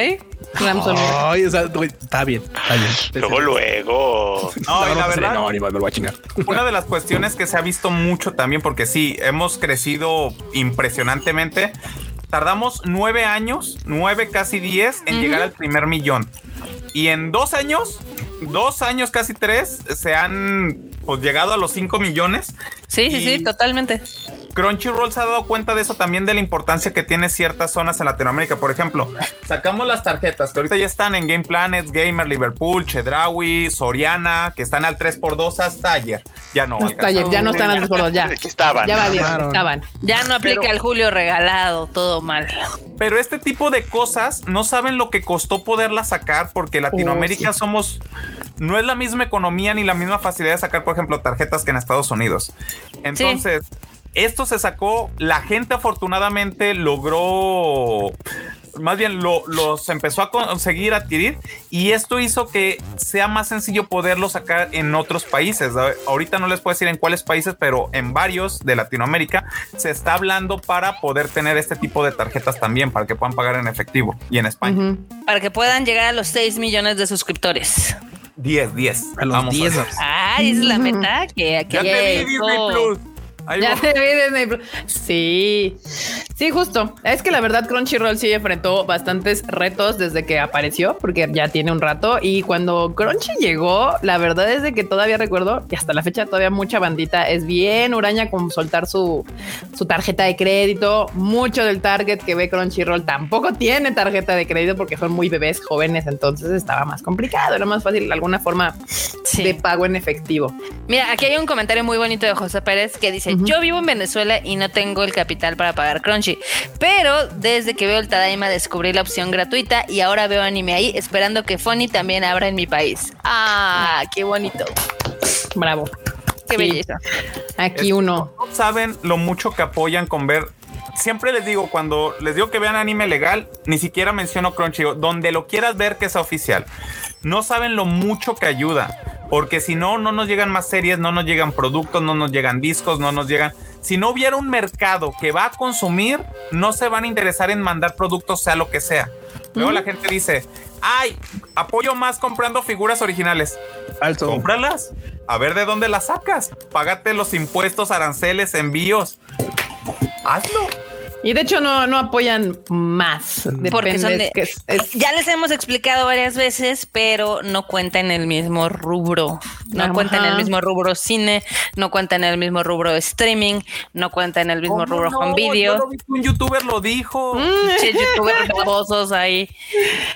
S3: Ay, o sea, está bien, está bien.
S2: Luego, luego.
S6: No, la verdad. No, me lo voy a chingar. Una de las cuestiones que se ha visto mucho también, porque sí, hemos crecido impresionantemente. Tardamos nueve años, nueve, casi diez, en llegar al primer millón. Y en dos años, dos años, casi tres, se han pues, llegado a los cinco millones.
S5: Sí, sí, sí, totalmente.
S6: Crunchyroll se ha dado cuenta de eso también de la importancia que tiene ciertas zonas en Latinoamérica. Por ejemplo, sacamos las tarjetas que ahorita ya están en Game Planet, Gamer, Liverpool, Chedraui, Soriana, que están al 3x2 hasta ayer. Ya no.
S1: ya no están al 3x2, ya.
S2: Estaban.
S1: Ya estaban.
S5: Ya no aplica el Julio regalado, todo mal.
S6: Pero este tipo de cosas no saben lo que costó poderlas sacar porque Latinoamérica oh, somos no es la misma economía ni la misma facilidad de sacar, por ejemplo, tarjetas que en Estados Unidos. Entonces, esto se sacó, la gente afortunadamente logró más bien lo, los empezó a conseguir adquirir y esto hizo que sea más sencillo poderlo sacar en otros países. Ahorita no les puedo decir en cuáles países, pero en varios de Latinoamérica se está hablando para poder tener este tipo de tarjetas también, para que puedan pagar en efectivo y en España.
S5: Para que puedan llegar a los 6 millones de suscriptores.
S6: 10, 10.
S3: A los 10.
S5: Ah, es la meta que, que
S6: ya te vi Disney Plus
S1: ya te vi Sí, sí, justo. Es que la verdad Crunchyroll sí enfrentó bastantes retos desde que apareció, porque ya tiene un rato. Y cuando Crunchy llegó, la verdad es de que todavía recuerdo que hasta la fecha todavía mucha bandita es bien uraña con soltar su, su tarjeta de crédito. Mucho del target que ve Crunchyroll tampoco tiene tarjeta de crédito porque son muy bebés jóvenes, entonces estaba más complicado. Era más fácil alguna forma de pago en efectivo.
S5: Mira, aquí hay un comentario muy bonito de José Pérez que dice: yo vivo en Venezuela y no tengo el capital para pagar Crunchy, pero desde que veo el Tadaima descubrí la opción gratuita y ahora veo anime ahí, esperando que Funny también abra en mi país. Ah, qué bonito.
S1: Bravo.
S5: Qué belleza.
S1: Aquí uno.
S6: No saben lo mucho que apoyan con ver siempre les digo, cuando les digo que vean anime legal, ni siquiera menciono Crunchy, donde lo quieras ver que sea oficial. No saben lo mucho que ayuda porque si no, no nos llegan más series, no nos llegan productos, no nos llegan discos, no nos llegan... Si no hubiera un mercado que va a consumir, no se van a interesar en mandar productos, sea lo que sea. Luego la gente dice, ay, apoyo más comprando figuras originales. Alto. Cómpralas. A ver de dónde las sacas. Págate los impuestos, aranceles, envíos. Hazlo.
S1: Y de hecho no, no apoyan más.
S5: Porque son de, Ya les hemos explicado varias veces, pero no cuenta en el mismo rubro. No cuenta en el mismo rubro cine, no cuenta en el mismo rubro streaming, no cuenta en el mismo rubro con video.
S6: un youtuber lo dijo.
S5: Mm, youtubers famosos ahí.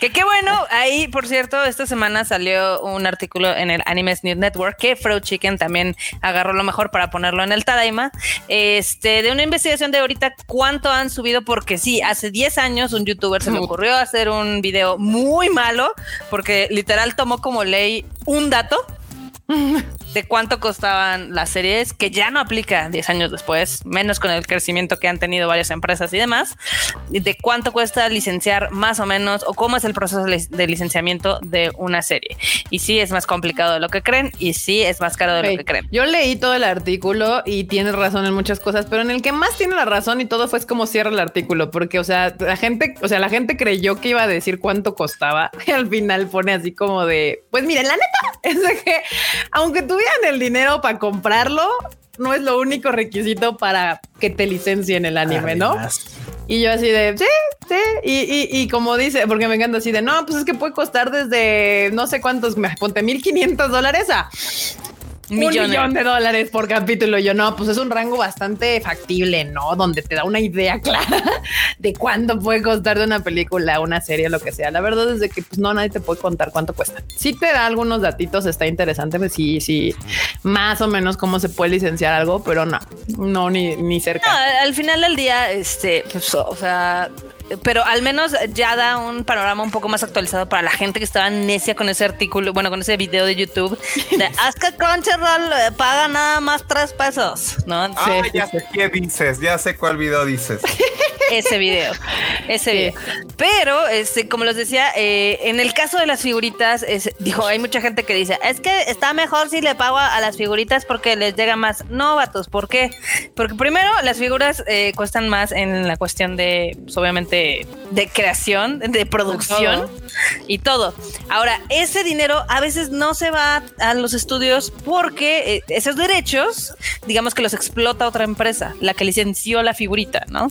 S5: Que qué bueno. Ahí, por cierto, esta semana salió un artículo en el Animes News Network que Fro Chicken también agarró lo mejor para ponerlo en el Tadaima. Este, de una investigación de ahorita cuánto han subido porque sí, hace 10 años un youtuber se le ocurrió hacer un video muy malo porque literal tomó como ley un dato de cuánto costaban las series, que ya no aplica 10 años después, menos con el crecimiento que han tenido varias empresas y demás, de cuánto cuesta licenciar más o menos o cómo es el proceso de licenciamiento de una serie. Y sí es más complicado de lo que creen y sí es más caro de lo que creen.
S1: Yo leí todo el artículo y tienes razón en muchas cosas, pero en el que más tiene la razón y todo fue como cierra el artículo, porque o sea, la gente, o sea, la gente creyó que iba a decir cuánto costaba y al final pone así como de, pues miren, la neta es que aunque tuviera el dinero para comprarlo, no es lo único requisito para que te licencien el anime, ¿no? Y yo así de, sí, sí, y, y, como dice, porque me encanta así de, no, pues es que puede costar desde no sé cuántos, me ponte 1500 dólares a un millón de dólares por capítulo. Yo no, pues es un rango bastante factible, ¿no? Donde te da una idea clara de cuánto puede costar de una película, una serie, lo que sea. La verdad es de que pues no, nadie te puede contar cuánto cuesta. Si te da algunos datitos, está interesante, pues sí, sí, más o menos cómo se puede licenciar algo, pero no, no, ni, ni cerca.
S5: al final del día, este, pues, o sea, pero al menos ya da un panorama un poco más actualizado para la gente que estaba necia con ese artículo, bueno, con ese video de YouTube. De, haz que Crunchyroll eh, paga nada más tres pesos, ¿no?
S6: Ah, ya sé qué dices, ya sé cuál video dices.
S5: ese video, ese video. Pero, este, como les decía, eh, en el caso de las figuritas, dijo, hay mucha gente que dice, es que está mejor si le pago a, las figuritas porque les llega más. No, vatos, ¿por qué? Porque primero, las figuras eh, cuestan más en la cuestión de, pues, obviamente, de creación, de producción y todo. Ahora, ese dinero a veces no se va a los estudios porque eh, esos derechos, digamos que los explota otra empresa, la que licenció la figurita, ¿no?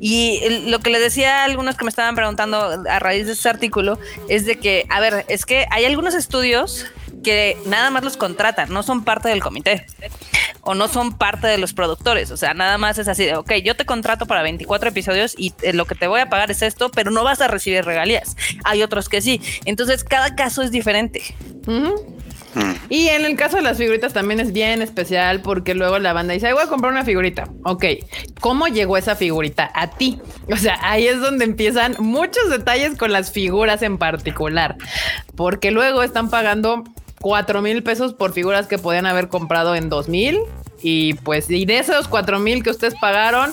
S5: Y lo que les decía a algunos que me estaban preguntando a raíz de este artículo es de que, a ver, es que hay algunos estudios que nada más los contratan, no son parte del comité. o no son parte de los productores. O sea, nada más es así de, ok, yo te contrato para 24 episodios y eh, lo que te voy a pagar es esto, pero no vas a recibir regalías. Hay otros que sí. Entonces, cada caso es diferente.
S1: Y en el caso de las figuritas también es bien especial porque luego la banda dice, voy a comprar una figurita. Ok, ¿cómo llegó esa figurita a ti? O sea, ahí es donde empiezan muchos detalles con las figuras en particular, porque luego están pagando cuatro mil pesos por figuras que podían haber comprado en dos mil. Y pues, y de esos cuatro mil que ustedes pagaron,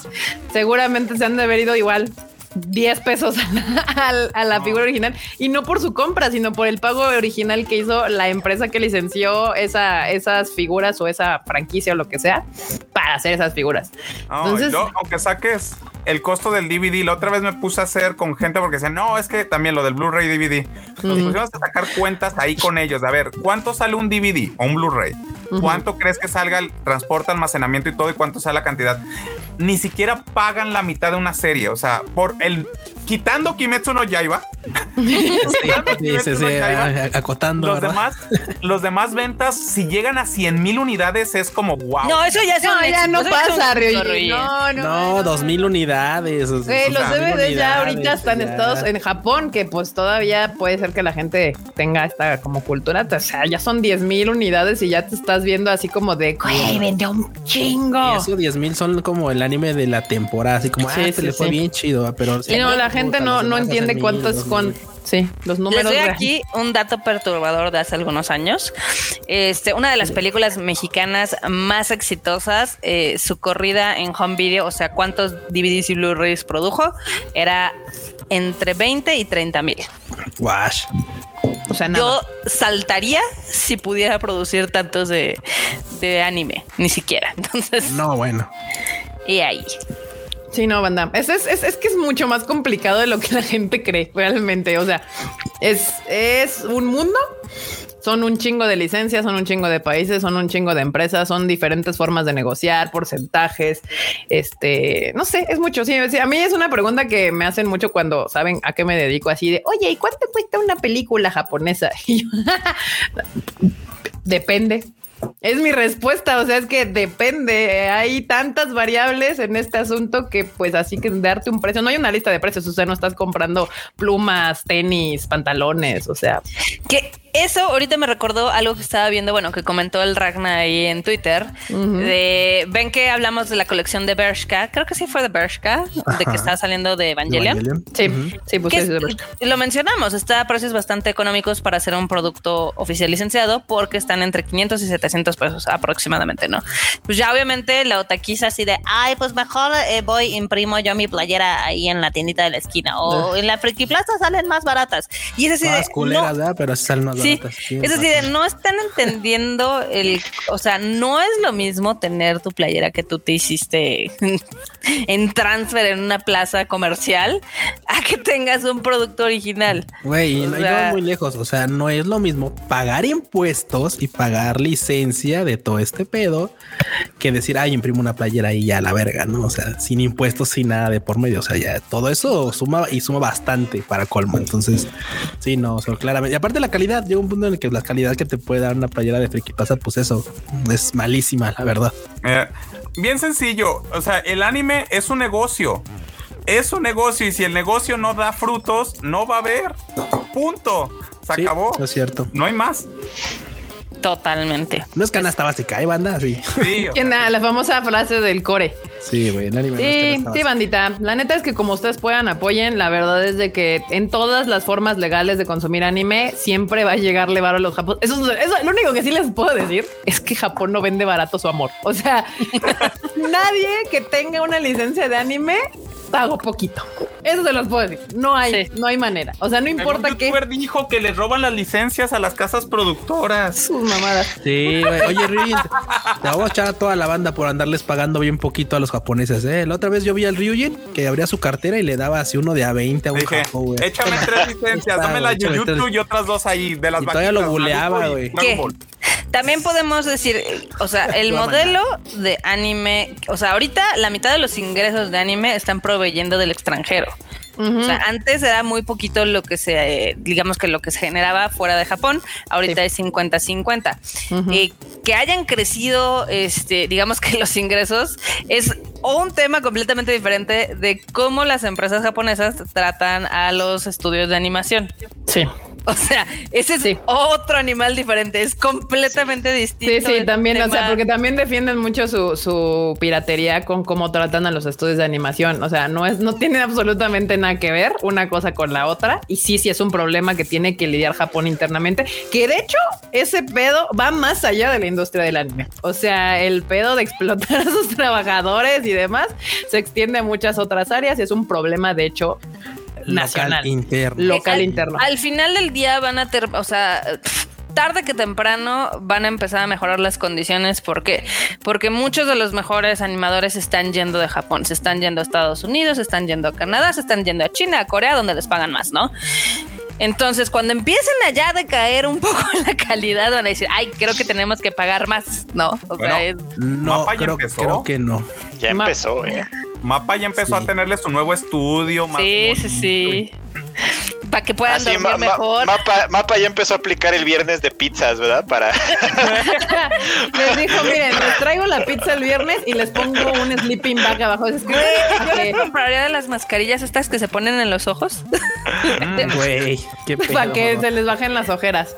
S1: seguramente se han de haber ido igual 10 pesos a la, figura original y no por su compra, sino por el pago original que hizo la empresa que licenció esa, esas figuras o esa franquicia o lo que sea para hacer esas figuras.
S6: Entonces, aunque saques el costo del DVD, la otra vez me puse a hacer con gente porque decían, no, es que también lo del Blu-ray DVD. Nos pusimos a sacar cuentas ahí con ellos. A ver, ¿cuánto sale un DVD o un Blu-ray? ¿Cuánto crees que salga el transporte, almacenamiento y todo? ¿Y cuánto sale la cantidad? Ni siquiera pagan la mitad de una serie. O sea, por el quitando Kimetsu no Yaiba,
S3: acotando.
S6: Los demás, los demás ventas, si llegan a 100 mil unidades, es como wow.
S5: No, eso ya,
S1: no, ya no pasa,
S3: No, no, no, dos mil unidades.
S1: Los DVDs ya ahorita están estados en Japón, que pues todavía puede ser que la gente tenga esta como cultura. O sea, ya son 10 mil unidades y ya te estás viendo así como de, güey, vendió un chingo.
S3: Y eso 10 mil son como el anime de la temporada, así como, sí, ah, se le fue bien chido, pero.
S1: Sí, no, la gente no, no entiende cuántos, con, sí, los números.
S5: Les doy aquí un dato perturbador de hace algunos años. Este, una de las películas mexicanas más exitosas, eh, su corrida en home video, o sea, cuántos DVDs y Blu-rays produjo, era entre 20 y 30 mil.
S3: Wash.
S5: O sea, Yo saltaría si pudiera producir tantos de, de anime, ni siquiera. Entonces.
S3: No, bueno.
S5: Y ahí.
S1: Sí, no, banda. Es, es, es, que es mucho más complicado de lo que la gente cree realmente. O sea, es, es un mundo. Son un chingo de licencias, son un chingo de países, son un chingo de empresas, son diferentes formas de negociar, porcentajes. Este, no sé, es mucho. Sí, a mí es una pregunta que me hacen mucho cuando saben a qué me dedico así de, oye, ¿y cuánto cuesta una película japonesa? Depende. Es mi respuesta, o sea, es que depende, hay tantas variables en este asunto que pues así que darte un precio, no hay una lista de precios, o sea, no estás comprando plumas, tenis, pantalones, o sea.
S5: Que eso ahorita me recordó algo que estaba viendo, bueno, que comentó el Ragnar ahí en Twitter. de, ven que hablamos de la colección de Bershka, creo que sí fue de Bershka, de que está saliendo de Evangelion.
S1: Sí, sí, pues sí,
S5: Lo mencionamos, está a precios bastante económicos para hacer un producto oficial licenciado porque están entre 500 y 700 pesos aproximadamente, ¿no? Pues ya obviamente la otaquiza así de, ay, pues mejor eh, voy, imprimo yo mi playera ahí en la tiendita de la esquina o en la Friki Plaza salen más baratas. Y es así de,
S3: culeras, Pero salen más
S5: sí, es decir, no están entendiendo el, o sea, no es lo mismo tener tu playera que tú te hiciste en transfer en una plaza comercial a que tengas un producto original.
S3: Güey, no sea, muy lejos, o sea, no es lo mismo pagar impuestos y pagar licencia de todo este pedo que decir, ay, imprimo una playera y ya la verga, ¿no? O sea, sin impuestos, sin nada de por medio, o sea, ya todo eso suma y suma bastante para colmo. Entonces, sí, no, o claramente. Y aparte la calidad, llega un punto en el que la calidad que te puede dar una playera de friki pasa, pues eso es malísima, la verdad.
S6: bien sencillo. O sea, el anime es un negocio. Es un negocio y si el negocio no da frutos, no va a haber. Punto. Se acabó.
S3: Es cierto.
S6: No hay más.
S5: Totalmente.
S3: No es canasta básica, ¿eh, banda? Sí.
S1: sí la famosa frase del core.
S3: Sí, güey,
S1: Sí, sí, bandita. La neta es que como ustedes puedan apoyen, la verdad es de que en todas las formas legales de consumir anime siempre va a llegarle barato a los japoneses. Eso, eso, lo único que sí les puedo decir es que Japón no vende barato su amor. O sea, nadie que tenga una licencia de anime pago poquito. Eso se los puedo decir. No hay, no hay manera. O sea, no importa que.
S6: dijo que le roban las licencias a las casas productoras.
S1: Sus mamadas.
S3: Sí, güey. Oye, Ryujin, te vamos a echar a toda la banda por andarles pagando bien poquito a los japoneses. ¿eh? La otra vez yo vi al Ryujin que abría su cartera y le daba así uno de a 20 a un
S6: Dije, Échame tres licencias, dame la YouTube y otras dos ahí de las
S3: y Todavía lo buleaba, güey.
S5: También podemos decir, o sea, el modelo de anime, o sea, ahorita la mitad de los ingresos de anime están proveyendo del extranjero. O sea, antes era muy poquito lo que se, digamos que lo que se generaba fuera de Japón, ahorita es 50-50. ¿Qué que hayan crecido, este, digamos que los ingresos es un tema completamente diferente de cómo las empresas japonesas tratan a los estudios de animación.
S1: Sí.
S5: O sea, ese es otro animal diferente, es completamente distinto.
S1: Sí, sí, también, o sea, porque también defienden mucho su, su, piratería con cómo tratan a los estudios de animación. O sea, no es, no tiene absolutamente nada que ver una cosa con la otra. Y sí, sí es un problema que tiene que lidiar Japón internamente, que de hecho ese pedo va más allá de la industria del anime. O sea, el pedo de explotar a sus trabajadores y demás se extiende a muchas otras áreas y es un problema, de hecho, nacional.
S3: interno.
S1: Local interno.
S5: Al final del día van a tener, o sea, tarde que temprano van a empezar a mejorar las condiciones. ¿Por qué? Porque muchos de los mejores animadores están yendo de Japón, se están yendo a Estados Unidos, se están yendo a Canadá, se están yendo a China, a Corea, donde les pagan más, ¿no? Entonces, cuando empiecen allá a decaer un poco la calidad, van a decir, ay, creo que tenemos que pagar más, ¿no?
S3: O sea, no, creo, creo, que no.
S2: Ya empezó, eh.
S6: Mapa ya empezó a tenerle su nuevo estudio.
S5: Más sí, sí, sí. Para que puedan Así, dormir mejor.
S2: Mapa, Mapa ya empezó a aplicar el viernes de pizzas, ¿verdad? Para.
S1: les dijo, miren, les traigo la pizza el viernes y les pongo un sleeping bag abajo. Es que,
S5: yo les compraría de las mascarillas estas que se ponen en los ojos.
S3: Mm, güey,
S1: Para que se les bajen las ojeras.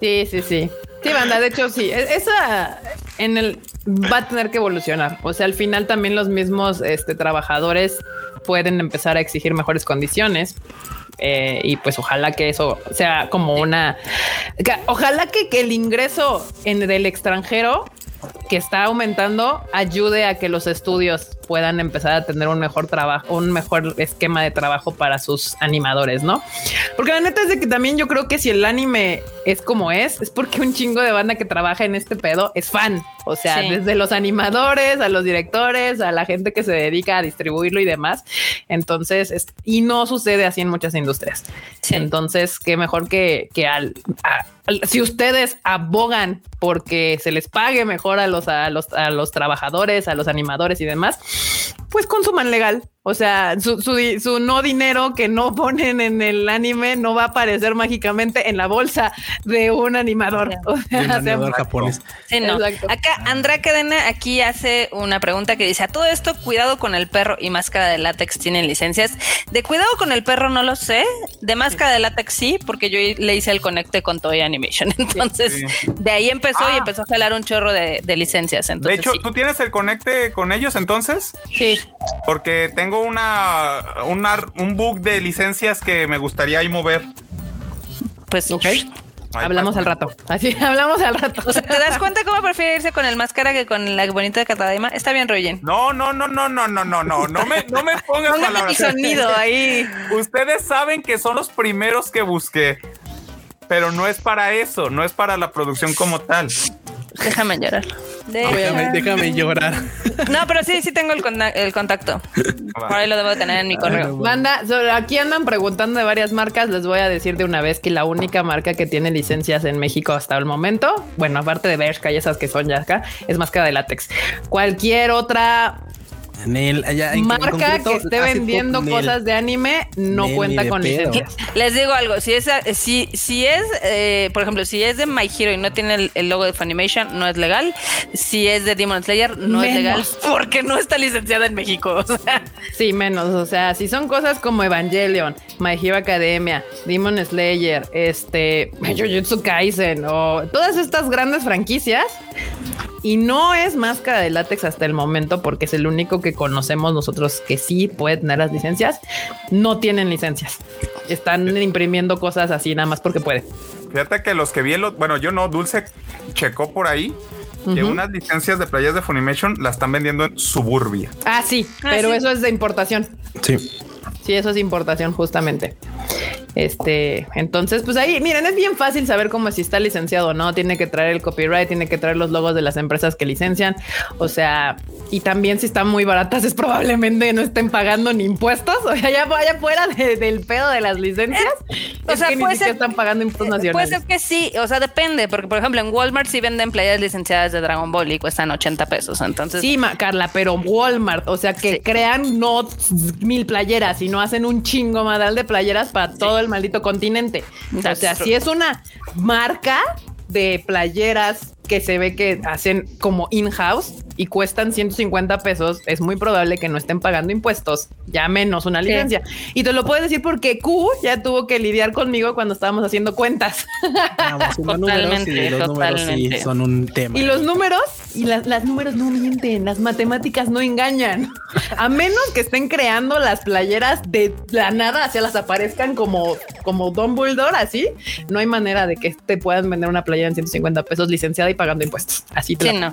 S1: Sí, sí, sí. Sí, banda, de hecho sí. E-, esa en el va a tener que evolucionar. O sea, al final también los mismos este, trabajadores pueden empezar a exigir mejores condiciones. Eh, y pues ojalá que eso sea como una... Ojalá que, que el ingreso en el extranjero que está aumentando ayude a que los estudios puedan empezar a tener un mejor trabajo, un mejor esquema de trabajo para sus animadores, ¿no? Porque la neta es de que también yo creo que si el anime es como es, es porque un chingo de banda que trabaja en este pedo es fan. O sea, desde los animadores, a los directores, a la gente que se dedica a distribuirlo y demás. Entonces, y no sucede así en muchas industrias. Entonces, qué mejor que, que al, si ustedes abogan porque se les pague mejor a los, a los, a los trabajadores, a los animadores y demás, pues consuman legal. O sea, su, su, no dinero que no ponen en el anime no va a aparecer mágicamente en la bolsa de un animador. O
S3: animador japonés.
S5: Acá Andrea Cadena aquí hace una pregunta que dice, a todo esto, cuidado con el perro y máscara de látex tienen licencias. De cuidado con el perro no lo sé. De máscara de látex sí, porque yo le hice el conecte con Toy Animation. Entonces, de ahí empezó y ah. empezó a jalar un chorro de, licencias. Entonces,
S6: de hecho, ¿tú tienes el conecte con ellos entonces?
S5: Sí.
S6: Porque tengo una, un bug de licencias que me gustaría ahí mover.
S1: Pues ok. hablamos al rato. Así hablamos al rato.
S5: O sea, ¿te das cuenta cómo prefiere irse con el máscara que con la bonita de Catadema? Está bien, Royen.
S6: No, no, no, no, no, no, no, no. No me, no me pongas
S5: palabras. sonido ahí.
S6: Ustedes saben que son los primeros que busqué. Pero no es para eso, no es para la producción como tal.
S5: Déjame llorar.
S3: Déjame, llorar.
S5: No, pero sí, sí tengo el, contacto. Por ahí lo debo tener en mi correo.
S1: Manda, aquí andan preguntando de varias marcas. Les voy a decir de una vez que la única marca que tiene licencias en México hasta el momento, bueno, aparte de Bershka y esas que son ya acá, es máscara de látex. Cualquier otra marca que esté vendiendo cosas de anime no cuenta con licencias.
S5: Les digo algo, si es, si, si es eh, por ejemplo, si es de My Hero y no tiene el, logo de Funimation, no es legal. Si es de Demon Slayer, no es legal porque no está licenciada en México.
S1: Sí, menos. O sea, si son cosas como Evangelion, My Hero Academia, Demon Slayer, este, Jujutsu Kaisen o todas estas grandes franquicias, y no es máscara de látex hasta el momento porque es el único que conocemos nosotros que sí puede tener las licencias. No tienen licencias. Están imprimiendo cosas así nada más porque puede.
S6: Fíjate que los que vi, bueno, yo no, Dulce checó por ahí que unas licencias de playas de Funimation las están vendiendo en Suburbia.
S1: Ah, sí, ah, pero eso es de importación.
S3: Sí.
S1: Sí, eso es importación justamente. Este, entonces, pues ahí, miren, es bien fácil saber cómo si está licenciado o no. Tiene que traer el copyright, tiene que traer los logos de las empresas que licencian. O sea, y también si están muy baratas, es probablemente no estén pagando ni impuestos. O sea, ya vaya fuera del pedo de las licencias. o sea, puede ser, están pagando impuestos nacionales.
S5: Puede ser que sí, o sea, depende, porque por ejemplo en Walmart sí venden playas licenciadas de Dragon Ball y cuestan 80 pesos. Entonces,
S1: sí, Carla, pero Walmart, o sea, que crean no mil playeras, sino hacen un chingo madal de playeras para todo el maldito continente. O sea, si es una marca, de playeras que se ve que hacen como in-house y cuestan 150 pesos, es muy probable que no estén pagando impuestos, ya menos una licencia. Y te lo puedes decir porque Q ya tuvo que lidiar conmigo cuando estábamos haciendo cuentas.
S5: totalmente, los números
S3: son un tema.
S1: Y los números y las, las números no mienten, las matemáticas no engañan. A menos que estén creando las playeras de la nada, hacia las aparezcan como, como Dumbledore, así, no hay manera de que te puedan vender una playera en 150 pesos licenciada y pagando impuestos. Así
S5: sí, no.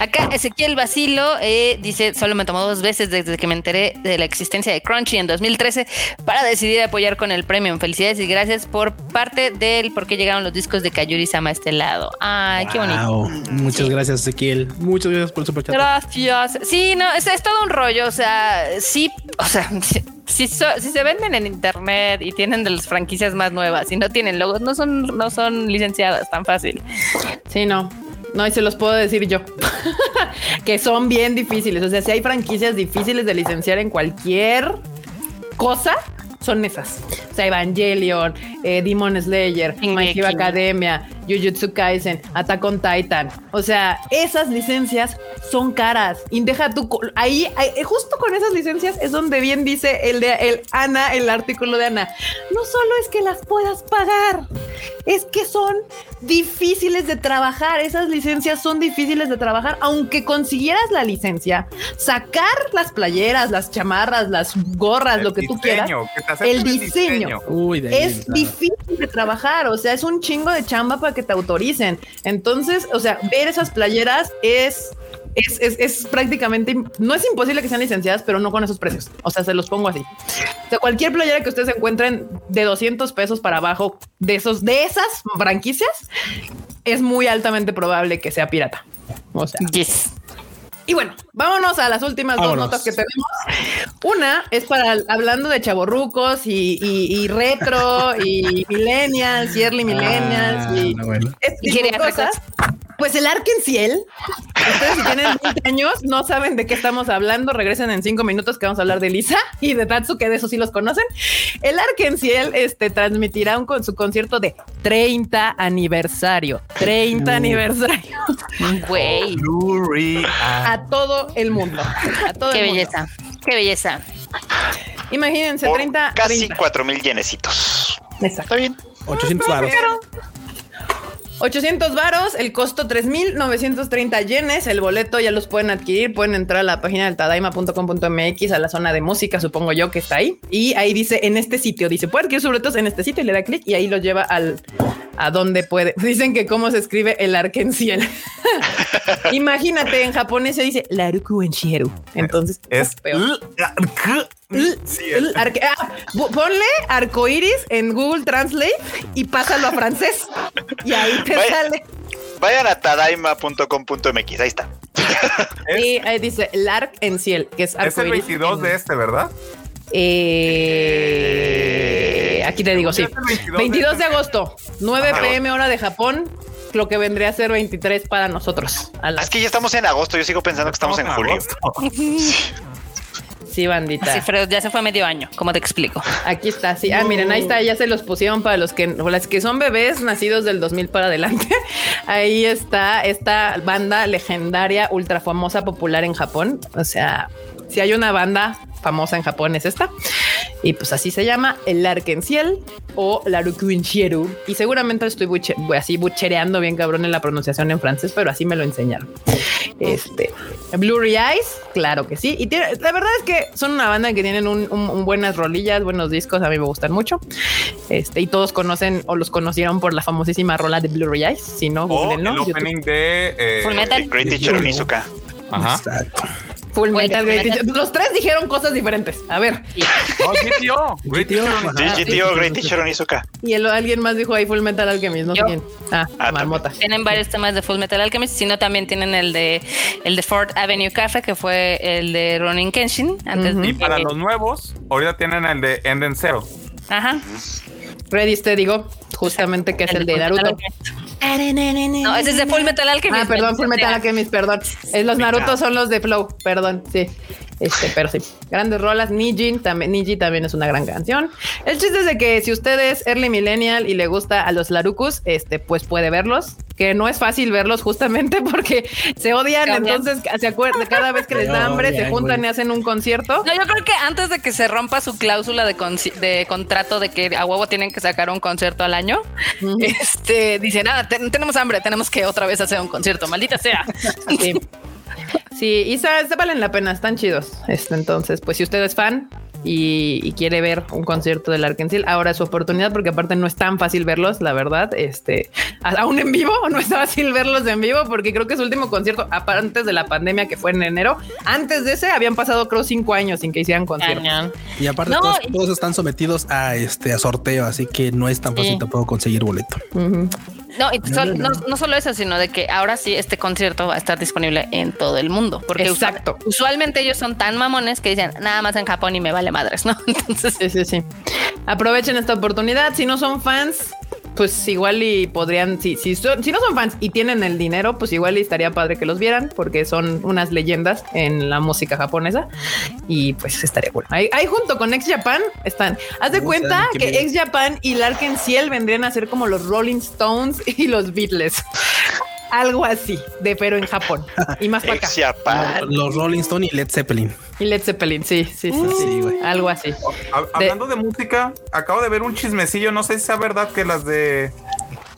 S5: Acá Ezequiel Basilo eh, dice: Solo me tomó dos veces desde que me enteré de la existencia de Crunchy en 2013 para decidir apoyar con el premium. Felicidades y gracias por parte del por qué llegaron los discos de Kayuri Sama a este lado. Ay, qué bonito.
S3: Muchas gracias, Ezequiel. Muchas gracias por su
S5: Gracias. Sí, no, es, es todo un rollo. O sea, sí, o sea, si, se venden en internet y tienen de las franquicias más nuevas y no tienen logos, no son, no son licenciadas tan fácil.
S1: Sí, no. No, y se los puedo decir yo, que son bien difíciles. O sea, si hay franquicias difíciles de licenciar en cualquier cosa, son esas. O sea, Evangelion, eh, Demon Slayer, My Hero Academia, Jujutsu Kaisen, Attack on Titan. O sea, esas licencias son caras. Y deja tú, ahí, eh, justo con esas licencias es donde bien dice el de el Ana, el artículo de Ana. No solo es que las puedas pagar, es que son difíciles de trabajar. Esas licencias son difíciles de trabajar. Aunque consiguieras la licencia, sacar las playeras, las chamarras, las gorras, lo que tú quieras, el diseño, es difícil de trabajar. O sea, es un chingo de chamba para que te autoricen. Entonces, o sea, ver esas playeras es es, es, prácticamente, no es imposible que sean licenciadas, pero no con esos precios. O sea, se los pongo así. O cualquier playera que ustedes encuentren de 200 pesos para abajo de esos, de esas franquicias, es muy altamente probable que sea pirata. O sea, yes. Y bueno, vámonos a las últimas dos notas que tenemos. Una es para hablando de chaborrucos y, retro y millennials y early millennials ah, y, bueno. cosas. Pues el Arkenciel, ustedes si tienen 20 años no saben de qué estamos hablando, regresen en cinco minutos que vamos a hablar de Lisa y de Tatsu, que de eso sí los conocen. El Arkenciel este, transmitirá un, con su concierto de 30 aniversario. 30 aniversario.
S5: Güey.
S1: A todo el mundo. A todo
S5: qué
S1: el
S5: belleza. Qué belleza.
S1: Imagínense, 30.
S2: Casi 4 mil yenecitos.
S1: Exacto. Está
S3: bien. 800 baros.
S1: 800 varos, el costo 3.930 yenes, el boleto ya los pueden adquirir, pueden entrar a la página del tadaima.com.mx a la zona de música, supongo yo que está ahí, y ahí dice en este sitio, dice, puede adquirir sus boletos en este sitio y le da clic y ahí lo lleva al a donde puede. Dicen que cómo se escribe el arkenciel. Imagínate, en japonés se dice Laruku en Entonces es peor. Ah, ponle arcoiris en Google Translate y pásalo a francés. Y ahí te sale.
S2: Vayan a tadaima.com.mx, ahí está.
S1: Y ahí dice el arc en ciel, que es
S6: Es el 22 de este, ¿verdad?
S1: Eh, aquí te digo, sí. 22, de, agosto, 9 pm hora de Japón, lo que vendría a ser 23 para nosotros.
S2: Es que ya estamos en agosto, yo sigo pensando que estamos, en julio.
S1: Sí, bandita.
S5: Sí, pero ya se fue medio año, ¿cómo te explico?
S1: Aquí está, sí. Ah, miren, ahí está, ya se los pusieron para los que, las que son bebés nacidos del 2000 para adelante. Ahí está esta banda legendaria, ultra famosa, popular en Japón. O sea, si hay una banda famosa en Japón es esta. Y pues así se llama el Arkenciel o Larukuinchieru. Y seguramente estoy así buchereando bien cabrón en la pronunciación en francés, pero así me lo enseñaron. Este Blurry Eyes, claro que sí. Y la verdad es que son una banda que tienen un, buenas rolillas, buenos discos. A mí me gustan mucho. Este y todos conocen o los conocieron por la famosísima rola de Blurry Eyes. Si no,
S6: oh, el opening de
S5: eh, Full Metal.
S2: Great Teacher
S6: Ajá.
S1: Exacto. Full Metal Great Teacher. Los tres dijeron cosas diferentes. A ver.
S6: Oh, GTO.
S2: Great GTO, Great Teacher Onizuka.
S1: Y el, alguien más dijo ahí Full Metal Alchemist, no sé quién. Ah, ah Marmota.
S5: Tienen varios temas de Full Metal Alchemist, sino también tienen el de el de Fort Avenue Cafe, que fue el de Ronin Kenshin. Antes
S6: Y para los nuevos, ahorita tienen el de Enden Zero.
S5: Ajá.
S1: Ready te digo, justamente que es el, de Naruto.
S5: No, ese es de Full Metal Alchemist.
S1: Ah, perdón, Full Metal Alchemist, perdón. Es los Naruto son los de Flow, perdón, sí. Este, pero sí. Grandes rolas. Nijin también, Niji también es una gran canción. El chiste es de que si usted es early millennial y le gusta a los Larukus, este, pues puede verlos que no es fácil verlos justamente porque se odian, entonces se acuerdan, cada vez que les da hambre se juntan y hacen un concierto.
S5: No, yo creo que antes de que se rompa su cláusula de, de contrato de que a huevo tienen que sacar un concierto al año, este dice nada, tenemos hambre, tenemos que otra vez hacer un concierto, maldita sea.
S1: Sí. Sí, y se, valen la pena, están chidos. Este, entonces, pues si usted es fan, y, quiere ver un concierto del Arkansas, ahora es su oportunidad porque aparte no es tan fácil verlos, la verdad, este, aún en vivo, no es fácil verlos en vivo porque creo que su último concierto, antes de la pandemia que fue en enero, antes de ese habían pasado creo cinco años sin que hicieran conciertos.
S3: Y aparte todos, están sometidos a este a sorteo, así que no es tan fácil tampoco conseguir boleto.
S5: No, no, solo eso, sino de que ahora sí este concierto va a estar disponible en todo el mundo. Porque Exacto. usualmente ellos son tan mamones que dicen nada más en Japón y me vale madres, ¿no?
S1: Entonces, sí, sí, sí. Aprovechen esta oportunidad. Si no son fans, pues igual y podrían, si, si, si no son fans y tienen el dinero, pues igual y estaría padre que los vieran porque son unas leyendas en la música japonesa y pues estaría bueno. Ahí, junto con Ex Japan están. Haz de cuenta que Ex Japan y Larkin Ciel vendrían a ser como los Rolling Stones y los Beatles. Algo así, de pero en Japón y más para acá.
S3: Los Rolling Stones y Led Zeppelin.
S1: Y Led Zeppelin, sí, sí, sí, sí, güey. Algo así.
S6: hablando de música, acabo de ver un chismecillo, no sé si sea verdad que las de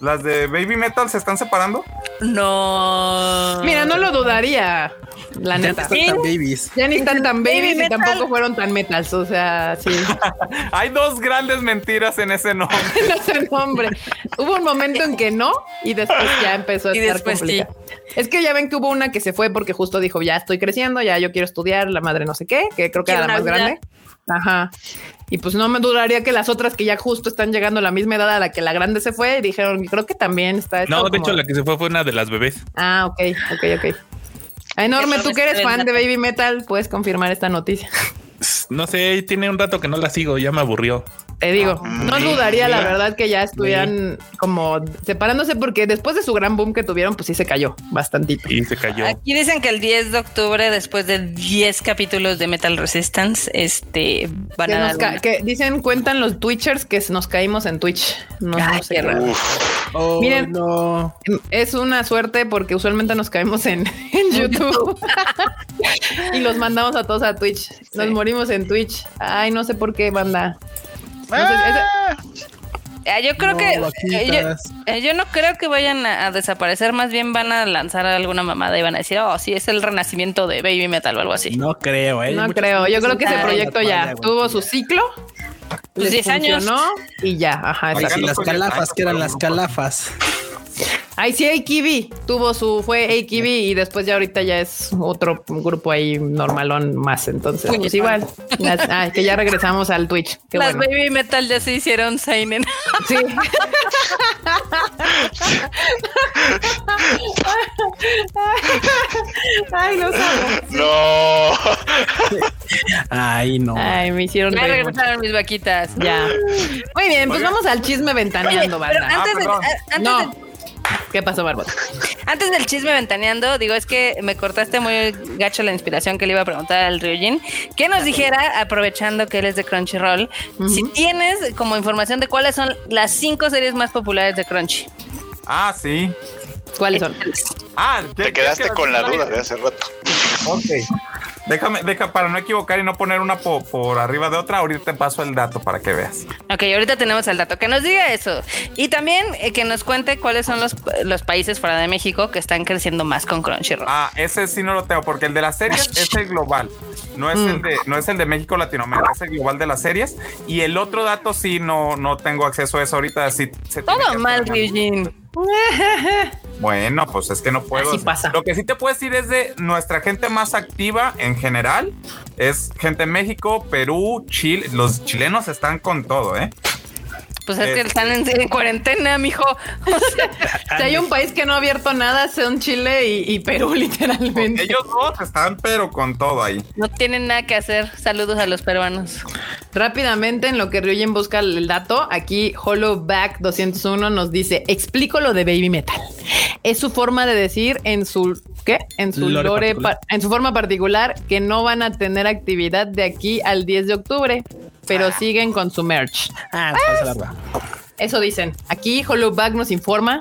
S6: las de Baby Metal se están separando.
S5: No.
S1: Mira, no lo dudaría. La ya neta.
S3: Están tan babies.
S1: Ya ni están tan babies y tampoco fueron tan metals. O sea, sí.
S6: Hay dos grandes mentiras en ese nombre.
S1: en ese nombre. Hubo un momento en que no y después ya empezó a estar complicado. Es que ya ven que hubo una que se fue porque justo dijo, ya estoy creciendo, ya yo quiero estudiar, la madre no sé qué, que creo que era la más grande. Ajá. Y pues no me dudaría que las otras que ya justo están llegando a la misma edad a la que la grande se fue, dijeron, creo que también está.
S4: No, de hecho, la que se fue fue una de las bebés.
S1: Ah, ok, ok, ok. Enorme, tú que eres fan de Baby Metal, puedes confirmar esta noticia.
S4: No sé, tiene un rato que no la sigo, ya me aburrió.
S1: Te digo, ah, no dudaría la verdad que ya estuvieran como separándose porque después de su gran boom que tuvieron, pues sí se cayó bastantito.
S4: Y se cayó.
S5: Aquí dicen que el 10 de octubre, después de 10 capítulos de Metal Resistance, este van a
S1: que dicen, cuentan los Twitchers que nos caímos en Twitch. No, sé. Oh, Miren, no. es una suerte porque usualmente nos caemos en, YouTube y los mandamos a todos a Twitch. Nos morimos en Twitch. Ay, no sé por qué, banda.
S5: Ah. Ah, yo creo que eh, eh, yo, no creo que vayan a, desaparecer, más bien van a lanzar alguna mamada y van a decir, oh, sí, es el renacimiento de Baby Metal o algo así.
S3: No creo, ¿eh?
S1: No creo, yo creo que ese proyecto ya tuvo su ciclo. 10 años. Y ya, ajá.
S3: las calafas, que eran las calafas.
S1: Ay, sí, AKB tuvo su, fue AKB y después ya ahorita ya es otro grupo ahí normalón más. Entonces, pues igual, ah, que ya regresamos al Twitch.
S5: Las baby metal ya se hicieron Seinen. Sí.
S1: Ay, no sabes.
S2: No.
S3: Ay, no.
S1: Ay, me hicieron.
S5: Ya regresaron mis vaquitas.
S1: Ya. Muy bien, pues vamos al chisme ventaneando, ¿verdad?
S5: Antes, de, antes
S1: ¿Qué pasó, Barbot?
S5: Antes del chisme ventaneando, digo, es que me cortaste muy gacho la inspiración que le iba a preguntar al Ryujin. Que nos dijera, aprovechando que él es de Crunchyroll, si tienes como información de cuáles son las cinco series más populares de Crunchy.
S6: Ah, sí.
S1: ¿Cuáles son?
S2: Ah, te quedaste con la duda de hace rato.
S6: Ok. Déjame, deja para no equivocar y no poner una por arriba de otra. Ahorita te paso el dato para que veas.
S5: Ok, ahorita tenemos el dato. Que nos diga eso. Y también eh, que nos cuente cuáles son los, los países fuera de México que están creciendo más con Crunchyroll.
S6: Ah, ese sí no lo tengo, porque el de las series es el global. No es, el mm. de, no es el de México Latinoamérica, es el global de las series. Y el otro dato sí no, no tengo acceso a eso ahorita. Sí,
S5: Todo mal, Eugene.
S6: Bueno, pues es que no puedo. Lo que sí te puedo decir es de nuestra gente más activa en general. Es gente en México, Perú, Chile. Los chilenos están con todo, ¿eh?
S5: Pues es que están en, cuarentena, mijo.
S1: si hay un país que no ha abierto nada, son Chile y, Perú, literalmente.
S6: Ellos dos están, pero con todo ahí.
S5: No tienen nada que hacer. Saludos a los peruanos.
S1: Rápidamente, en lo que Ryujin busca el dato, aquí Hollowback 201 nos dice: Explico lo de Baby Metal. Es su forma de decir en su ¿qué? En su lore, en su forma particular que no van a tener actividad de aquí al 10 de octubre pero ah. siguen con su merch. Ah, pues, Eso dicen. Aquí Hollowback nos informa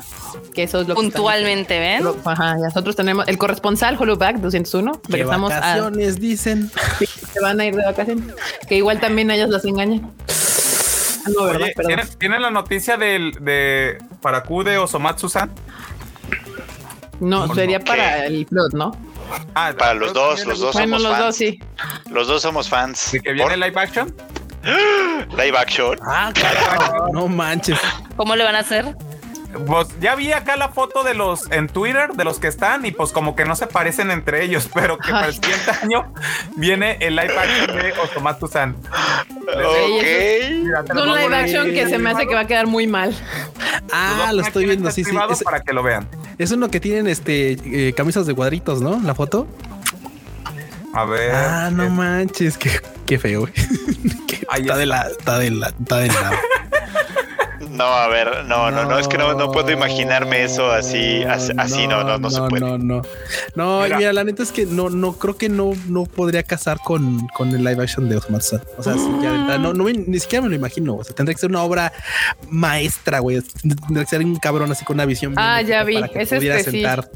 S1: que eso es lo
S5: puntualmente, ¿ven?
S1: Ajá, nosotros tenemos el corresponsal Hollowback 201.
S3: ¿Qué vacaciones dicen?
S1: Se van a ir de vacaciones. Que igual también ellos las engañan.
S6: Ah, no, ¿tienen, la noticia del, de Paraku de Osomatsu-san?
S1: No, sería para el plot, ¿no?
S2: Ah, para los dos, los dos somos los fans. Dos, sí. Los dos somos fans.
S6: ¿Y que viene live action?
S2: Live action.
S3: Ah, no manches.
S5: ¿Cómo le van a hacer?
S6: Pues ya vi acá la foto de los en Twitter, de los que están, y pues como que no se parecen entre ellos, pero que para el siguiente año viene el live action de Otomatu-san.
S2: Ok.
S1: Es un live action que se me hace que va a quedar muy mal.
S3: Ah, lo estoy viendo, sí, sí.
S6: Es, para que lo vean.
S3: Es uno que tienen este eh, camisas de cuadritos, ¿no? La foto.
S6: A ver.
S3: Ah, no manches, qué, qué feo, güey. está, de la, está de la, está de la.
S2: No, a ver, no, no, no, es que no, no puedo imaginarme eso así, así, no, no, no, se puede.
S3: No, no, no. mira. la neta es que no, no creo que no, no podría casar con, con el live action de Osmar O sea, no, no, ni siquiera me lo imagino. O sea, tendría que ser una obra maestra, güey. Tendría que ser un cabrón así con una visión.
S1: Ah, ya vi.
S3: es este, sentar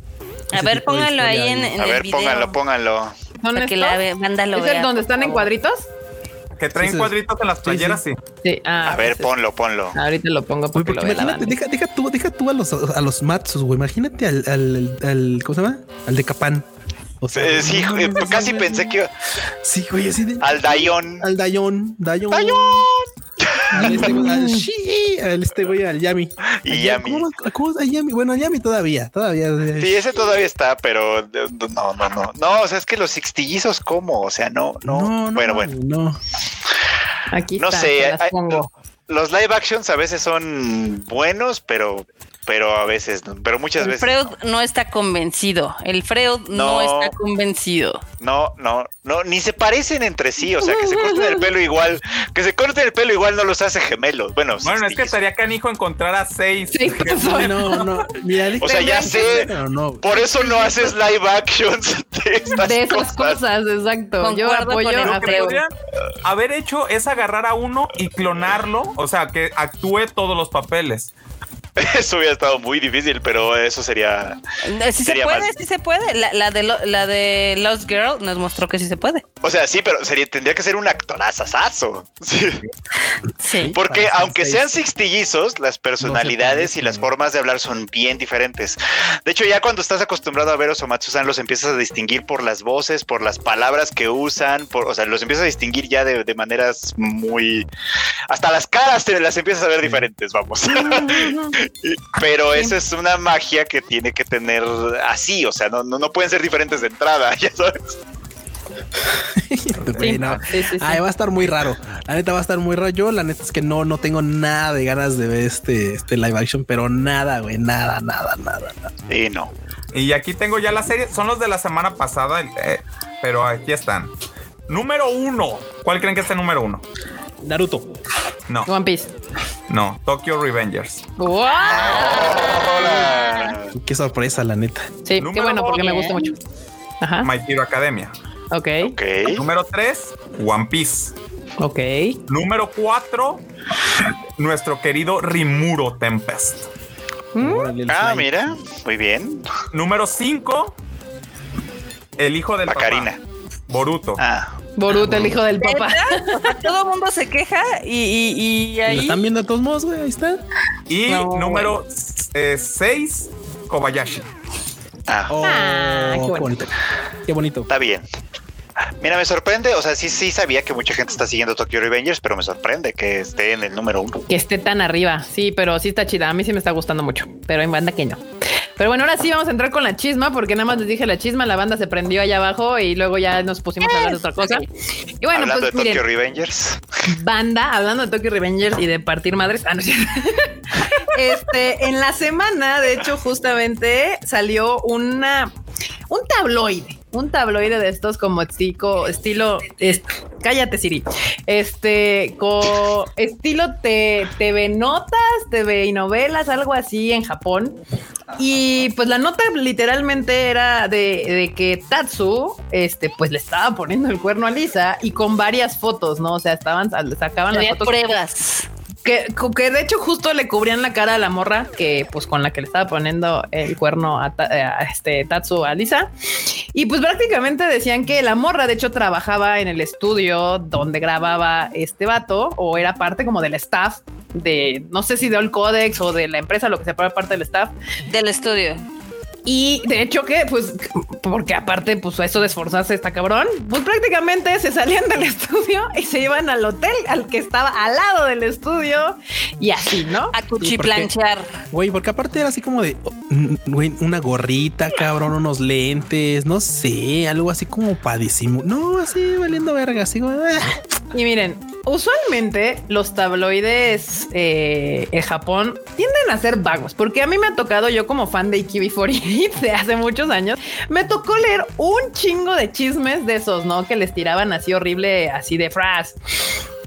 S5: A ver, pónganlo ahí en, en,
S2: A ver, pónganlo, pónganlo.
S5: ¿Dónde que la banda lo
S1: ¿Es el donde están en cuadritos?
S6: Que traen cuadritos en las playeras, sí.
S1: sí.
S2: Ah, a ver, ponlo, ponlo.
S1: Ahorita lo pongo porque, lo imagínate,
S3: deja, deja, tú, deja tú a los, a los Matsus, güey. Imagínate al, al, al, ¿cómo se llama? Al de Capán.
S2: O sea, eh, sí, casi pensé que
S3: Sí, güey, así de.
S2: Al Dayon.
S3: Al Dayon. Dayon.
S2: Dayon.
S3: Al este güey, al, al este güey, al Yami.
S2: Y Yami.
S3: ¿Cómo, cómo Yami? Bueno, Yami todavía, todavía.
S2: Sí, ese todavía está, pero no, no, no. No, o sea, es que los sixtillizos, ¿cómo? O sea, no, no. no bueno, bueno.
S3: No.
S1: Aquí
S2: no sé. los live actions a veces son buenos, pero pero a veces, pero muchas veces.
S5: Freud no. está convencido. El Freud no, está convencido.
S2: No, no, no, ni se parecen entre sí. O sea, que se corten el pelo igual, que se corten el pelo igual no los hace gemelos. Bueno,
S6: bueno, es que estaría canijo encontrar a seis.
S3: no, no.
S2: o sea, ya sé. por eso no haces live actions de, estas
S1: de esas cosas. exacto. Yo apoyo a Freud.
S6: Haber hecho es agarrar a uno y clonarlo, o sea, que actúe todos los papeles.
S2: Eso hubiera estado muy difícil, pero eso sería.
S5: Sí se puede, sí se puede. La, de la de Lost Girl nos mostró que sí se puede.
S2: O sea, sí, pero sería, tendría que ser un actorazazazo. Sí. sí. Porque aunque sean sextillizos, las personalidades y las formas de hablar son bien diferentes. De hecho, ya cuando estás acostumbrado a ver Osomatsu-san, los empiezas a distinguir por las voces, por las palabras que usan, por, o sea, los empiezas a distinguir ya de, de maneras muy. Hasta las caras te las empiezas a ver diferentes, vamos. Pero esa es una magia que tiene que tener así, o sea, no, no, pueden ser diferentes de entrada, ya sabes.
S3: Ay, va a estar muy raro. La neta va a estar muy raro. Yo, la neta es que no, no tengo nada de ganas de ver este, este live action, pero nada, güey, nada, nada, nada, nada.
S2: Y no.
S6: Y aquí tengo ya la serie. Son los de la semana pasada, eh, pero aquí están. Número uno. ¿Cuál creen que es el número uno?
S3: Naruto.
S6: No.
S1: One Piece.
S6: No, Tokyo Revengers.
S1: ¡Wow!
S3: Qué sorpresa, la neta.
S1: Sí, qué bueno, porque me gusta mucho.
S6: Ajá. My Hero Academia.
S1: Ok.
S6: Número 3, One Piece.
S1: Ok.
S6: Número 4, nuestro querido Rimuro Tempest.
S2: ¿Mm? Ah, mira, muy bien.
S6: Número 5, el hijo del
S2: Macarina.
S6: Boruto.
S2: Ah.
S1: Boruto, el hijo del papá.
S5: todo el mundo se queja y, ahí.
S3: Lo están viendo de todos modos, güey. Ahí está.
S6: Y número 6, eh, Kobayashi.
S2: Ah,
S3: oh, ah qué, bonito. qué bonito.
S2: Está bien. Mira, me sorprende, o sea, sí, sí sabía que mucha gente está siguiendo Tokyo Revengers, pero me sorprende que esté en el número uno.
S1: Que esté tan arriba, sí, pero sí está chida. A mí sí me está gustando mucho, pero en banda que no. Pero bueno, ahora sí vamos a entrar con la chisma, porque nada más les dije la chisma, la banda se prendió allá abajo y luego ya nos pusimos a hablar de otra cosa.
S2: Y bueno, hablando pues, de Tokyo Revengers.
S1: Banda, hablando de Tokyo Revengers y de partir madres. Ah, no, este, en la semana, de hecho, justamente salió una un tabloide, un tabloide de estos como estilo, estilo, cállate Siri, este, con estilo TV notas, TV y novelas, algo así en Japón. Y pues la nota literalmente era de, que Tatsu, este, pues le estaba poniendo el cuerno a Lisa y con varias fotos, ¿no? O sea, estaban, sacaban las fotos.
S5: pruebas
S1: Que, de hecho justo le cubrían la cara a la morra que pues con la que le estaba poniendo el cuerno a, este Tatsu a Lisa. Y pues prácticamente decían que la morra de hecho trabajaba en el estudio donde grababa este vato o era parte como del staff de no sé si de All Codex o de la empresa, lo que sea, parte del staff
S5: del estudio.
S1: Y de hecho que, pues, porque aparte, pues eso de esforzarse está cabrón, pues prácticamente se salían del estudio y se iban al hotel al que estaba al lado del estudio y así, ¿no?
S5: A cuchiplanchar.
S3: Güey, porque aparte era así como de, güey, una gorrita, cabrón, unos lentes, no sé, algo así como padísimo. No, así valiendo verga, así como...
S1: Y miren, usualmente los tabloides eh, en Japón tienden a ser vagos, porque a mí me ha tocado, yo como fan de Ikibi 48 de hace muchos años, me tocó leer un chingo de chismes de esos, ¿no? Que les tiraban así horrible, así de fras.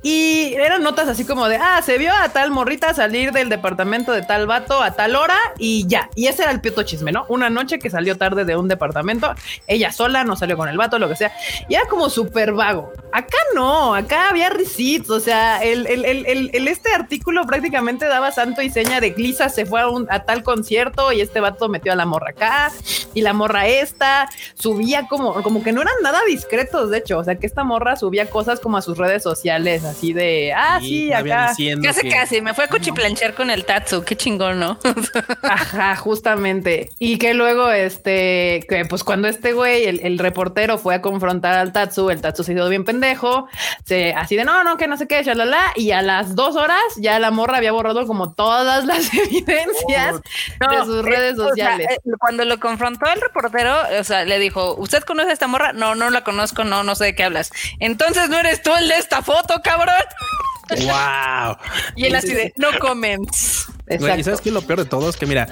S1: Y eran notas así como de, ah, se vio a tal morrita salir del departamento de tal vato a tal hora y ya. Y ese era el pioto chisme, ¿no? Una noche que salió tarde de un departamento, ella sola, no salió con el vato, lo que sea. Y era como súper vago. Acá no, acá había receipts, o sea, el, este artículo prácticamente daba santo y seña de Glisa se fue a, un, a tal concierto y este vato metió a la morra acá y la morra esta subía como, como que no eran nada discretos, de hecho, o sea, que esta morra subía cosas como a sus redes sociales así de, ah, sí, acá.
S5: Casi, casi, me fue a cuchiplanchar con el Tatsu, qué chingón, ¿no?
S1: Ajá, justamente. Y que luego, este, que pues cuando este güey, el, reportero fue a confrontar al Tatsu, el Tatsu se hizo bien pendejo, se, así de, no, no, que no sé qué, la y a las dos horas ya la morra había borrado como todas las evidencias de sus eh, redes sociales.
S5: Eh, cuando lo confrontó el reportero, o sea, le dijo, ¿usted conoce a esta morra? No, no la conozco, no, no sé de qué hablas. Entonces no eres tú el de esta foto, cabrón.
S3: Wow.
S5: Y él así de no comments.
S3: Y sabes que lo peor de todo es que, mira,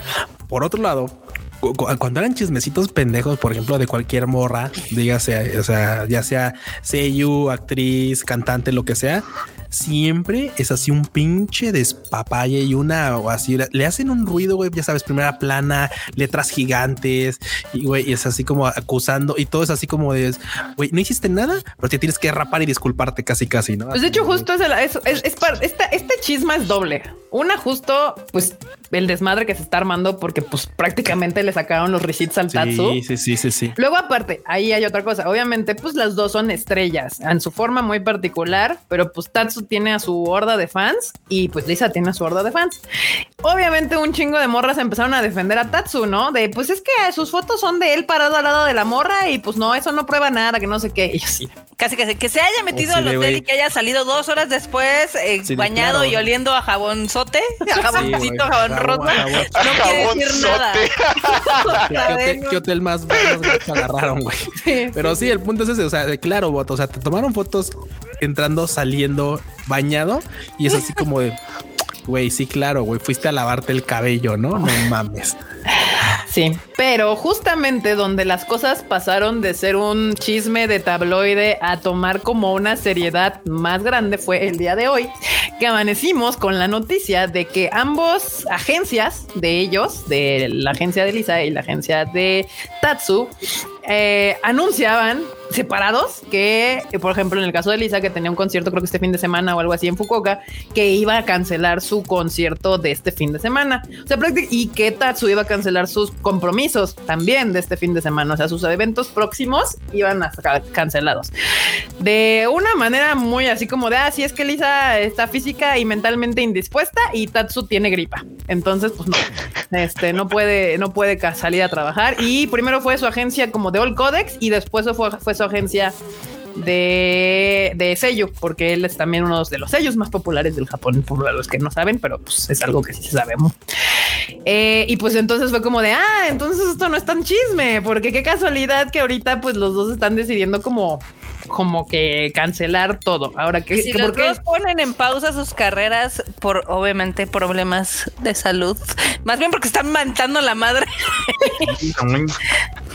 S3: por otro lado, cuando eran chismecitos pendejos, por ejemplo, de cualquier morra, dígase, o sea, ya sea seiyuu, actriz, cantante, lo que sea, siempre es así un pinche despapalle y una o así le hacen un ruido, güey, ya sabes, primera plana, letras gigantes y güey, es así como acusando y todo es así como de, güey, no hiciste nada, pero te tienes que rapar y disculparte casi, casi, ¿no?
S1: Pues de hecho, justo es, es, es, este chisma es doble. Una, justo, pues el desmadre que se está armando porque pues prácticamente le sacaron los receipts al Tatsu.
S3: Sí, sí, sí, sí, sí.
S1: Luego aparte, ahí hay otra cosa. Obviamente, pues las dos son estrellas en su forma muy particular, pero pues Tatsu tiene a su horda de fans y pues Lisa tiene a su horda de fans. Obviamente un chingo de morras empezaron a defender a Tatsu, ¿no? De pues es que sus fotos son de él parado al lado de la morra y pues no, eso no prueba nada, que no sé qué. Y así.
S5: Casi que, que se haya metido al hotel y que haya salido dos horas después eh, bañado y oliendo a jabonzote, a jaboncito, jabón roto. No quiere decir nada.
S3: ¿Qué, hotel, más bueno agarraron, güey? Pero sí, el punto es ese, o sea, claro, o sea, te tomaron fotos entrando, saliendo, bañado y es así como de, güey, sí, claro, güey, fuiste a lavarte el cabello, ¿no? No mames.
S1: Sí, pero justamente donde las cosas pasaron de ser un chisme de tabloide a tomar como una seriedad más grande fue el día de hoy, que amanecimos con la noticia de que ambos agencias de ellos, de la agencia de Lisa y la agencia de Tatsu, eh, anunciaban separados que, por ejemplo, en el caso de Lisa, que tenía un concierto, creo que este fin de semana o algo así en Fukuoka, que iba a cancelar su concierto de este fin de semana. O sea, y que Tatsu iba a cancelar sus compromisos también de este fin de semana. O sea, sus eventos próximos iban a estar cancelados. De una manera muy así como de, ah, es que Lisa está física y mentalmente indispuesta y Tatsu tiene gripa. Entonces, pues no, este, no puede, no puede salir a trabajar. Y primero fue su agencia como de All Codex y después fue su agencia de, de sello, porque él es también uno de los sellos más populares del Japón, por los que no saben, pero pues es algo que sí sabemos. Eh, y pues entonces fue como de, ah, entonces esto no es tan chisme, porque qué casualidad que ahorita pues los dos están decidiendo como como que cancelar todo. Ahora que
S5: si los dos ponen en pausa sus carreras por obviamente problemas de salud, más bien porque están mantando la madre.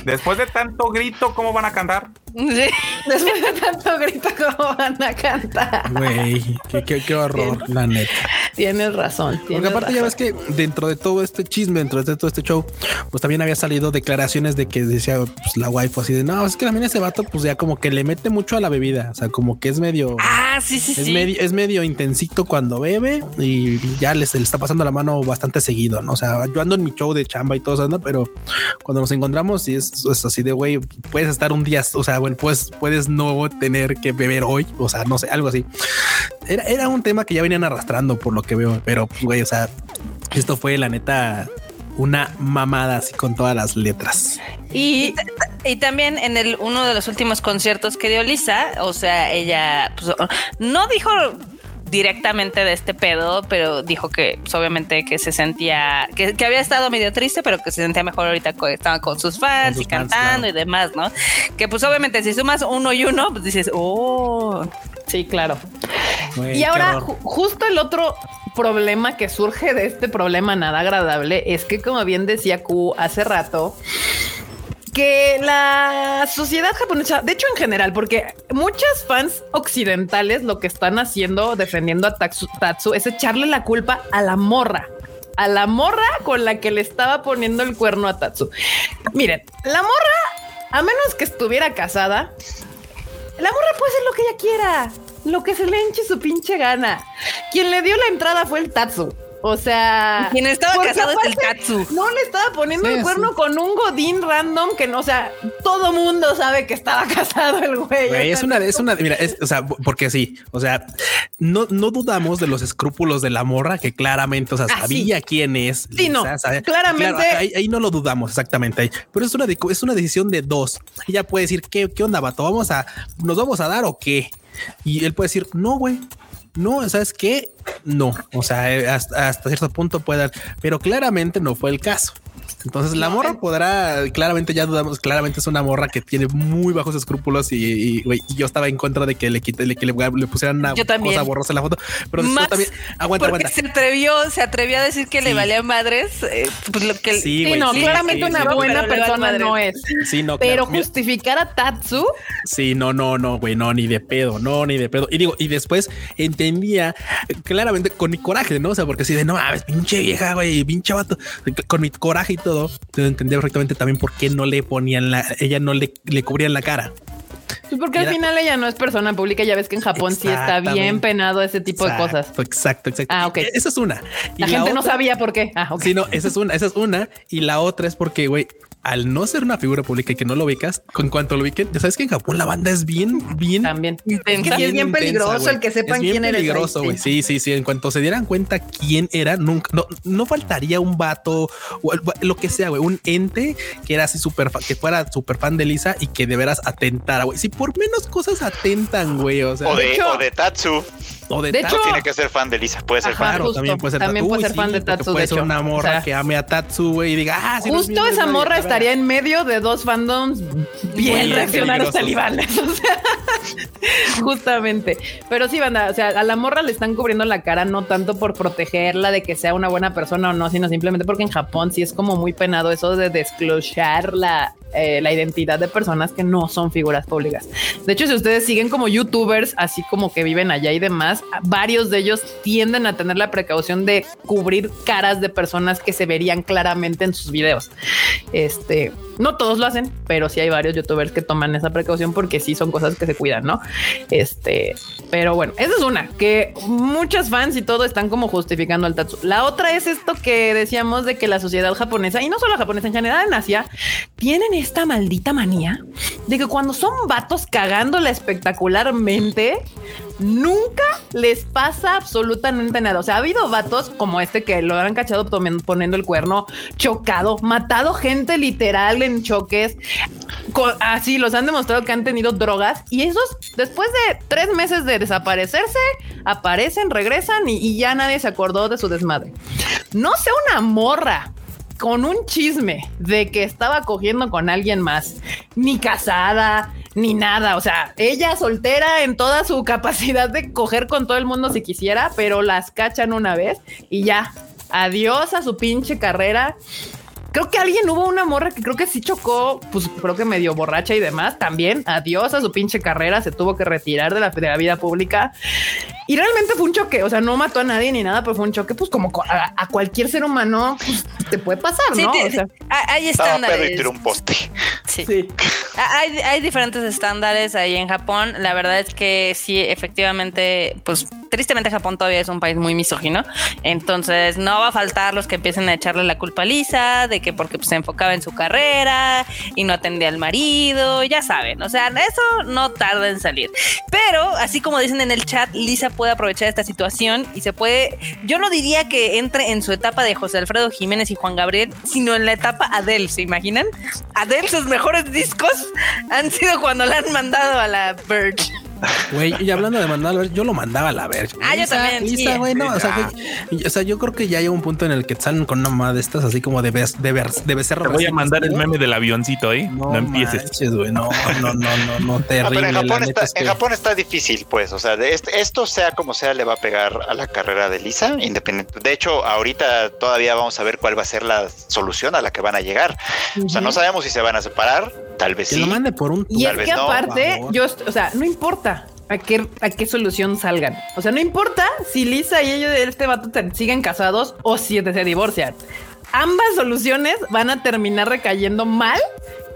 S6: Después de tanto grito, ¿cómo van a cantar?
S1: Sí. Después de tanto grito, ¿cómo van a cantar?
S3: Güey, qué, horror, la neta.
S1: Tienes razón.
S3: Porque aparte ya ves que dentro de todo este chisme, dentro de todo este show, pues también había salido declaraciones de que decía pues, la waifu así de no, es que también ese vato, pues ya como que le mete mucho a la bebida. O sea, como que es medio.
S5: Ah, sí, sí,
S3: es
S5: sí.
S3: Medio, es medio intensito cuando bebe y ya les, le está pasando la mano bastante seguido. ¿no? O sea, yo ando en mi show de chamba y todo eso, ¿no? Pero cuando nos encontramos, y es, es así de güey, puedes estar un día, o sea, bueno, pues puedes no tener que beber hoy, o sea, no sé, algo así. Era, era un tema que ya venían arrastrando por lo que veo, pero güey, o sea, esto fue la neta una mamada así con todas las letras.
S5: Y, y también en el uno de los últimos conciertos que dio Lisa, o sea, ella pues, no dijo directamente de este pedo, pero dijo que pues, obviamente que se sentía, que, que, había estado medio triste, pero que se sentía mejor ahorita que estaba con sus fans con y fans, cantando claro. y demás, ¿no? Que pues obviamente si sumas uno y uno, pues dices, oh.
S1: Sí, claro. Y ahora ju justo el otro problema que surge de este problema nada agradable es que como bien decía Q hace rato, que la sociedad japonesa, de hecho en general, porque muchas fans occidentales lo que están haciendo defendiendo a Tatsu, Tatsu es echarle la culpa a la morra a la morra con la que le estaba poniendo el cuerno a Tatsu. Miren, la morra, a menos que estuviera casada, la morra puede hacer lo que ella quiera, lo que se le hinche su pinche gana. Quien le dio la entrada fue el Tatsu. O sea,
S5: quien estaba casado es el Tatsu.
S1: No le estaba poniendo sí, el cuerno sí. con un godín random que no, o sea, todo mundo sabe que estaba casado el güey.
S3: güey es una, es una, mira, es, o sea, porque sí, o sea, no, no dudamos de los escrúpulos de la morra que claramente, o sea, sabía ah, sí. quién es.
S1: Sí, no, sabe, claramente.
S3: Claro, ahí, ahí, no lo dudamos exactamente, ahí. pero es una, es una decisión de dos. Ella puede decir, ¿qué, qué onda, vato? ¿Vamos a, nos vamos a dar o qué? Y él puede decir, no, güey, no, ¿sabes qué? No, o sea, hasta, hasta, cierto punto puede dar, pero claramente no fue el caso. Entonces la morra podrá, claramente ya dudamos, claramente es una morra que tiene muy bajos escrúpulos y, y, wey, y yo estaba en contra de que le quite, le, que le, le pusieran una cosa borrosa en la foto, pero
S5: Más
S3: también
S5: aguanta, aguanta. Se atrevió, se atrevió a decir que sí. le valía madres, eh, pues lo que
S1: sí, sí no, sí, claramente una buena persona no es.
S3: Sí, no,
S1: pero justificar a Tatsu.
S3: Sí, no, no, no, güey, no, ni de pedo, no, ni de pedo. Y digo, y después entendía claramente con mi coraje, ¿no? O sea, porque si de no mames, pinche vieja, güey, pinche vato, con mi coraje y todo todo, entendía perfectamente también por qué no le ponían la, ella no le, le cubrían la cara.
S1: Pues porque al final ella no es persona pública. Ya ves que en Japón sí está bien penado ese tipo
S3: exacto,
S1: de cosas.
S3: Exacto, exacto.
S1: Ah, ok.
S3: Esa es una.
S1: Y la, la gente otra, no sabía por qué. Ah,
S3: okay. Sí, no, esa es una, esa es una. Y la otra es porque, güey, al no ser una figura pública y que no lo ubicas, con cuanto lo ubiquen, ya sabes que en Japón la banda es bien, bien,
S1: también intensa. Es, es bien peligroso intensa, el que sepan
S3: es bien
S1: quién eres.
S3: peligroso, güey. Sí, sí, sí. En cuanto se dieran cuenta quién era, nunca, no, no faltaría un vato o lo que sea, güey, un ente que era así súper, que fuera súper fan de Lisa y que de veras atentara, güey. Si por menos cosas atentan, güey. O, sea,
S2: o, de, hecho, o de Tatsu.
S3: O de,
S2: de
S3: Tatsu.
S2: hecho, tiene que ser fan de Lisa. Puede ser
S1: Ajá,
S2: fan.
S3: Claro,
S1: justo,
S3: también puede ser,
S1: también puede ser
S3: Uy,
S1: fan
S3: sí,
S1: de Tatsu.
S3: Puede
S1: de
S3: ser
S1: hecho.
S3: una morra
S1: o sea,
S3: que ame a Tatsu, güey, y diga, ah, si
S1: justo
S3: no
S1: esa morra estaría en medio de dos fandoms bien
S3: Muy
S1: reaccionarios talibales. O sea, justamente. Pero sí, banda, o sea, a la morra le están cubriendo la cara, no tanto por protegerla de que sea una buena persona o no, sino simplemente porque en Japón sí es como muy penado eso de desclochar la, eh, la identidad de personas que no son figuras públicas. De hecho, si ustedes siguen como youtubers, así como que viven allá y demás, varios de ellos tienden a tener la precaución de cubrir caras de personas que se verían claramente en sus videos. Este, no todos lo hacen, pero sí hay varios youtubers que toman esa precaución porque sí son cosas que se cuidan, ¿no? Este, pero bueno, esa es una que muchas fans y todo están como justificando al Tatsu. La otra es esto que decíamos de que la sociedad japonesa y no solo japonesa en general en Asia tienen esta maldita manía de que cuando son vatos cagándola espectacularmente, nunca les pasa absolutamente nada. O sea, ha habido vatos como este que lo han cachado poniendo el cuerno, chocado, matado gente literal en choques. Así los han demostrado que han tenido drogas y esos después de tres meses de desaparecerse aparecen, regresan y, y ya nadie se acordó de su desmadre. No sé una morra con un chisme de que estaba cogiendo con alguien más, ni casada, ni nada. O sea, ella soltera en toda su capacidad de coger con todo el mundo si quisiera, pero las cachan una vez y ya. Adiós a su pinche carrera. Creo que alguien hubo una morra que creo que sí chocó, pues creo que medio borracha y demás. También adiós a su pinche carrera, se tuvo que retirar de la, de la vida pública y realmente fue un choque. O sea, no mató a nadie ni nada, pero fue un choque, pues como a, cualquier ser humano pues, te puede pasar, ¿no? o
S5: sea, hay estándares.
S2: un poste.
S5: Sí. sí. Hay, hay diferentes estándares ahí en Japón. La verdad es que sí, efectivamente, pues tristemente Japón todavía es un país muy misógino. Entonces no va a faltar los que empiecen a echarle la culpa a Lisa de que porque pues, se enfocaba en su carrera y no atendía al marido, ya saben. O sea, eso no tarda en salir. Pero así como dicen en el chat, Lisa puede aprovechar esta situación y se puede, yo no diría que entre en su etapa de José Alfredo Jiménez y Juan Gabriel, sino en la etapa Adele, ¿se imaginan? Adele, sus mejores discos han sido cuando la han mandado a la Verge.
S3: Güey, y hablando de mandar a ver, yo lo mandaba a la ver.
S5: Ah, yo también.
S3: Lisa, güey, no, o, sea, o sea, yo creo que ya hay un punto en el que salen con una mamá de estas, así como de, de, ver, de ser
S4: Te voy a mandar el meme del avioncito, ¿eh? No, empieces.
S3: güey, no, no, no, no, no, terrible.
S2: pero en Japón, está, en Japón está difícil, pues, o sea, de este, esto sea como sea, le va a pegar a la carrera de Lisa, independiente. De hecho, ahorita todavía vamos a ver cuál va a ser la solución a la que van a llegar. O sea, no sabemos si se van a separar, tal vez
S3: que
S2: sí.
S3: lo mande por un
S1: Y es que aparte, yo, o sea, no importa a qué, a qué solución salgan. O sea, no importa si Lisa y ellos, este vato, siguen casados o si se divorcian. Ambas soluciones van a terminar recayendo mal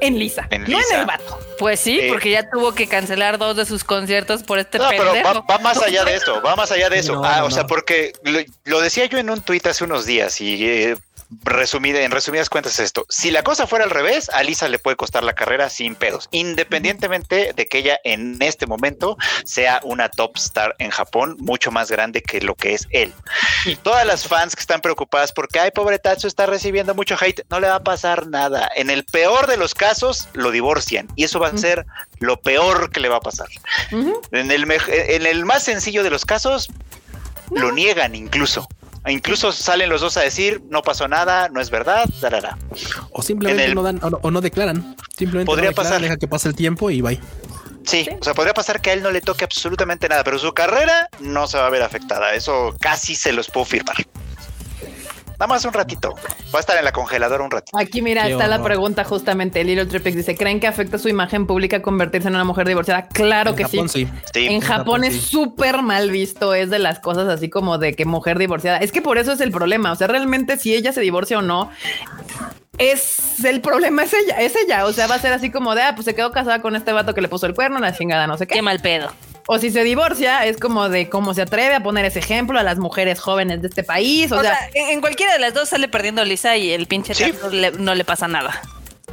S1: en Lisa, no en el vato.
S5: Pues sí, porque ya tuvo que cancelar dos de sus conciertos por este
S2: no, pero va, más allá de eso, va más allá de eso. ah, o sea, porque lo, decía yo en un tuit hace unos días y eh, resumida, en resumidas cuentas esto. Si la cosa fuera al revés, a Lisa le puede costar la carrera sin pedos, independientemente de que ella en este momento sea una top star en Japón, mucho más grande que lo que es él. Y todas las fans que están preocupadas porque, ay, pobre Tatsu está recibiendo mucho hate, no le va a pasar nada. En el peor de los casos, lo divorcian y eso va a ser lo peor que le va a pasar. en, el en el más sencillo de los casos, lo niegan incluso. E incluso salen los dos a decir no pasó nada, no es verdad, tarara.
S3: O simplemente no dan o no, declaran. Simplemente
S2: podría pasar.
S3: deja que pase el tiempo y bye.
S2: Sí, o sea, podría pasar que a él no le toque absolutamente nada, pero su carrera no se va a ver afectada. Eso casi se los puedo firmar. Nada más un ratito. Va a estar en la congeladora un ratito.
S1: Aquí, mira, está la pregunta justamente. Little Tripex dice: ¿Creen que afecta su imagen pública convertirse en una mujer divorciada? Claro que sí. sí. En, Japón, es súper mal visto. Es de las cosas así como de que mujer divorciada. Es que por eso es el problema. O sea, realmente, si ella se divorcia o no, es el problema es ella, es ella. O sea, va a ser así como de, ah, pues se quedó casada con este vato que le puso el cuerno, una chingada, no sé qué.
S5: Qué mal pedo.
S1: O si se divorcia, es como de cómo se atreve a poner ese ejemplo a las mujeres jóvenes de este país. O, sea,
S5: en, cualquiera de las dos sale perdiendo Lisa y el pinche no le pasa nada.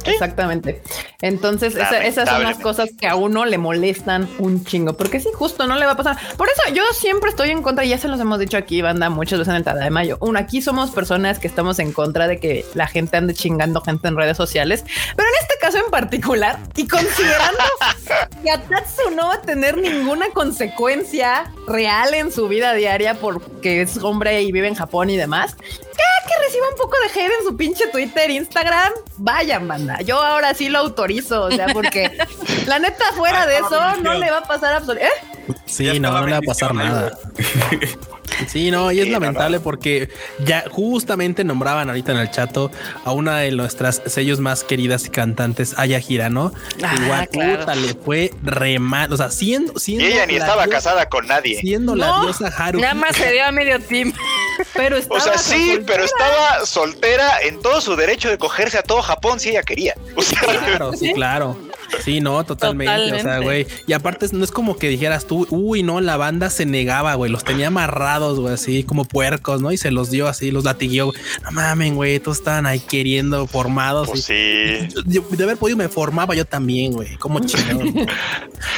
S1: Exactamente. Entonces, esas son las cosas que a uno le molestan un chingo, porque sí, justo no le va a pasar. Por eso yo siempre estoy en contra, y ya se los hemos dicho aquí, banda, muchas veces en el Tada de Mayo. Uno, aquí somos personas que estamos en contra de que la gente ande chingando gente en redes sociales, pero en este caso en particular, y considerando que Atatsu no va a tener ninguna consecuencia real en su vida diaria porque es hombre y vive en Japón y demás, que reciba un poco de hate en su pinche Twitter, Instagram, vayan, banda. Yo ahora sí lo autorizo, o sea, porque la neta, fuera de eso, no le va a pasar absolutamente. ¿Eh?
S3: Sí, no, no le va a pasar nada. Sí, no, y es lamentable porque ya justamente nombraban ahorita en el chato a una de nuestras sellos más queridas y cantantes, Aya Girano. Ah, Igual puta, le fue re mal. O sea, siendo, siendo.
S2: ella ni estaba casada con nadie.
S3: Siendo la diosa Haru.
S5: Nada más se dio a medio team.
S1: Pero estaba
S2: o sea, sí, pero estaba soltera en todo su derecho de cogerse a todo Japón si ella quería.
S3: claro, sí, claro. Sí, no, totalmente. O sea, güey. Y aparte, no es como que dijeras tú, uy, no, la banda se negaba, güey. Los tenía amarrados, güey, así como puercos, ¿no? Y se los dio así, los latiguió. No mamen, güey. Todos estaban ahí queriendo formados.
S2: Pues sí.
S3: de haber podido, me formaba yo también, güey. Como chingón.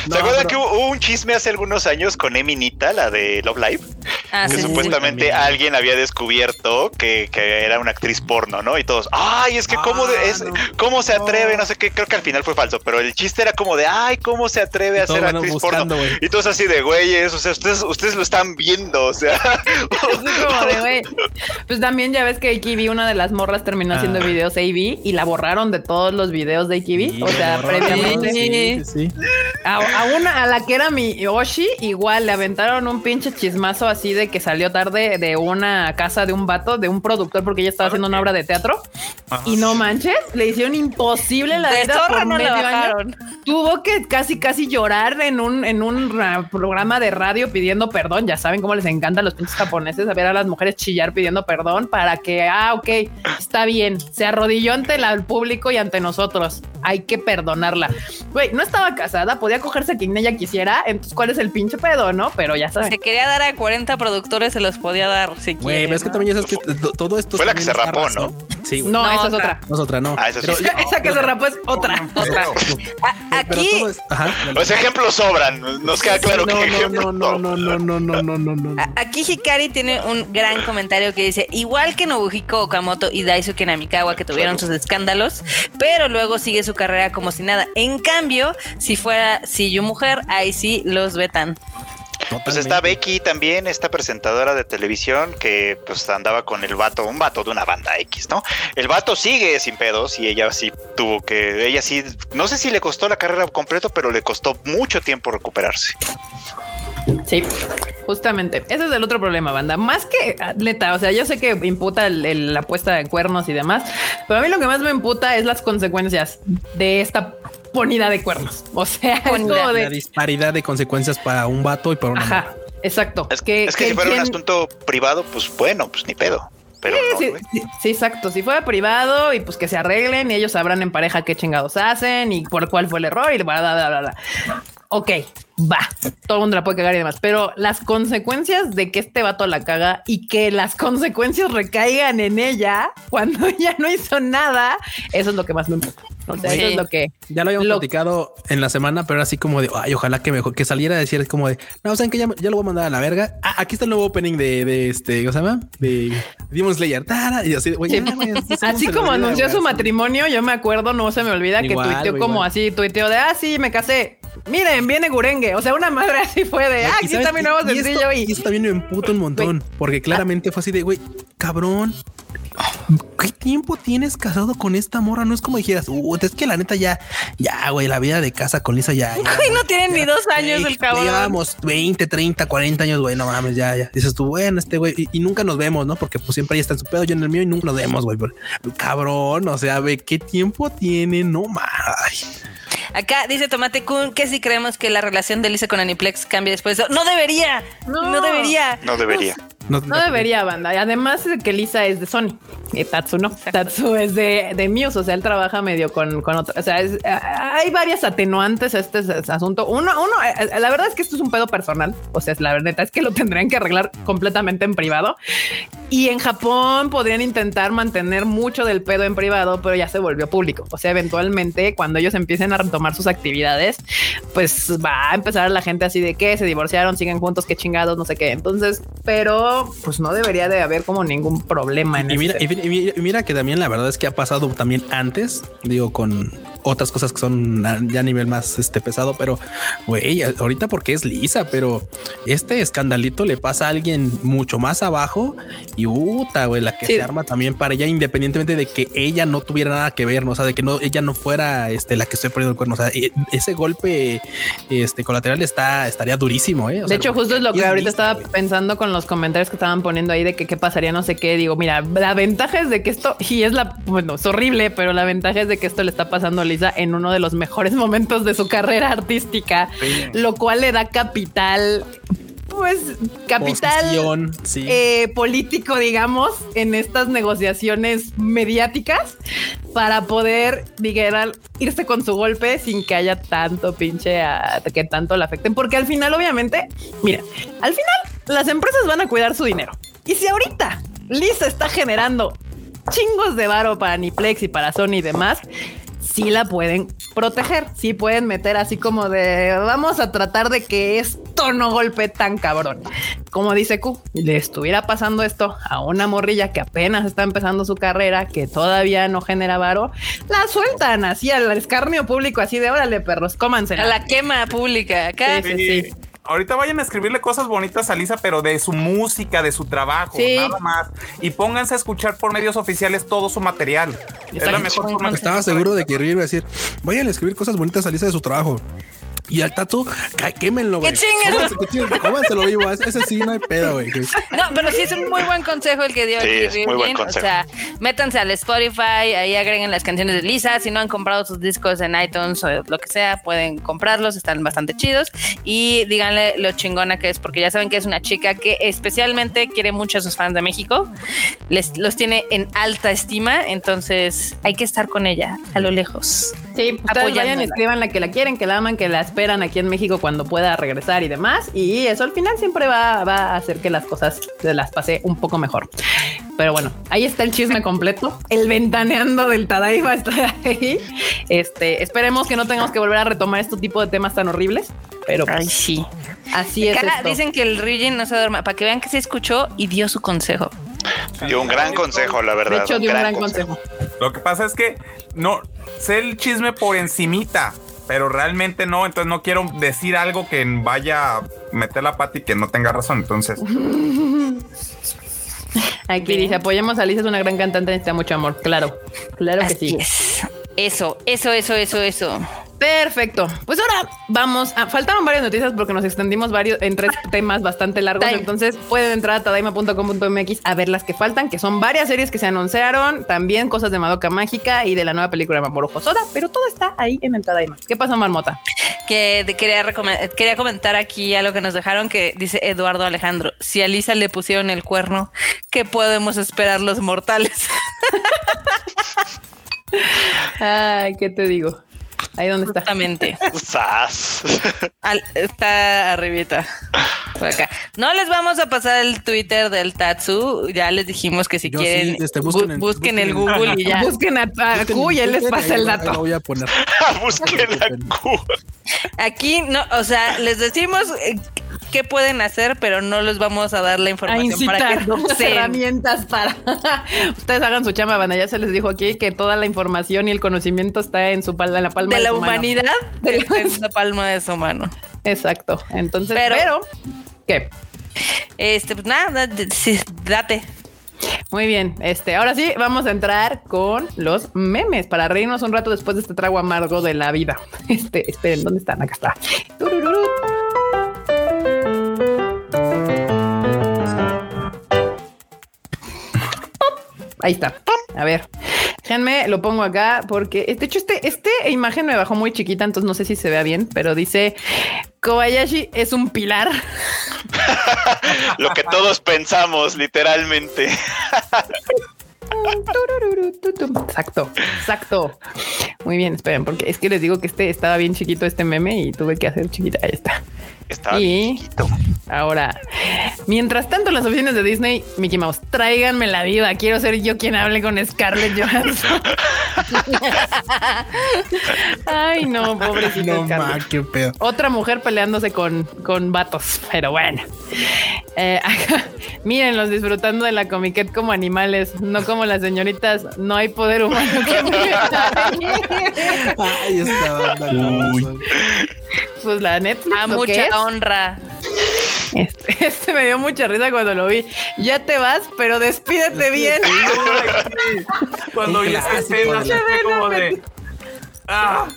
S2: ¿Se acuerdan que hubo un chisme hace algunos años con Eminita, la de Love Live? Ah, que supuestamente alguien había descubierto que, era una actriz porno, ¿no? Y todos, ay, es que cómo, ah, es, cómo se atreve, no sé qué, creo que al final fue falso, pero el chiste era como de, ay, ¿cómo se atreve a ser actriz porno? Y todos así de, güeyes, o sea, ustedes, ustedes lo están viendo, o sea.
S1: como de, güey. Pues también ya ves que AKB, una de las morras, terminó ah. haciendo videos AV y la borraron de todos los videos de AKB. o sea, previamente. Sí, a, a, una, a la que era mi Oshi, igual le aventaron un pinche chismazo así de que salió tarde de una casa de un vato, de un productor, porque ella estaba haciendo una obra de teatro Y no manches, le hicieron imposible la vida por medio año. Tuvo que casi casi llorar en un en un programa de radio pidiendo perdón. Ya saben cómo les encantan los pinches japoneses a ver a las mujeres chillar pidiendo perdón para que ah, ok, está bien. Se arrodilló ante el público y ante nosotros. Hay que perdonarla. Güey, no estaba casada, podía cogerse a quien ella quisiera. Entonces, ¿cuál es el pinche pedo, no? Pero ya saben.
S5: Se quería dar a 40 productores, se los podía dar. Si
S3: Güey, es que también ya sabes que todo esto.
S2: Fue la que se rapó, ¿no?
S1: Sí, no, esa es otra.
S3: No es otra, no.
S1: Ah, esa, esa que se rapó es otra. otra.
S5: Aquí.
S2: Los ejemplos sobran. Nos queda claro
S3: que. No, no, no, no, no, no, no, no, no.
S5: Aquí Hikari tiene un gran comentario que dice: igual que Nobuhiko Okamoto y Daisuke Namikawa, que tuvieron sus escándalos, pero luego sigue su carrera como si nada. En cambio, si fuera si yo mujer, ahí sí los vetan.
S2: Pues está Becky también, esta presentadora de televisión que pues andaba con el vato, un vato de una banda X, ¿no? El vato sigue sin pedos y ella sí tuvo que, ella sí, no sé si le costó la carrera completo, pero le costó mucho tiempo recuperarse.
S1: Sí, justamente. Ese es el otro problema, banda. Más que atleta, o sea, yo sé que imputa la puesta de cuernos y demás, pero a mí lo que más me imputa es las consecuencias de esta ponida de cuernos. O sea, es como de
S3: la disparidad de consecuencias para un vato y para una Ajá,
S1: exacto.
S2: Es que, es que, si fuera un asunto privado, pues bueno, pues ni pedo. Pero
S1: sí, sí, exacto. Si fuera privado y pues que se arreglen y ellos sabrán en pareja qué chingados hacen y por cuál fue el error y bla, bla, bla, bla, bla. Ok, va, todo el mundo la puede cagar y demás, pero las consecuencias de que este vato la caga y que las consecuencias recaigan en ella cuando ella no hizo nada, eso es lo que más me importa. O sea, eso es lo que
S3: ya lo habíamos platicado en la semana, pero así como de ay, ojalá que mejor que saliera a decir como de no, saben que ya, ya, lo voy a mandar a la verga. Ah, aquí está el nuevo opening de, de este, ¿cómo se llama? De Demon Slayer. y así,
S1: así como anunció su matrimonio, yo me acuerdo, no se me olvida que tuiteó como así, tuiteó de ah, sí, me casé. Miren, viene Gurengue. O sea, una madre así fue de, ah, aquí está mi nuevo sencillo.
S3: Y, esto, también me emputa un montón, porque claramente fue así de, güey, cabrón, ¿Qué tiempo tienes casado con esta morra? No es como dijeras, uh, es que la neta ya, ya, güey, la vida de casa con Lisa ya.
S5: no tienen ni dos años el cabrón.
S3: Llevamos 20, 30, 40 años, güey, no mames, ya, ya. Dices tú, bueno, este güey, y, nunca nos vemos, ¿no? Porque pues siempre ahí está en su pedo, yo en el mío y nunca nos vemos, güey. Cabrón, o sea, ve qué tiempo tiene, no mames.
S5: Acá dice Tomate Kun que si creemos que la relación de Lisa con Aniplex cambia después. No debería. No, debería.
S2: No debería.
S1: No, debería, banda. Además de que Lisa es de Sony. Y Tatsu no. Tatsu es de, de Muse. O sea, él trabaja medio con, con otro. O sea, hay varias atenuantes a este asunto. Uno, uno, eh, la verdad es que esto es un pedo personal. O sea, es la verdad es que lo tendrían que arreglar completamente en privado. Y en Japón podrían intentar mantener mucho del pedo en privado, pero ya se volvió público. O sea, eventualmente cuando ellos empiecen a retomar sus actividades, pues va a empezar la gente así de que se divorciaron, siguen juntos, qué chingados, no sé qué. Entonces, pero pues no debería de haber como ningún problema en
S3: y mira, y mira que también la verdad es que ha pasado también antes, digo, con otras cosas que son ya a nivel más este pesado, pero güey, ahorita porque es lisa, pero este escandalito le pasa a alguien mucho más abajo y puta, güey, la que se arma también para ella, independientemente de que ella no tuviera nada que ver, ¿no? o sea, de que no, ella no fuera este, la que estoy poniendo el cuerno. O sea, e, ese golpe este, colateral está, estaría durísimo. ¿eh?
S1: de hecho, justo es lo que ahorita estaba pensando con los comentarios que estaban poniendo ahí de que qué pasaría, no sé qué. Digo, mira, la ventaja es de que esto, y es la, bueno, es horrible, pero la ventaja es de que esto le está pasando a en uno de los mejores momentos de su carrera artística, lo cual le da capital pues capital eh, político, digamos, en estas negociaciones mediáticas para poder, digamos, irse con su golpe sin que haya tanto pinche que tanto le afecten. Porque al final, obviamente, mira, al final las empresas van a cuidar su dinero. Y si ahorita Lisa está generando chingos de varo para Niplex y para Sony y demás, sí la pueden proteger, sí pueden meter así como de vamos a tratar de que esto no golpe tan cabrón. Como dice Q, le estuviera pasando esto a una morrilla que apenas está empezando su carrera, que todavía no genera varo, la sueltan así al escarnio público, así de órale, perros, cómanse.
S5: A la quema pública, acá.
S6: Sí, sí, sí ahorita vayan a escribirle cosas bonitas a Lisa, pero de su música, de su trabajo, nada más. Y pónganse a escuchar por medios oficiales todo su material.
S3: Es la mejor forma. Estaba seguro de que iba a decir, vayan a escribir cosas bonitas a Lisa de su trabajo. Y al tatu, quémenlo, güey. ¡Qué Cómanselo vivo. Ese sí no hay pedo, güey.
S5: No, pero sí es un muy buen consejo el que dio
S2: sí, muy buen consejo.
S5: O sea, métanse al Spotify, ahí agreguen las canciones de Lisa. Si no han comprado sus discos en iTunes o lo que sea, pueden comprarlos, están bastante chidos. Y díganle lo chingona que es, porque ya saben que es una chica que especialmente quiere mucho a sus fans de México. Les, los tiene en alta estima, entonces hay que estar con ella a lo lejos.
S1: Sí, ustedes vayan, escriban la que la quieren, que la aman, que la esperan aquí en México cuando pueda regresar y demás. Y eso al final siempre va, va a hacer que las cosas se las pase un poco mejor. Pero bueno, ahí está el chisme completo. El ventaneando del Tadaima está ahí. Este, esperemos que no tengamos que volver a retomar este tipo de temas tan horribles. Pero
S5: Ay, sí.
S1: Así es.
S5: Dicen que el Ryujin no se duerma, para que vean que se escuchó y dio su consejo.
S2: Dio un gran consejo, la verdad.
S1: De hecho, dio un gran, consejo.
S6: Lo que pasa es que no sé el chisme por encimita, pero realmente no, entonces no quiero decir algo que vaya a meter la pata y que no tenga razón, entonces.
S1: Aquí dice, apoyemos a Lisa, es una gran cantante, necesita mucho amor. Claro, claro que sí.
S5: Eso, eso, eso, eso, eso.
S1: Perfecto. Pues ahora vamos a. Faltaron varias noticias porque nos extendimos varios en tres temas bastante largos. Entonces pueden entrar a tadaima.com.mx a ver las que faltan, que son varias series que se anunciaron, también cosas de Madoka Mágica y de la nueva película de Mamoru Hosoda, pero todo está ahí en el Tadaima. ¿Qué pasa, Marmota?
S5: Que quería, quería comentar aquí a lo que nos dejaron que dice Eduardo Alejandro. Si a Lisa le pusieron el cuerno, ¿qué podemos esperar los mortales?
S1: Ay, ¿qué te digo? Ahí donde está.
S5: Exactamente. está arribita. Por acá. No les vamos a pasar el Twitter del Tatsu. Ya les dijimos que si quieren este, busquen, el Google y ya.
S1: Busquen a, Q y él les pasa el dato.
S3: voy a poner.
S2: busquen a Q.
S5: Aquí no, o sea, les decimos eh, qué pueden hacer, pero no les vamos a dar la información para
S1: que herramientas para ustedes hagan su chamba, banda. Ya se les dijo aquí que toda la información y el conocimiento está en su palma, en la palma
S5: de, la humanidad, en la palma de su mano.
S1: Exacto. Entonces, pero, ¿qué?
S5: Este, pues nada, date.
S1: Muy bien, este, ahora sí, vamos a entrar con los memes para reírnos un rato después de este trago amargo de la vida. Este, esperen, ¿dónde están? Acá está. Ahí está. A ver, déjenme, lo pongo acá porque de hecho este, este imagen me bajó muy chiquita, entonces no sé si se vea bien, pero dice Kobayashi es un pilar.
S2: lo que todos pensamos, literalmente.
S1: Exacto, exacto. Muy bien, esperen, porque es que les digo que este estaba bien chiquito este meme y tuve que hacer chiquita. Ahí está.
S2: Está y
S1: ahora, mientras tanto, en las oficinas de Disney, Mickey Mouse, tráiganme la vida. Quiero ser yo quien hable con Scarlett Johansson. Ay, no, pobrecito. Otra mujer peleándose con, con vatos, pero bueno. Eh, mírenlos disfrutando de la comiquet como animales, no como las señoritas. No hay poder humano que
S3: Ay, está
S1: Pues la Netflix.
S5: A mucha honra.
S1: Este, este, me dio mucha risa cuando lo vi. Ya te vas, pero despídete bien.
S6: cuando vi esa escena, como de. ¡Ah!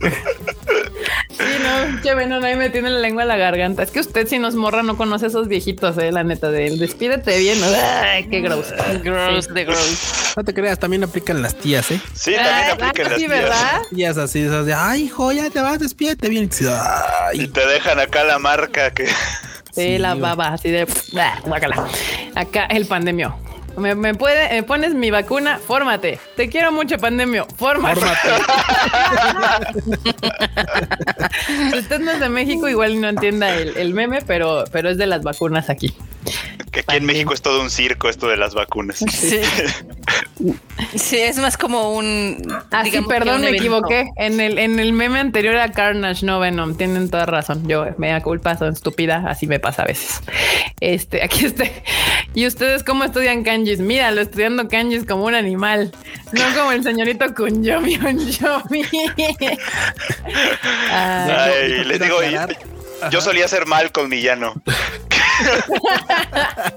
S1: Sí, no, che no, ahí me tiene la lengua en la garganta. Es que usted, si nos morra, no conoce a esos viejitos, eh, la neta, de despídete bien. Ay, qué gross.
S5: Gross de gross.
S3: No te creas, también aplican las tías,
S2: ¿eh? Sí, también aplican las tías. ¿verdad?
S3: Tías así, esas de, ay, hijo, ya te vas, despídete bien.
S2: Y te dejan acá la marca que.
S1: Sí, la baba, así de, Acá el pandemio. Me, puede, me pones mi vacuna, fórmate. Te quiero mucho, pandemio. Fórmate. si usted no es de México, igual no entienda el, meme, pero, pero es de las vacunas aquí.
S2: Que aquí en México es todo un circo esto de las vacunas.
S5: Sí. sí, es más como un.
S1: Ah, sí, perdón, me equivoqué. En el, en el meme anterior a Carnage, no Venom. Tienen toda razón. Yo me da culpa, son estúpida. Así me pasa a veces. Este, aquí está. ¿Y ustedes cómo estudian kanjis? Míralo, estudiando kanjis como un animal. No como el señorito Kunyomi Kunyomi.
S2: Ay, les digo, yo solía ser mal con Millano.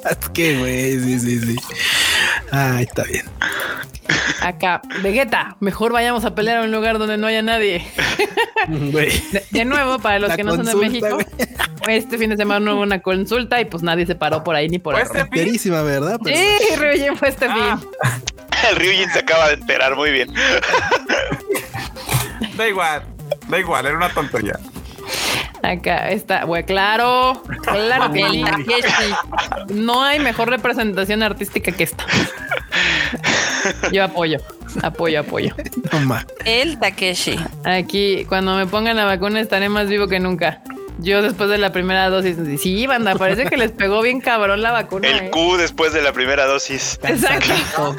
S3: es que, güey, sí, sí, sí. Ah, está bien.
S1: Acá, Vegeta, mejor vayamos a pelear a un lugar donde no haya nadie. De, nuevo, para los que no son de México, este fin de semana hubo una consulta y pues nadie se paró por ahí ni por ahí.
S3: Este ¿verdad?
S1: Sí, Ryujin fue este ah. fin.
S2: El Ryujin se acaba de enterar muy bien.
S6: da igual, da igual, era una tontería.
S1: Acá está, güey, claro, claro que No hay mejor representación artística que esta. Yo apoyo, apoyo, apoyo.
S5: El Takeshi.
S1: Aquí, cuando me pongan la vacuna, estaré más vivo que nunca. Yo después de la primera dosis, sí, banda, parece que les pegó bien cabrón la vacuna.
S2: El ¿eh? Q después de la primera dosis.
S1: Exacto.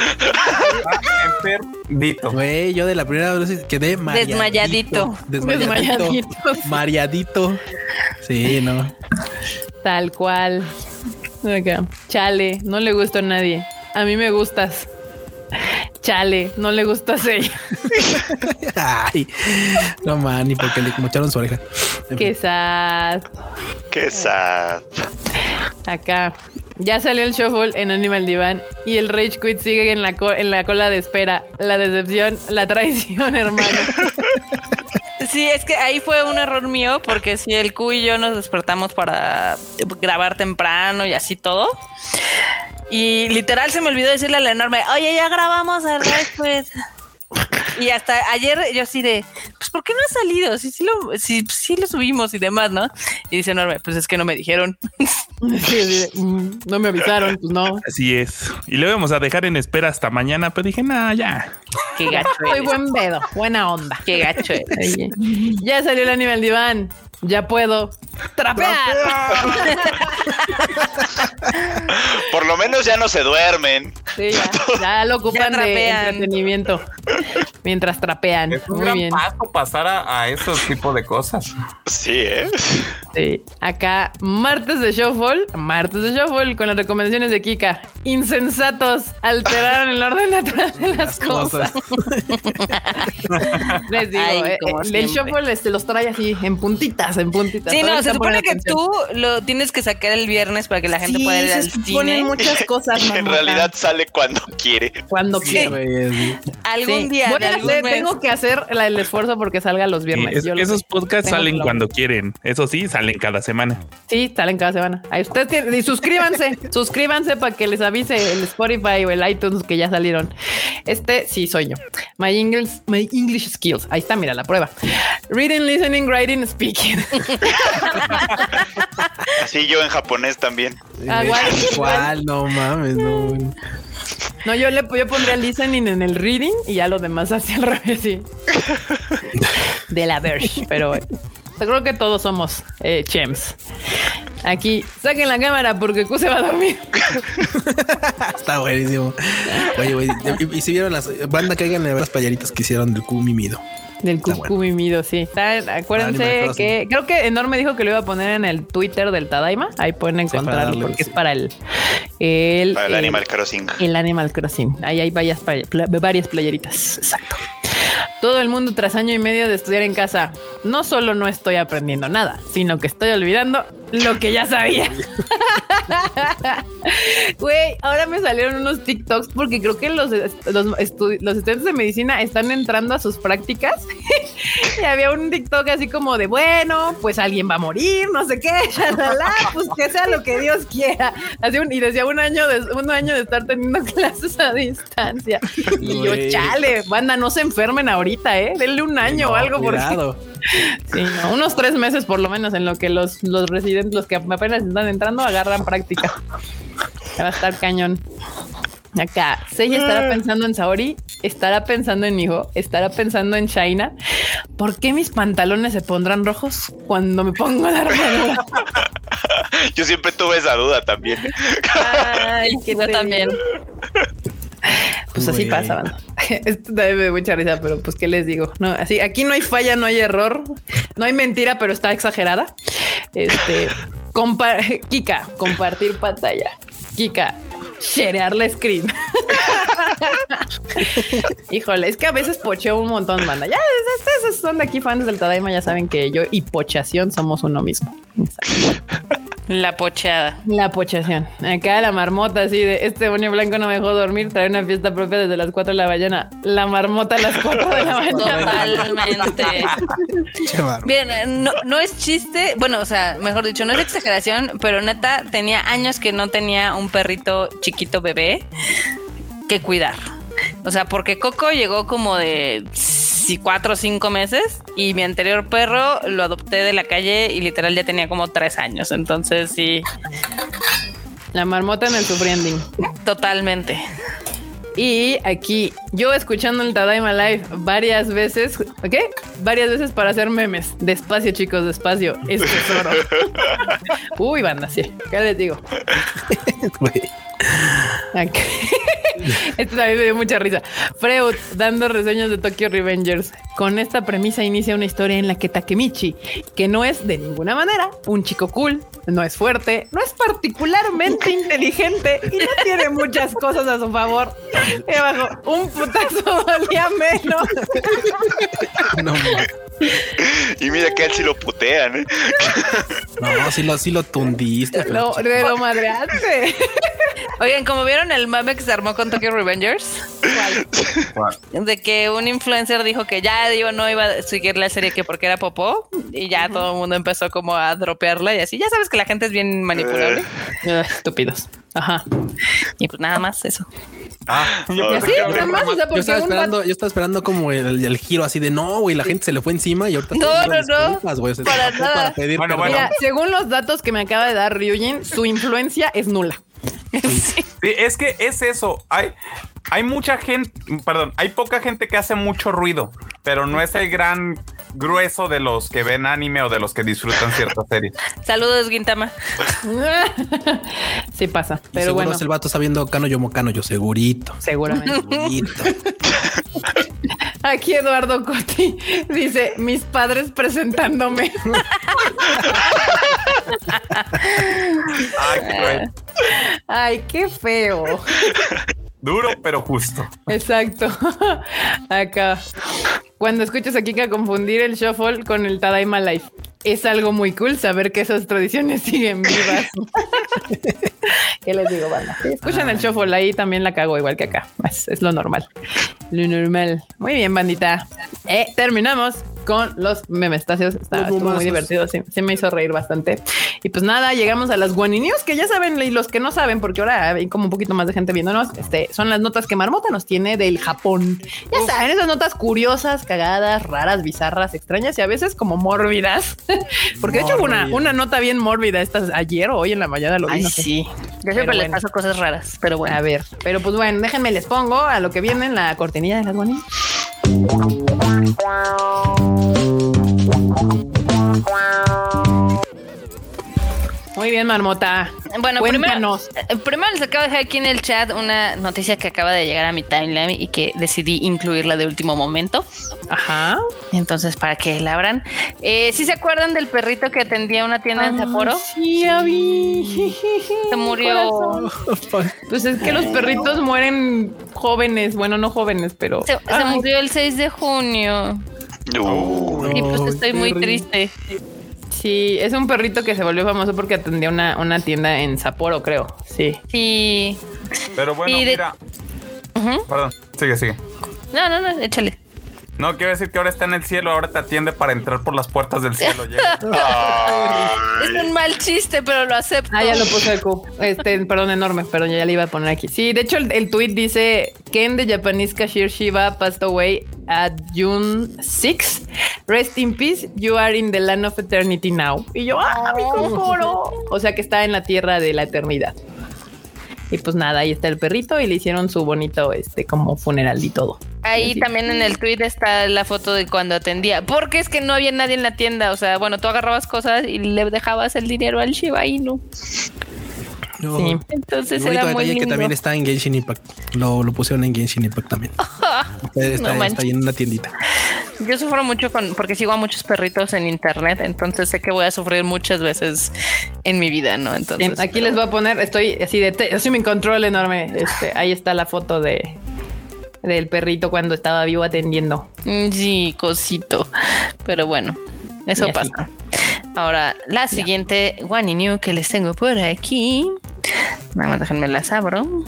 S3: Enfermito. Güey, yo de la primera dosis quedé
S5: desmayadito.
S3: Desmayadito. Desmayadito. Sí, no.
S1: Tal cual. Chale, no le gustó a nadie. A mí me gustas. Chale, no le gustó a ella.
S3: Ay, no man, ni porque le mocharon su oreja.
S1: Qué sad.
S2: Qué sad.
S1: Acá. Ya salió el shuffle en Animal Divan y el Rage Quit sigue en la, en la cola de espera. La decepción, la traición, hermano.
S5: Sí, es que ahí fue un error mío porque si el Q y yo nos despertamos para grabar temprano y así todo. Y literal se me olvidó decirle a la enorme, oye, ya grabamos el pues. Y hasta ayer yo así de, pues ¿por qué no ha salido? Si sí, lo, si, sí lo subimos y demás, ¿no? Y dice enorme, pues es que no me dijeron.
S1: Mm, no me avisaron, pues no.
S4: Así es. Y lo íbamos a dejar en espera hasta mañana, pero dije, nada, ya.
S1: Qué gacho. Soy buen pedo, buena onda.
S5: Qué gacho.
S1: ya salió el animal diván ya puedo trapear.
S2: Por lo menos ya no se duermen.
S1: Sí, ya, lo ocupan de entretenimiento mientras trapean.
S6: Es un gran paso pasar a, esos tipos de cosas.
S2: Sí, ¿eh?
S1: Sí. Acá, martes de Shuffle, martes de Shuffle con las recomendaciones de Kika. Insensatos alteraron el orden natural de las, cosas. Les digo, eh, el Shuffle este, los trae así en puntitas en puntitas.
S5: Sí, no, se supone que tú lo tienes que sacar el viernes para que la gente pueda ir al cine.
S1: muchas cosas.
S2: en realidad sale cuando quiere.
S1: Cuando quiere.
S5: Algún día.
S1: tengo que hacer el esfuerzo porque salga los viernes.
S4: esos podcasts salen cuando quieren. Eso sí, salen cada semana.
S1: Sí, salen cada semana. Ahí ustedes y suscríbanse, suscríbanse para que les avise el Spotify o el iTunes que ya salieron. Este sí soy yo. My English, my English skills. Ahí está, mira la prueba. Reading, listening, writing, speaking.
S2: Así yo en japonés también.
S3: Ah, ¿Cuál? No mames, no.
S1: No, yo le yo pondría listening en el reading y ya lo demás hacia el revés, sí. De la Verge, pero creo que todos somos eh, chems. Aquí, saquen la cámara porque Q se va a dormir.
S3: Está buenísimo. Oye, güey, y, si vieron las banda caigan las payaritas que hicieron del Q mimido.
S1: Del cucú mimido, sí. acuérdense que creo que Enorme dijo que lo iba a poner en el Twitter del Tadaima. Ahí pueden encontrarlo porque es para el,
S2: el, para el, Animal Crossing.
S1: El Animal Crossing. Ahí hay varias, varias playeritas. Exacto. Todo el mundo tras año y medio de estudiar en casa. No solo no estoy aprendiendo nada, sino que estoy olvidando lo que ya sabía. Güey, ahora me salieron unos TikToks porque creo que los, los, estudiantes de medicina están entrando a sus prácticas y había un TikTok así como de, bueno, pues alguien va a morir, no sé qué, pues que sea lo que Dios quiera. Así y decía un año de un año de estar teniendo clases a distancia. Y yo, chale, banda, no se enfermen ahorita, eh. Denle un año o algo por Sí, unos tres meses por lo menos en lo que los, los residentes, los que apenas están entrando, agarran práctica. Va a estar cañón. Acá, Seiya estará mm. pensando en Saori, estará pensando en hijo, estará pensando en Shaina. ¿Por qué mis pantalones se pondrán rojos cuando me pongo la armadura?
S2: Yo siempre tuve esa duda también.
S1: Ay, que yo también. Pues así pasa, Esto también me da mucha risa, pero pues qué les digo. No, así aquí no hay falla, no hay error, no hay mentira, pero está exagerada. Este, Kika, compartir pantalla. Kika, sharear la screen. Híjole, es que a veces pocheo un montón, banda. Ya, esos son de aquí fans del Tadaima, ya saben que yo y pochación somos uno mismo.
S5: La pocheada.
S1: La pochación. Acá la marmota así de este bonio blanco no me dejó dormir, trae una fiesta propia desde las 4 de la mañana. La marmota a las 4 de la mañana.
S5: Totalmente. Bien, no, no es chiste, bueno, o sea, mejor dicho, no es exageración, pero neta tenía años que no tenía un perrito chiquito bebé que cuidar. O sea, porque Coco llegó como de cuatro o cinco meses y mi anterior perro lo adopté de la calle y literal ya tenía como tres años. Entonces sí.
S1: La marmota en el sufriending.
S5: Totalmente.
S1: Y aquí, yo escuchando el Tadaima Live varias veces, ¿ok? Varias veces para hacer memes. Despacio, chicos, despacio. Es tesoro. Uy, banda, sí. ¿Qué les digo? Esto también me dio mucha risa. Freud dando reseñas de Tokyo Revengers. Con esta premisa inicia una historia en la que Takemichi, que no es de ninguna manera un chico cool, no es fuerte, no es particularmente inteligente y no tiene muchas cosas a su favor. Y abajo, un putazo dolía menos.
S2: No, y mira que él sí lo putean. ¿eh?
S3: No, sí lo, sí lo tundiste.
S1: Lo, de lo madreaste.
S5: Oigan, como vieron el mame que se armó con Tokyo Revengers, de que un influencer dijo que ya digo no iba a seguir la serie que porque era popó y ya todo el mundo empezó como a dropearla y así. Ya sabes que la gente es bien manipulable.
S1: Eh. estúpidos. Ajá.
S5: Y pues nada más eso.
S3: Ah, yo, estaba esperando, yo estaba esperando como el, giro así de no, güey, la gente se le fue encima y ahorita
S5: no, no, no, para nada.
S1: Mira, según los datos que me acaba de dar Ryujin, su influencia es nula.
S6: Sí. es que es eso. Hay, hay mucha gente, perdón, hay poca gente que hace mucho ruido, pero no es el gran grueso de los que ven anime o de los que disfrutan ciertas series.
S5: Saludos, Guintama.
S1: sí pasa, pero bueno.
S3: el vato está viendo Cano yo Mocano, yo segurito.
S1: Seguramente. Segurito. Aquí Eduardo Coti dice, mis padres presentándome. Ay, qué, Ay, qué feo.
S6: Duro, pero justo.
S1: Exacto. Acá. Cuando escuchas a Kika confundir el shuffle con el Tadaima Life, es algo muy cool saber que esas tradiciones siguen vivas. ¿Qué les digo, banda? escuchan el shuffle ahí, también la cago igual que acá. Es, lo normal. Lo normal. Muy bien, bandita. Eh, terminamos con los memestacios. Está muy divertido. Sí, me hizo reír bastante. Y pues nada, llegamos a las One News, que ya saben, y los que no saben, porque ahora hay como un poquito más de gente viéndonos, este, son las notas que Marmota nos tiene del Japón. Ya saben, esas notas curiosas, cagadas, raras, bizarras, extrañas y a veces como mórbidas. porque de hecho una, una nota bien mórbida esta ayer o hoy en la mañana lo vi.
S5: sí. Yo siempre les paso cosas raras, pero bueno.
S1: A ver, pero pues bueno, déjenme les pongo a lo que viene en la cortinilla de las News. Muy bien, Marmota.
S5: Bueno, primero, eh, primero, les acabo de dejar aquí en el chat una noticia que acaba de llegar a mi timeline y que decidí incluirla de último momento.
S1: Ajá.
S5: Entonces, para que la abran. Eh, ¿Sí se acuerdan del perrito que atendía una tienda en Sapporo?
S1: Sí, ya vi.
S5: Se murió.
S1: Pues es que los perritos mueren jóvenes. Bueno, no jóvenes, pero.
S5: Se, murió el 6 de junio. y pues estoy muy triste.
S1: Sí, es un perrito que se volvió famoso porque atendía una, una tienda en Sapporo, creo. Sí.
S5: Sí.
S6: Pero bueno, mira. Perdón, sigue, sigue.
S5: No, no, no, échale.
S6: No, quiero decir que ahora está en el cielo, ahora te atiende para entrar por las puertas del cielo.
S5: es un mal chiste, pero lo acepto.
S1: Ah, ya lo puse el Q. Este, perdón, enorme, pero ya le iba a poner aquí. Sí, de hecho, el, el tweet dice: Ken the Japanese cashier Shiva passed away at June 6. Rest in peace, you are in the land of eternity now. Y yo, ¡ah, mi coro! O sea que está en la tierra de la eternidad. Y pues nada, ahí está el perrito y le hicieron su bonito, este, como funeral y todo.
S5: Ahí también en el tweet está la foto de cuando atendía, porque es que no había nadie en la tienda, o sea, bueno, tú agarrabas cosas y le dejabas el dinero al Shiba Inu.
S1: Sí.
S5: Entonces era muy lindo.
S3: que también está en Genshin Impact. Lo, lo pusieron en Genshin Impact también. está, ahí en una tiendita.
S5: Yo sufro mucho con porque sigo a muchos perritos en internet, entonces sé que voy a sufrir muchas veces en mi vida, ¿no? Entonces
S1: aquí les voy a poner, estoy así de así mi control enorme. Este, ahí está la foto de del perrito cuando estaba vivo atendiendo.
S5: Sí, cosito. Pero bueno, eso pasa. Ahora, la siguiente One New que les tengo por aquí. Más déjenme la abro.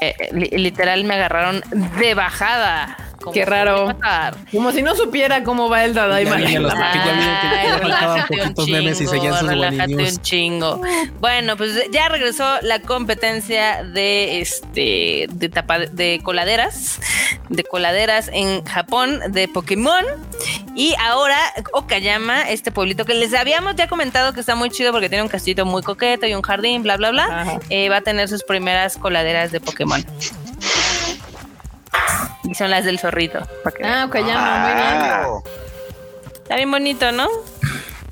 S5: Eh, literal me agarraron de bajada.
S1: Qué raro. Como si no supiera cómo va el Dadaima.
S5: Relájate un chingo. Bueno, pues ya regresó la competencia de este de tapa de coladeras, de coladeras en Japón de Pokémon. Y ahora Okayama, este pueblito que les habíamos ya comentado que está muy chido porque tiene un castito muy coqueto y un jardín, bla, bla, bla, eh, va a tener sus primeras coladeras de Pokémon. Y son las del zorrito.
S1: Ah, Okayama, muy bien.
S5: Está bien bonito, ¿no?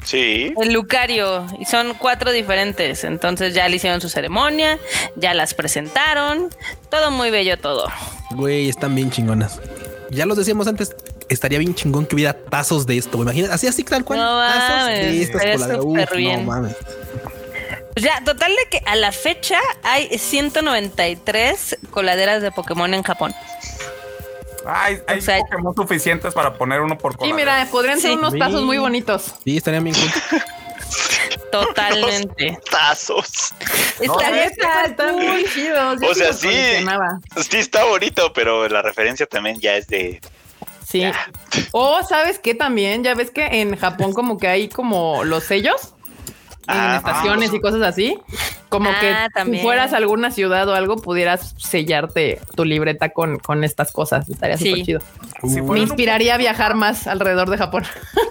S2: Sí.
S5: El Lucario. Y son cuatro diferentes. Entonces ya le hicieron su ceremonia, ya las presentaron. Todo muy bello, todo.
S3: Güey, están bien chingonas. Ya los decíamos antes, estaría bien chingón que hubiera tazos de esto. Imagínate, así así tal cual.
S5: No tazos de estas No mames. Pues ya, total de que a la fecha hay 193 coladeras de Pokémon en Japón.
S6: Hay, hay Pokémon suficientes para poner uno por
S1: coladera. Sí, mira, podrían ser unos tazos muy bonitos.
S3: Sí, estarían bien
S5: Totalmente.
S2: tazos.
S1: Está, muy chidos.
S2: O sea, sí, sí está bonito, pero la referencia también ya es de
S1: Sí. O sabes que también, ya ves que en Japón como que hay como los sellos en ah, estaciones y cosas así. Como que ah, si fueras a alguna ciudad o algo, pudieras sellarte tu libreta con, con estas cosas. Estaría súper chido. Me inspiraría a viajar más alrededor de Japón.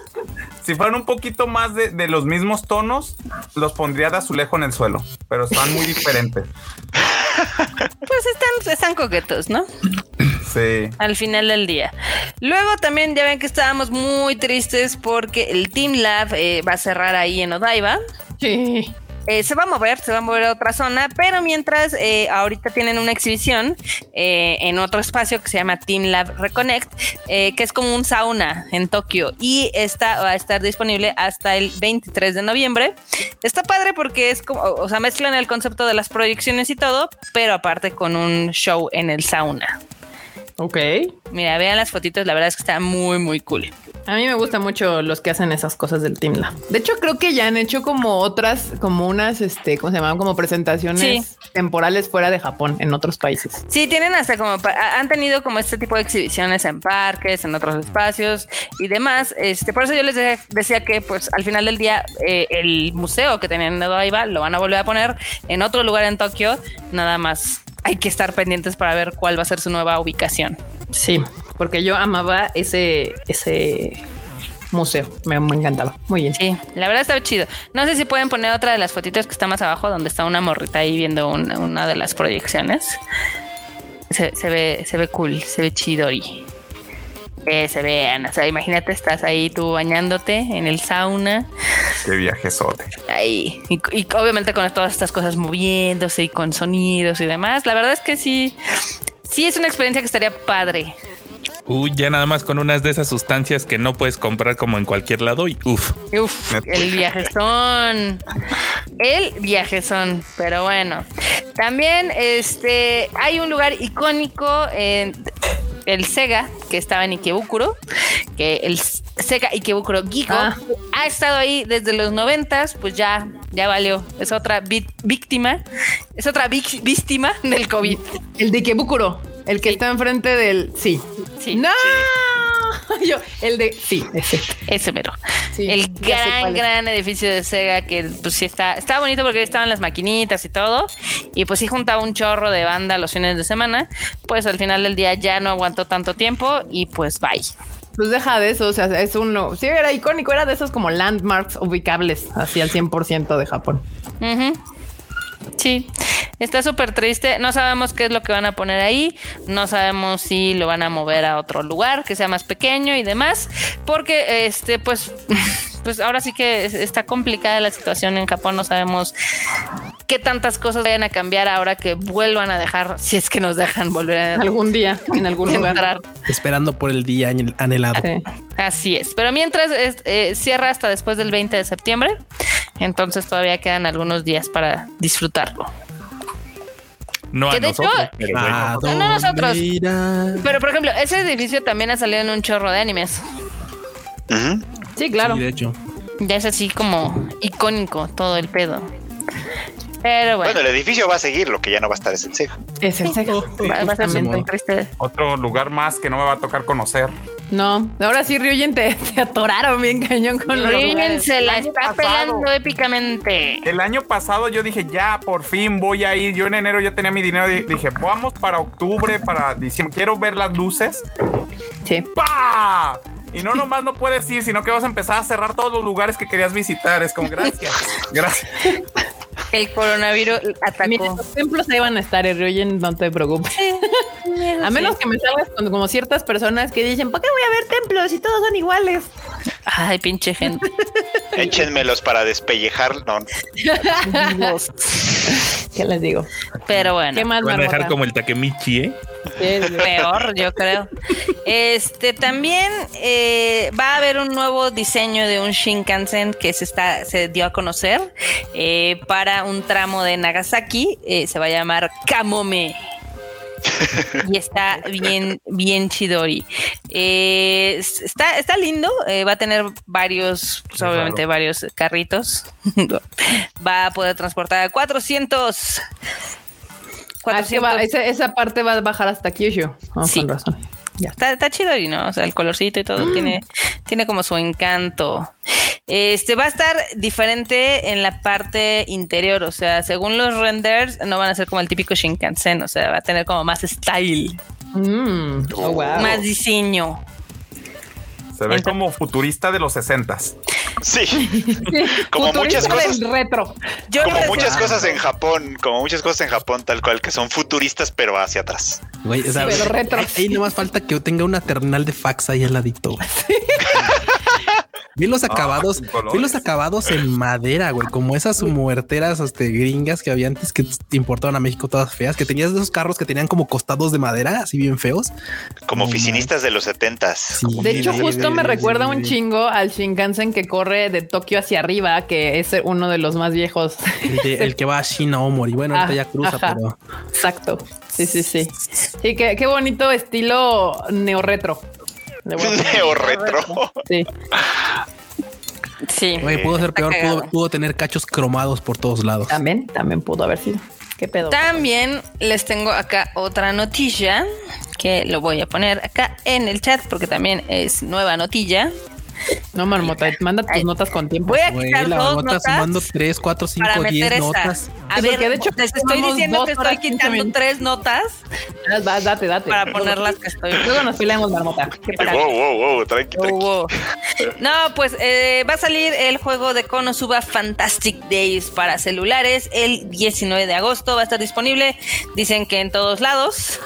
S6: si fueran un poquito más de, de, los mismos tonos, los pondría de azulejo en el suelo, pero están muy diferentes.
S5: Pues están, están coquetos, ¿no?
S6: Sí.
S5: Al final del día. Luego también ya ven que estábamos muy tristes porque el Team Lab eh, va a cerrar ahí en Odaiba.
S1: Sí.
S5: Eh, se va a mover, se va a mover a otra zona, pero mientras eh, ahorita tienen una exhibición eh, en otro espacio que se llama Team Lab Reconnect, que es como un sauna en Tokio y esta va a estar disponible hasta el 23 de noviembre. Está padre porque es como, o sea, mezclan el concepto de las proyecciones y todo, pero aparte con un show en el sauna.
S1: Ok.
S5: Mira, vean las fotitos, la verdad es que está muy, muy cool.
S1: A mí me gusta mucho los que hacen esas cosas del Team Lab. De hecho, creo que ya han hecho como otras, como unas, este, ¿cómo se llaman? Como presentaciones temporales fuera de Japón, en otros países.
S5: Sí, tienen hasta como, han tenido como este tipo de exhibiciones en parques, en otros espacios y demás. Este, por eso yo les decía que, pues, al final del día, eh, el museo que tenían en Odaiba lo van a volver a poner en otro lugar en Tokio, nada más hay que estar pendientes para ver cuál va a ser su nueva ubicación.
S1: Sí, porque yo amaba ese, ese museo. Me, encantaba. Muy bien.
S5: Sí, la verdad está chido. No sé si pueden poner otra de las fotitos que está más abajo, donde está una morrita ahí viendo una, de las proyecciones. Se, ve, se ve cool, se ve chido y se vean. O sea, imagínate, estás ahí tú bañándote en el sauna.
S6: Qué viajesote.
S5: Ahí. Y, obviamente con todas estas cosas moviéndose y con sonidos y demás. La verdad es que sí, sí es una experiencia que estaría padre.
S4: Uy, ya nada más con unas de esas sustancias que no puedes comprar como en cualquier lado y uff.
S5: Uf, el viajezón. El viajezón. Pero bueno. También este hay un lugar icónico en el Sega, que estaba en Ikebukuro, que el Sega Ikebukuro Gigo ah. ha estado ahí desde los noventas, pues ya, ya valió. Es otra víctima, es otra víctima del COVID.
S1: El de Ikebukuro, el que está enfrente del... Sí.
S5: Sí.
S1: ¡No! Yo, el de sí, ese.
S5: Ese mero. el gran, gran edificio de Sega que pues sí está, está bonito porque estaban las maquinitas y todo. Y pues sí juntaba un chorro de banda los fines de semana. Pues al final del día ya no aguantó tanto tiempo y pues bye.
S1: Pues deja de eso, o sea, es uno, sí era icónico, era de esos como landmarks ubicables, así al 100% de Japón.
S5: Sí, está súper triste. No sabemos qué es lo que van a poner ahí. No sabemos si lo van a mover a otro lugar que sea más pequeño y demás. Porque, este, pues, pues ahora sí que está complicada la situación en Japón. No sabemos qué tantas cosas vayan a cambiar ahora que vuelvan a dejar, si es que nos dejan volver a
S1: algún día en algún lugar.
S3: Esperando por el día anhelado.
S5: Así es. Pero mientras eh, cierra hasta después del 20 de septiembre. Entonces todavía quedan algunos días para disfrutarlo.
S4: No a nosotros. pero
S5: no nosotros. Pero por ejemplo, ese edificio también ha salido en un chorro de animes.
S1: Sí, claro.
S3: de hecho.
S5: Ya es así como icónico todo el pedo. Pero bueno.
S2: Bueno, el edificio va a seguir, lo que ya no va a estar es el cejo.
S1: Es el cejo.
S5: Va, va a ser muy triste.
S6: Otro lugar más que no me va a tocar conocer.
S1: No, ahora sí, Ryujin, te, te atoraron bien cañón con los
S5: Ryujin
S1: lugares.
S5: se la está
S6: pasado.
S5: pelando épicamente.
S6: El año pasado yo dije, ya, por fin voy a ir. Yo en enero ya tenía mi dinero. y Dije, vamos para octubre, para diciembre. Quiero ver las luces.
S1: Sí.
S6: ¡Pah! Y no nomás no puedes ir, sino que vas a empezar a cerrar todos los lugares que querías visitar. Es como, gracias. Gracias.
S5: El coronavirus atacó.
S1: Mira, los templos ahí van a estar, Ryujin, no te preocupes. A menos que me salgas con como ciertas personas que dicen, ¿por qué voy a ver templos si todos son iguales?
S5: Ay, pinche gente.
S2: Échenmelos para despellejar. No,
S1: ¿Qué les digo?
S5: Pero bueno.
S1: ¿Qué más,
S4: Van a dejar como el Takemichi, ¿eh?
S5: Peor, yo creo. Este también eh, va a haber un nuevo diseño de un Shinkansen que se está se dio a conocer eh, para un tramo de Nagasaki. eh, se va a llamar Kamome. Y está bien, bien chidori. Eh, es- está, está lindo. eh, va a tener varios, pues, obviamente, varios carritos. va a poder transportar 400.
S1: Ah, es que va-
S5: 400
S1: esa, esa parte va a bajar hasta Kyushu. Oh,
S5: Sí.
S1: Con razón. Ya.
S5: Está, está chido y no, o sea, el colorcito y todo tiene, tiene como su encanto. Este va a estar diferente en la parte interior, o sea, según los renders, no van a ser como el típico Shinkansen, o sea, va a tener como más style,
S1: Mm, oh, wow.
S5: más diseño.
S6: Se ve como futurista de los sesentas.
S2: sí. Como
S1: Futurista
S2: muchas cosas.
S1: retro.
S5: Yo
S2: Como muchas cosas en Japón, como muchas cosas en Japón, tal cual, que son futuristas, pero hacia atrás.
S3: Güey, o sea,
S1: pero retros.
S3: ahí, ahí nomás falta que tenga una terminal de fax ahí al ladito. Vi los acabados,
S6: con colores.
S3: vi los acabados en madera, güey, como esas muerteras este, gringas que había antes que te importaban a México todas feas, que tenías esos carros que tenían como costados de madera, así bien feos.
S2: Como oficinistas de los setentas.
S3: Sí.
S1: De hecho,
S3: Sí,
S1: justo
S3: sí,
S1: me recuerda un chingo al Shinkansen que corre de Tokio hacia arriba, que es uno de los más viejos.
S3: El, de- el que va a China Omori. Bueno, ahorita
S1: Ah,
S3: ya cruza,
S1: ajá.
S3: pero
S1: Exacto. Sí, sí, sí. Sí, qué, qué bonito estilo neorretro.
S2: Neo retro.
S1: Sí.
S5: Sí.
S3: güey, pudo ser peor, pudo tener cachos cromados por todos lados.
S1: También, también pudo haber sido. ¿Qué pedo?
S5: También les tengo acá otra noticia que lo voy a poner acá en el chat porque también es nueva notilla.
S1: No, Marmota, manda tus
S5: Ay.
S1: notas con tiempo.
S5: Voy a
S3: Güey,
S5: quitar
S3: la
S5: dos
S3: nota
S5: notas
S3: sumando 3, 4,
S5: para
S3: 5, 10
S5: meter esta.
S3: notas.
S5: A ver,
S1: de hecho
S5: les estoy diciendo
S1: dos
S5: que estoy
S1: 15
S5: quitando
S1: minutos.
S5: tres notas
S1: Ah, va, date, date.
S5: para ponerlas que estoy.
S1: Luego nos peleamos, Marmota.
S2: Wow, wow, wow, tranqui, tranqui.
S5: wow. No, pues eh, va a salir el juego de Konosuba Fantastic Days para celulares el 19 de agosto. Va a estar disponible, dicen que en todos lados.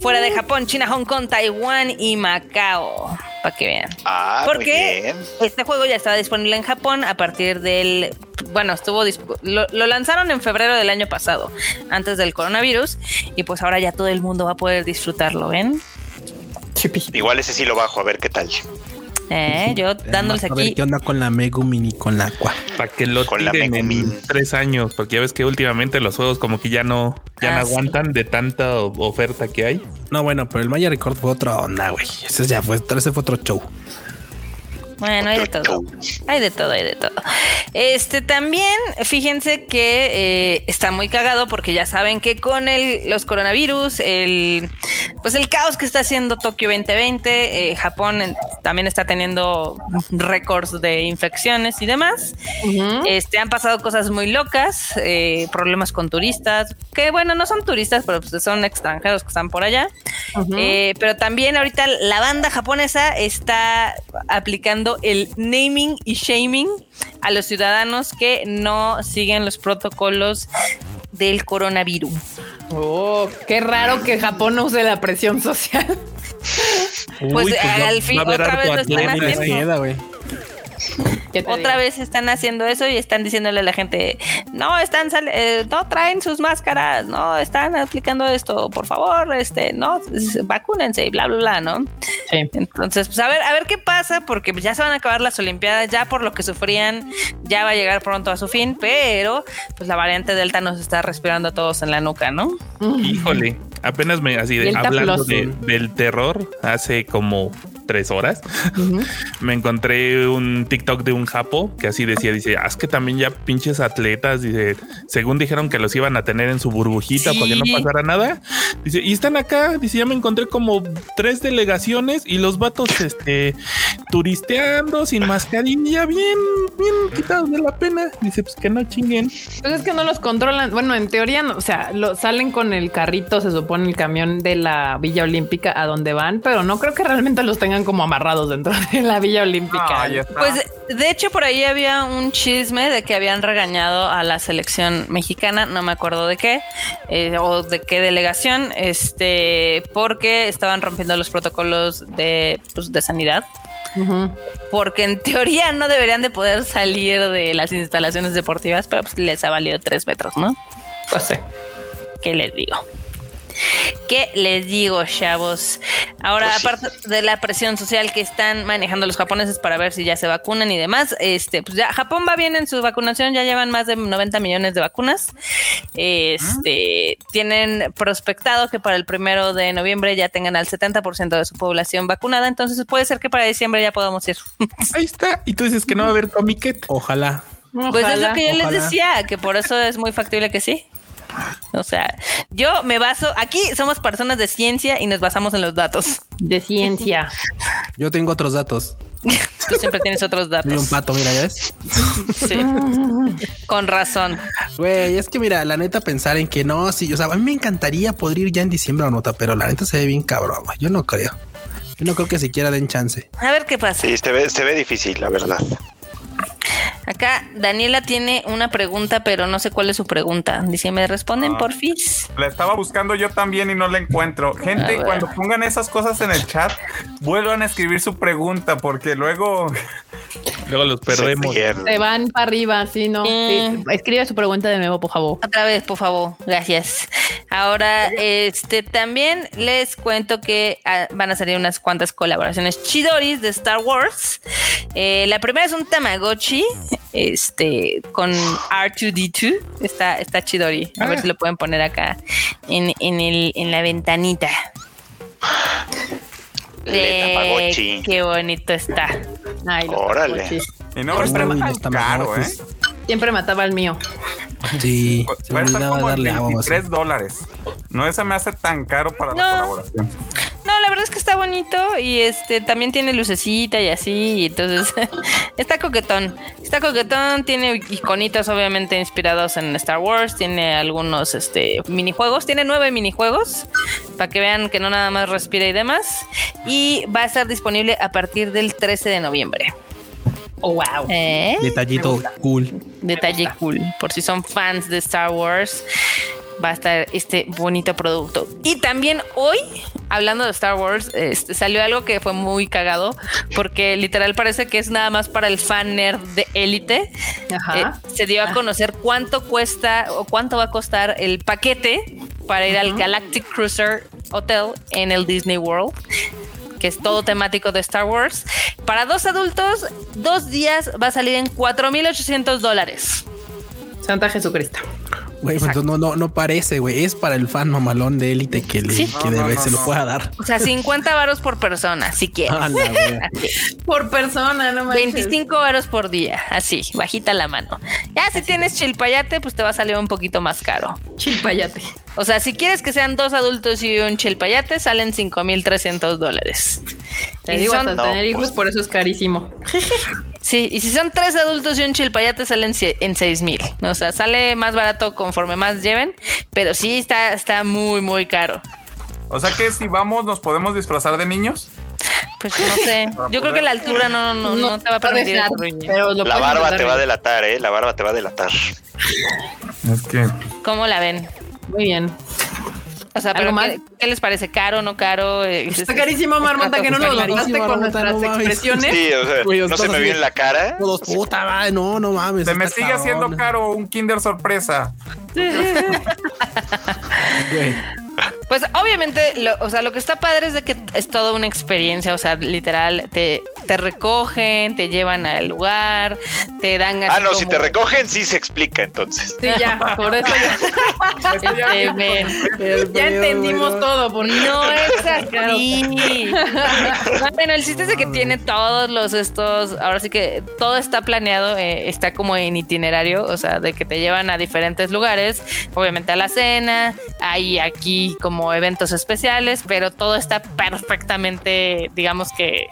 S5: Fuera de Japón, China, Hong Kong, Taiwán y Macao. Para que vean.
S2: Ah, muy
S5: Porque
S2: bien.
S5: este juego ya estaba disponible en Japón a partir del. Bueno, estuvo. Lo, lo lanzaron en febrero del año pasado, antes del coronavirus. Y pues ahora ya todo el mundo va a poder disfrutarlo, ¿ven?
S1: Chipi.
S2: Igual ese sí lo bajo, a ver qué tal.
S5: Eh, yo dándoles
S3: A ver
S5: aquí.
S3: qué onda con la Megumin y con la Aqua.
S4: Para que lo
S2: Con la
S4: tiren en
S2: Megumin.
S4: tres años, porque ya ves que últimamente los juegos como que ya no, ya no
S5: Ah, sí.
S4: aguantan de tanta oferta que hay.
S3: No, bueno, pero el Maya Record fue otra onda, güey. Ese ya fue, ese fue otro show.
S5: Bueno, hay de todo. Hay de todo, hay de todo. Este también, fíjense que eh, está muy cagado porque ya saben que con el, los coronavirus, el pues el caos que está haciendo Tokio 2020, eh, Japón también está teniendo récords de infecciones y demás. Este han pasado cosas muy locas, eh, problemas con turistas, que bueno, no son turistas, pero pues son extranjeros que están por allá. Eh, pero también ahorita la banda japonesa está aplicando el naming y shaming a los ciudadanos que no siguen los protocolos del coronavirus.
S1: Oh, qué raro que Japón no use la presión social.
S5: Pues,
S4: va-
S5: al fin, otra vez lo están haciendo. Otra
S1: digo?
S5: vez están haciendo eso y están diciéndole a la gente, no están sal- eh, no traen sus máscaras, no están aplicando esto, por favor, este, no, vacúnense y bla bla bla, ¿no?
S1: Sí.
S5: Entonces, pues a ver, a ver qué pasa, porque ya se van a acabar las Olimpiadas, ya por lo que sufrían, ya va a llegar pronto a su fin, pero pues la variante Delta nos está respirando a todos en la nuca, ¿no?
S4: Híjole, apenas me así de, hablando de- del terror, hace como tres horas, me encontré un TikTok de un japo que así decía, dice, haz que también ya pinches atletas, dice, según dijeron que los iban a tener en su burbujita para que no pasara nada, dice, y están acá, dice, ya me encontré como tres delegaciones y los vatos, este, turisteando sin mascarilla, bien, bien quitados de la pena, dice, pues que no chinguen.
S1: Pues es que no los controlan, bueno, en teoría, no, o sea, lo, salen con el carrito, se supone el camión de la Villa Olímpica a donde van, pero no creo que realmente los tengan como amarrados dentro de la Villa Olímpica.
S5: pues de hecho por ahí había un chisme de que habían regañado a la selección mexicana, no me acuerdo de qué, eh, o de qué delegación, este, porque estaban rompiendo los protocolos de, pues, de sanidad. Porque en teoría no deberían de poder salir de las instalaciones deportivas, pero pues les ha valido tres metros, ¿no?
S1: Pues sí.
S5: ¿Qué les digo? ¿Qué les digo, chavos? Ahora, pues aparte de la presión social que están manejando los japoneses para ver si ya se vacunan y demás, este, pues ya Japón va bien en su vacunación, ya llevan más de 90 millones de vacunas. Este, tienen prospectado que para el primero de noviembre ya tengan al 70% de su población vacunada, entonces puede ser que para diciembre ya podamos ir.
S3: Ahí está. Y tú dices que no va a haber comiquet. Ojalá.
S5: Pues es lo que yo les decía, que por eso es muy factible que sí. O sea, yo me baso, aquí somos personas de ciencia y nos basamos en los datos.
S1: De ciencia.
S3: Yo tengo otros datos.
S5: Tú siempre tienes otros datos.
S3: Y un pato, mira, ¿ves?
S5: Sí. Con razón.
S3: Güey, es que mira, la neta pensar en que no, sí, o sea, a mí me encantaría poder ir ya en diciembre a nota, pero la neta se ve bien cabrón, güey. Yo no creo. Yo no creo que siquiera den chance.
S5: A ver qué pasa.
S2: Sí, se ve, se ve difícil, la verdad.
S5: Acá Daniela tiene una pregunta, pero no sé cuál es su pregunta. Dice, ¿me responden ah. por fis?
S6: La estaba buscando yo también y no la encuentro. Gente, cuando pongan esas cosas en el chat, vuelvan a escribir su pregunta porque luego...
S4: luego los perdemos.
S1: Se, van para arriba, sí, no. Escribe su pregunta de nuevo, por favor.
S5: Otra vez, por favor. Gracias. Ahora, este también les cuento que ah, van a salir unas cuantas colaboraciones chidoris de Star Wars. Eh, la primera es un Tamagotchi este, con R2D2. Está, está chidori. A ver ah. si lo pueden poner acá en, en, el, en la ventanita. Eh, qué bonito está.
S2: Órale.
S6: Y no siempre mataba caro, ¿eh?
S1: Siempre mataba el mío.
S3: Sí,
S6: se me como darle 23 dólares. No, esa me hace tan caro para la colaboración.
S5: No, la verdad es que está bonito y este también tiene lucecita y así, y entonces está coquetón. Está coquetón, tiene iconitos obviamente inspirados en Star Wars, tiene algunos este minijuegos, tiene nueve minijuegos para que vean que no nada más respira y demás y va a estar disponible a partir del 13 de noviembre.
S1: Oh, wow.
S3: ¿Eh? Detallito cool.
S5: Detalle cool. Por si son fans de Star Wars, va a estar este bonito producto. Y también hoy, hablando de Star Wars, este, salió algo que fue muy cagado, porque literal parece que es nada más para el fan nerd de élite. Eh, se dio a conocer cuánto cuesta o cuánto va a costar el paquete para ir al Galactic Cruiser Hotel en el Disney World que es todo temático de Star Wars. Para dos adultos, dos días va a salir en 4.800 dólares.
S1: Santa Jesucristo.
S3: Güey, pues no, no, no parece, güey. Es para el fan mamalón de élite que, le, que debe, se lo pueda dar.
S5: O sea, 50 varos por persona, si quieres.
S1: por persona, no
S5: manches. 25 varos por día, así, bajita la mano. Ya si tienes chilpayate, pues te va a salir un poquito más caro.
S1: Chilpayate.
S5: O sea, si quieres que sean dos adultos y un chilpayate, salen 5,300 dólares.
S1: Te digo, hasta tener hijos, pues. por eso es carísimo.
S5: Sí, y si son tres adultos y un chilpayate salen en seis mil. O sea, sale más barato conforme más lleven, pero sí está, está muy, muy caro.
S6: O sea que si vamos, ¿nos podemos disfrazar de niños?
S5: Pues no sé. Yo creo que la altura no, no, no, te va a permitir.
S2: Pero la barba te va a delatar, ¿eh? La barba te va a delatar.
S6: Es que.
S5: ¿Cómo la ven?
S1: Muy bien.
S5: O sea, pero ¿qué, les parece? ¿Caro, no caro?
S1: Está carísimo, Marmota, que no nos mataste con nuestras expresiones.
S2: Sí, o sea, no se me vio en la cara.
S3: Todos, puta, no, no mames.
S6: Se me sigue haciendo caro un Kinder sorpresa.
S5: Pues obviamente, o sea, lo que está padre es de que es toda una experiencia, o sea, literal, te, te recogen, te llevan al lugar, te dan...
S2: Ah, no, si te recogen, sí se explica entonces.
S1: Sí, ya, por eso ya, este, ya entendimos todo. Porque...
S5: No es así. bueno, el chiste es de que tiene todos los estos, ahora sí que todo está planeado, eh, está como en itinerario, o sea, de que te llevan a diferentes lugares, obviamente a la cena, hay aquí como eventos especiales, pero todo está perfectamente, digamos que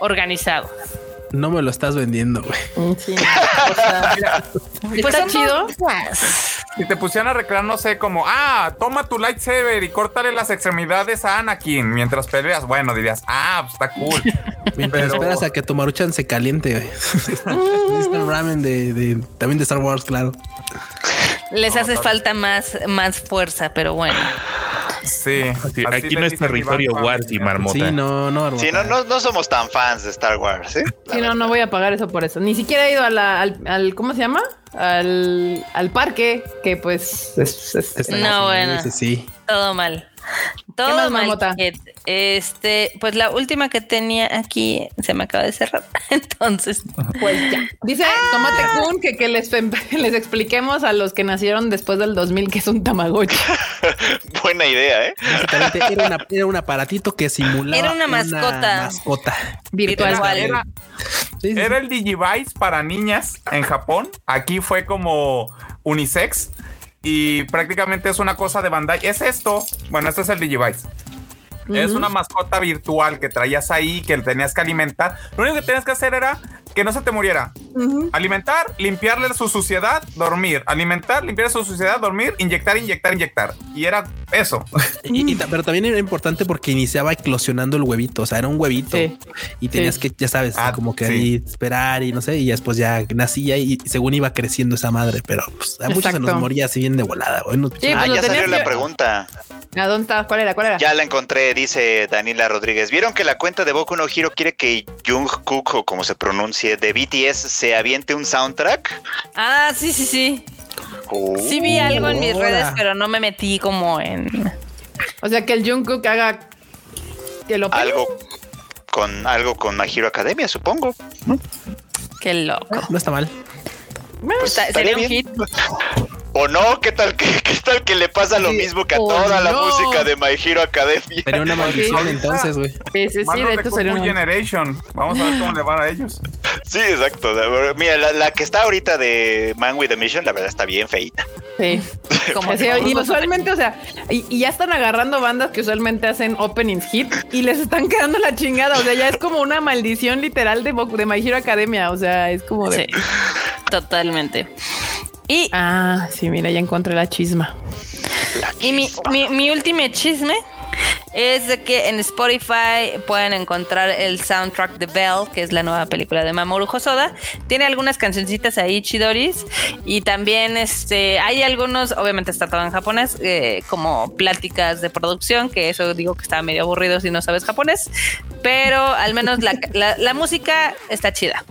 S5: organizado.
S3: No me lo estás vendiendo, güey.
S1: Mm, sí, o sea, pues está chido.
S6: Si te pusieran a recrear, no sé, como, ah, toma tu lightsaber y córtale las extremidades a Anakin mientras peleas. Bueno, dirías, ah, pues está cool.
S3: Mientras esperas a que tu maruchan se caliente, güey. ramen de, también de Star Wars, claro.
S5: Les hace falta más, más fuerza, pero bueno.
S6: Sí,
S4: aquí no es territorio Wars y marmota.
S3: Sí, no, no,
S2: sí, no, no, no, somos tan fans de Star Wars, ¿eh?
S1: Sí, no, no voy a pagar eso por eso. Ni siquiera he ido a la, al, al, ¿cómo se llama? Al, al parque, que pues es,
S5: no, bueno.
S3: Sí.
S5: Todo mal. Todo mal. Este, pues la última que tenía aquí se me acaba de cerrar. Entonces,
S1: pues ya. Dice Tomate Kun que, que les, les expliquemos a los que nacieron después del 2000 que es un Tamagotchi.
S2: Buena idea, ¿eh?
S3: Era, era, un aparatito que simulaba
S5: era una mascota,
S3: mascota.
S5: virtual.
S6: Era, era el Digivice para niñas en Japón. Aquí fue como unisex y prácticamente es una cosa de Bandai. Es esto. Bueno, este es el Digivice. Es una mascota virtual que traías ahí, que tenías que alimentar. Lo único que tenías que hacer era que no se te muriera. Alimentar, limpiarle su suciedad, dormir. Alimentar, limpiar su suciedad, dormir, inyectar, inyectar, inyectar. Y era eso.
S3: pero también era importante porque iniciaba eclosionando el huevito. O sea, era un huevito y tenías que, ya sabes, ah, como que ahí esperar y no sé. Y después ya nacía y según iba creciendo esa madre, pero pues, a muchos se nos moría así bien de volada.
S2: ah, ya salió la pregunta.
S1: ¿A dónde está? ¿Cuál era? ¿Cuál era?
S2: Ya la encontré, dice Daniela Rodríguez. ¿Vieron que la cuenta de Boku no Hiro quiere que Jungkook, o como se pronuncia, de BTS se aviente un soundtrack?
S5: Ah, sí, sí, sí. sí vi algo en mis redes, pero no me metí como en...
S1: O sea, que el Jungkook haga... Que lo
S2: algo con algo con My Hero Academia, supongo.
S5: Qué loco.
S3: No está mal.
S5: Pues, sería un hit.
S2: ¿O no? ¿Qué tal que, qué tal que le pasa lo mismo que a toda la música de My Hero Academia?
S3: Sería una maldición entonces, güey.
S1: Sí, sí, sí, de hecho sería
S6: una... Generation. Vamos a ver cómo le va a ellos.
S2: Sí, exacto. Mira, la, que está ahorita de Man with a Mission, la verdad está bien feita.
S1: Sí. Como y usualmente, o sea, y, ya están agarrando bandas que usualmente hacen openings hit y les están quedando la chingada. O sea, ya es como una maldición literal de, de My Hero Academia. O sea, es como de.
S5: Sí, totalmente. Y.
S1: Ah, sí, mira, ya encontré la chisma.
S5: Y mi, mi, mi último chisme es de que en Spotify pueden encontrar el soundtrack de Bell, que es la nueva película de Mamoru Hosoda. Tiene algunas cancioncitas ahí chidoris y también este hay algunos, obviamente está todo en japonés, eh, como pláticas de producción, que eso digo que está medio aburrido si no sabes japonés, pero al menos la, la música está chida.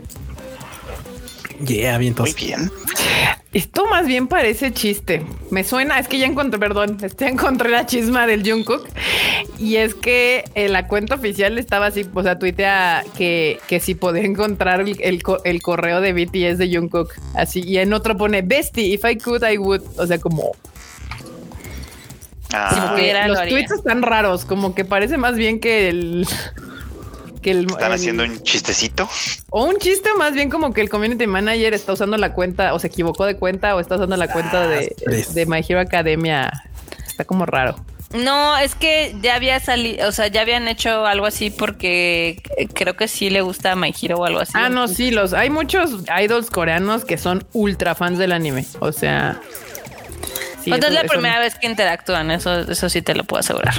S3: Yeah, bien
S2: Muy bien.
S1: Esto más bien parece chiste. Me suena, es que ya encontré, perdón, ya encontré la chisma del Jungkook. Y es que en la cuenta oficial estaba así, o sea, tuitea que, que si podía encontrar el, correo de BTS de Jungkook. Así, y en otro pone, Bestie, if I could, I would. O sea, como...
S2: Ah.
S1: los tweets están raros, como que parece más bien que el que el,
S2: están haciendo un chistecito
S1: o un chiste más bien como que el community manager está usando la cuenta o se equivocó de cuenta o está usando la cuenta de, de My Hero Academia. Está como raro.
S5: No, es que ya había salido, o sea, ya habían hecho algo así porque creo que sí le gusta My Hero o algo así.
S1: Ah, no, sí, los hay muchos idols coreanos que son ultra fans del anime. O sea,
S5: sí, pues es la primera vez que interactúan, eso, eso sí te lo puedo asegurar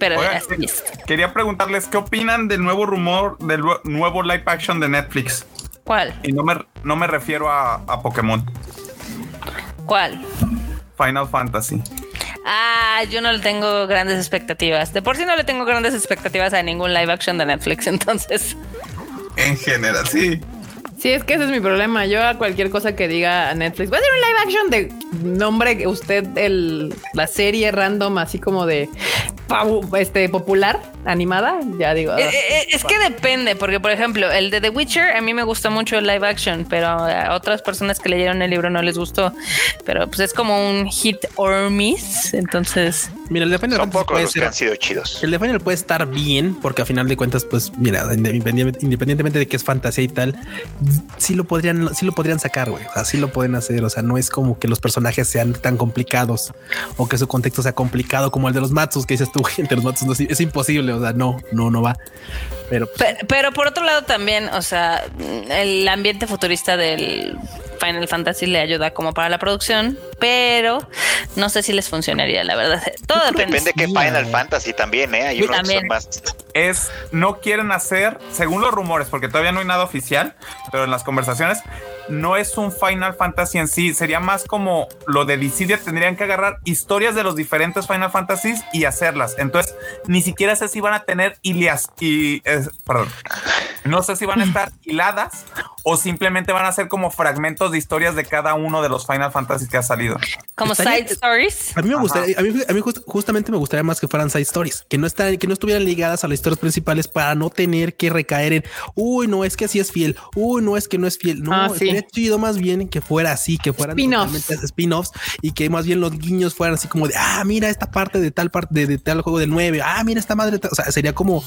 S5: pero
S6: quería preguntarles qué opinan del nuevo rumor del nuevo live action de Netflix.
S5: ¿Cuál?
S6: Y no me, no me refiero a, Pokémon.
S5: ¿Cuál?
S6: Final Fantasy.
S5: Ah, yo no le tengo grandes expectativas. De por sí no le tengo grandes expectativas a ningún live action de Netflix, entonces.
S6: En general, sí.
S1: Sí, es que ese es mi problema. Yo a cualquier cosa que diga a Netflix, voy a hacer un live action de nombre usted el, la serie random así como de este popular animada, ya digo.
S5: Eh, eh, es que depende, porque por ejemplo, el de The Witcher a mí me gusta mucho el live action, pero a otras personas que leyeron el libro no les gustó. Pero pues es como un hit or miss, entonces.
S3: Mira, el de Final
S2: Son pocos los que han sido chidos.
S3: El de Final puede estar bien, porque a final de cuentas, pues mira, independientemente de que es fantasía y tal, sí lo podrían, sí lo podrían sacar, güey. Así lo pueden hacer. O sea, no es como que los personajes sean tan complicados o que su contexto sea complicado como el de los Matsus que dices tú, gente, los Matsus no, es imposible. O sea, no, no, no va. Pero,
S5: pero, por otro lado también, o sea, el ambiente futurista del Final Fantasy le ayuda como para la producción, pero no sé si les funcionaría, la verdad. Todo depende.
S2: Depende de que Final Fantasy también, ¿eh? Hay unos más.
S6: Es, no quieren hacer, según los rumores, porque todavía no hay nada oficial, pero en las conversaciones, no es un Final Fantasy en sí, sería más como lo de Dissidia, tendrían que agarrar historias de los diferentes Final Fantasies y hacerlas. Entonces, ni siquiera sé si van a tener Ilias y, perdón, no sé si van a estar hiladas o simplemente van a ser como fragmentos de historias de cada uno de los Final Fantasy que ha salido.
S5: Como side stories.
S3: A mí me gustaría, a mí, justamente me gustaría más que fueran side stories, que no están, que no estuvieran ligadas a las historias principales para no tener que recaer en, uy, no es que así es fiel, uy, no es que no es fiel. No, ah, sería chido más bien que fuera así, que fueran spin-offs y que más bien los guiños fueran así como de, ah, mira esta parte de tal parte de, tal juego del 9, ah, mira esta madre, o sea, sería como,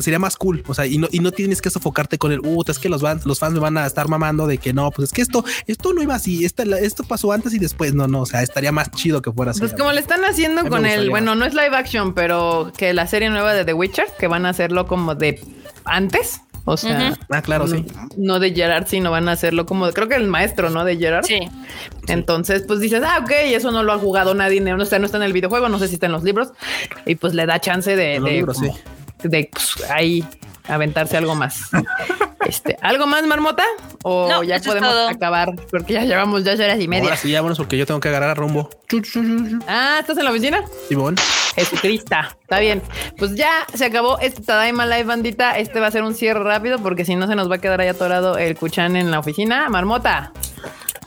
S3: sería más cool, o sea, y no, y no tienes que sofocarte con el, uh, es que los, los fans me van a estar mamando de que no, pues es que esto, esto no iba así, esto, esto pasó antes y después, no, no, o sea, estaría más chido que fuera así.
S1: Pues como le están haciendo con el, bueno, no es live action, pero que la serie nueva de The Witcher, que van a hacerlo como de antes. O sea,
S3: ah, claro,
S1: no,
S3: sí.
S1: No de Gerard, sino van a hacerlo como creo que el maestro, ¿no? De Gerard.
S5: Sí.
S1: Entonces, pues dices, ah, ok, eso no lo ha jugado nadie, no está, no está en el videojuego, no sé si está en los libros. Y pues le da chance de, de, de pues, ahí aventarse algo más. Este, ¿algo más, Marmota? ¿O ya podemos acabar? Porque ya llevamos ya horas y media. Ahora
S3: sí, ya bueno, porque yo tengo que agarrar a rumbo.
S1: Ah, ¿estás en la oficina?
S3: Simón.
S1: Jesucristo. Está bien. Pues ya se acabó este Tadaima Live, bandita. Este va a ser un cierre rápido porque si no se nos va a quedar ahí atorado el cuchán en la oficina. Marmota.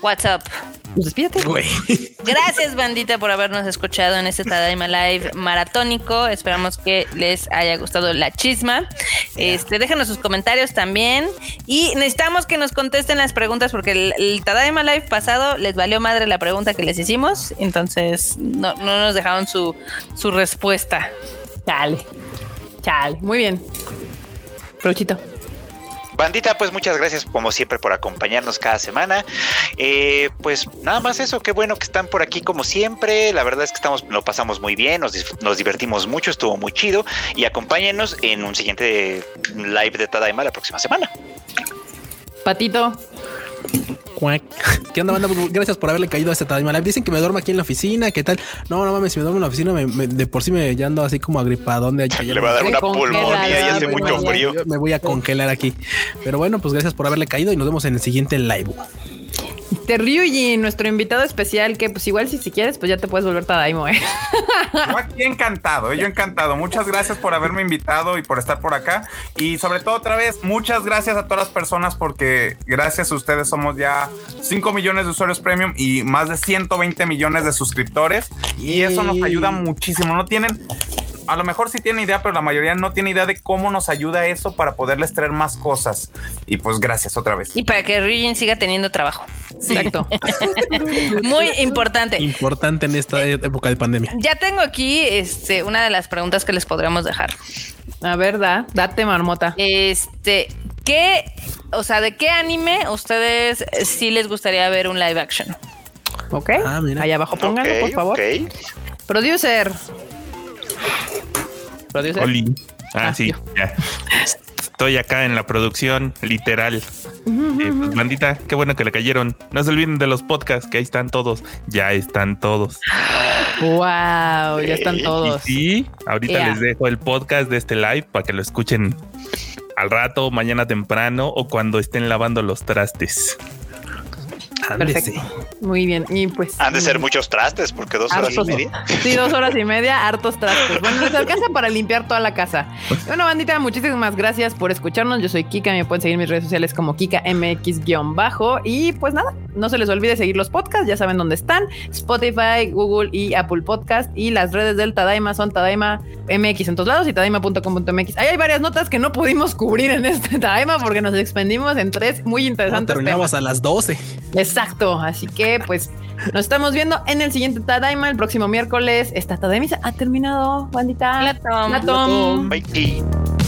S5: What's up?
S1: Pues despídate.
S5: Gracias, bandita, por habernos escuchado en este Tadaima Live maratónico. Esperamos que les haya gustado la chisma. Este, déjenos sus comentarios también. Y necesitamos que nos contesten las preguntas porque el, el Tadaima Live pasado les valió madre la pregunta que les hicimos. Entonces no, no nos dejaron su, su respuesta.
S1: Chale. Chale. Muy bien. Prochito.
S2: Bandita, pues muchas gracias como siempre por acompañarnos cada semana. Eh, pues nada más eso, qué bueno que están por aquí como siempre. La verdad es que estamos, lo pasamos muy bien, nos, nos divertimos mucho, estuvo muy chido. Y acompáñenos en un siguiente live de Tadaima la próxima semana.
S1: Patito.
S3: ¿Qué onda, banda? Pues, gracias por haberle caído a este Tadaima Live. Dicen que me duermo aquí en la oficina, ¿qué tal? No, no mames, si me duermo en la oficina, de por sí me ando así como agripadón de
S2: Le va a dar una pulmonía y hace mucho frío.
S3: Me voy a congelar aquí. Pero bueno, pues gracias por haberle caído y nos vemos en el siguiente live.
S1: Te y nuestro invitado especial, que pues igual si, si quieres, pues ya te puedes volver Tadaimo, ¿eh?
S6: Yo aquí encantado, yo encantado. Muchas gracias por haberme invitado y por estar por acá. Y sobre todo otra vez, muchas gracias a todas las personas porque gracias a ustedes somos ya 5 millones de usuarios premium y más de 120 millones de suscriptores. Y eso nos ayuda muchísimo. No tienen a lo mejor sí tiene idea, pero la mayoría no tiene idea de cómo nos ayuda eso para poderles traer más cosas. Y pues gracias otra vez.
S5: Y para que Ryujin siga teniendo trabajo. Exacto. Muy importante.
S3: Importante en esta época de pandemia.
S5: Ya tengo aquí este, una de las preguntas que les podríamos dejar.
S1: A ver, da, date marmota.
S5: Este, ¿qué, o sea, de qué anime ustedes sí les gustaría ver un live action?
S1: Ok. Ah, mira. Allá abajo pónganlo, por favor. Producer.
S4: Oli. Ah, ah sí, ya. Estoy acá en la producción, literal. Eh, pues, bandita, qué bueno que le cayeron. No se olviden de los podcasts, que ahí están todos. Ya están todos.
S1: Wow, ya están eh, todos.
S4: sí, ahorita les dejo el podcast de este live para que lo escuchen al rato, mañana temprano o cuando estén lavando los trastes.
S1: Perfecto. Muy bien. Y pues.
S2: Han de ser muchos trastes, porque dos horas y media.
S1: Sí, dos horas y media, hartos trastes. Bueno, les alcanza para limpiar toda la casa. Bueno, bandita, muchísimas gracias por escucharnos. Yo soy Kika, me pueden seguir en mis redes sociales como KikaMX-bajo. Y pues nada, no se les olvide seguir los podcasts, ya saben dónde están, Spotify, Google y Apple Podcast y las redes del Tadaima son Tadaima MX en todos lados y tadaima.com.mx. Ahí hay varias notas que no pudimos cubrir en este Tadaima porque nos expendimos en tres muy interesantes.
S3: No, terminamos a las 12.
S1: Exacto, así que pues nos estamos viendo en el siguiente Tadaima el próximo miércoles. Esta Tadaima ha terminado, bandita.
S5: La tom.
S2: Bye.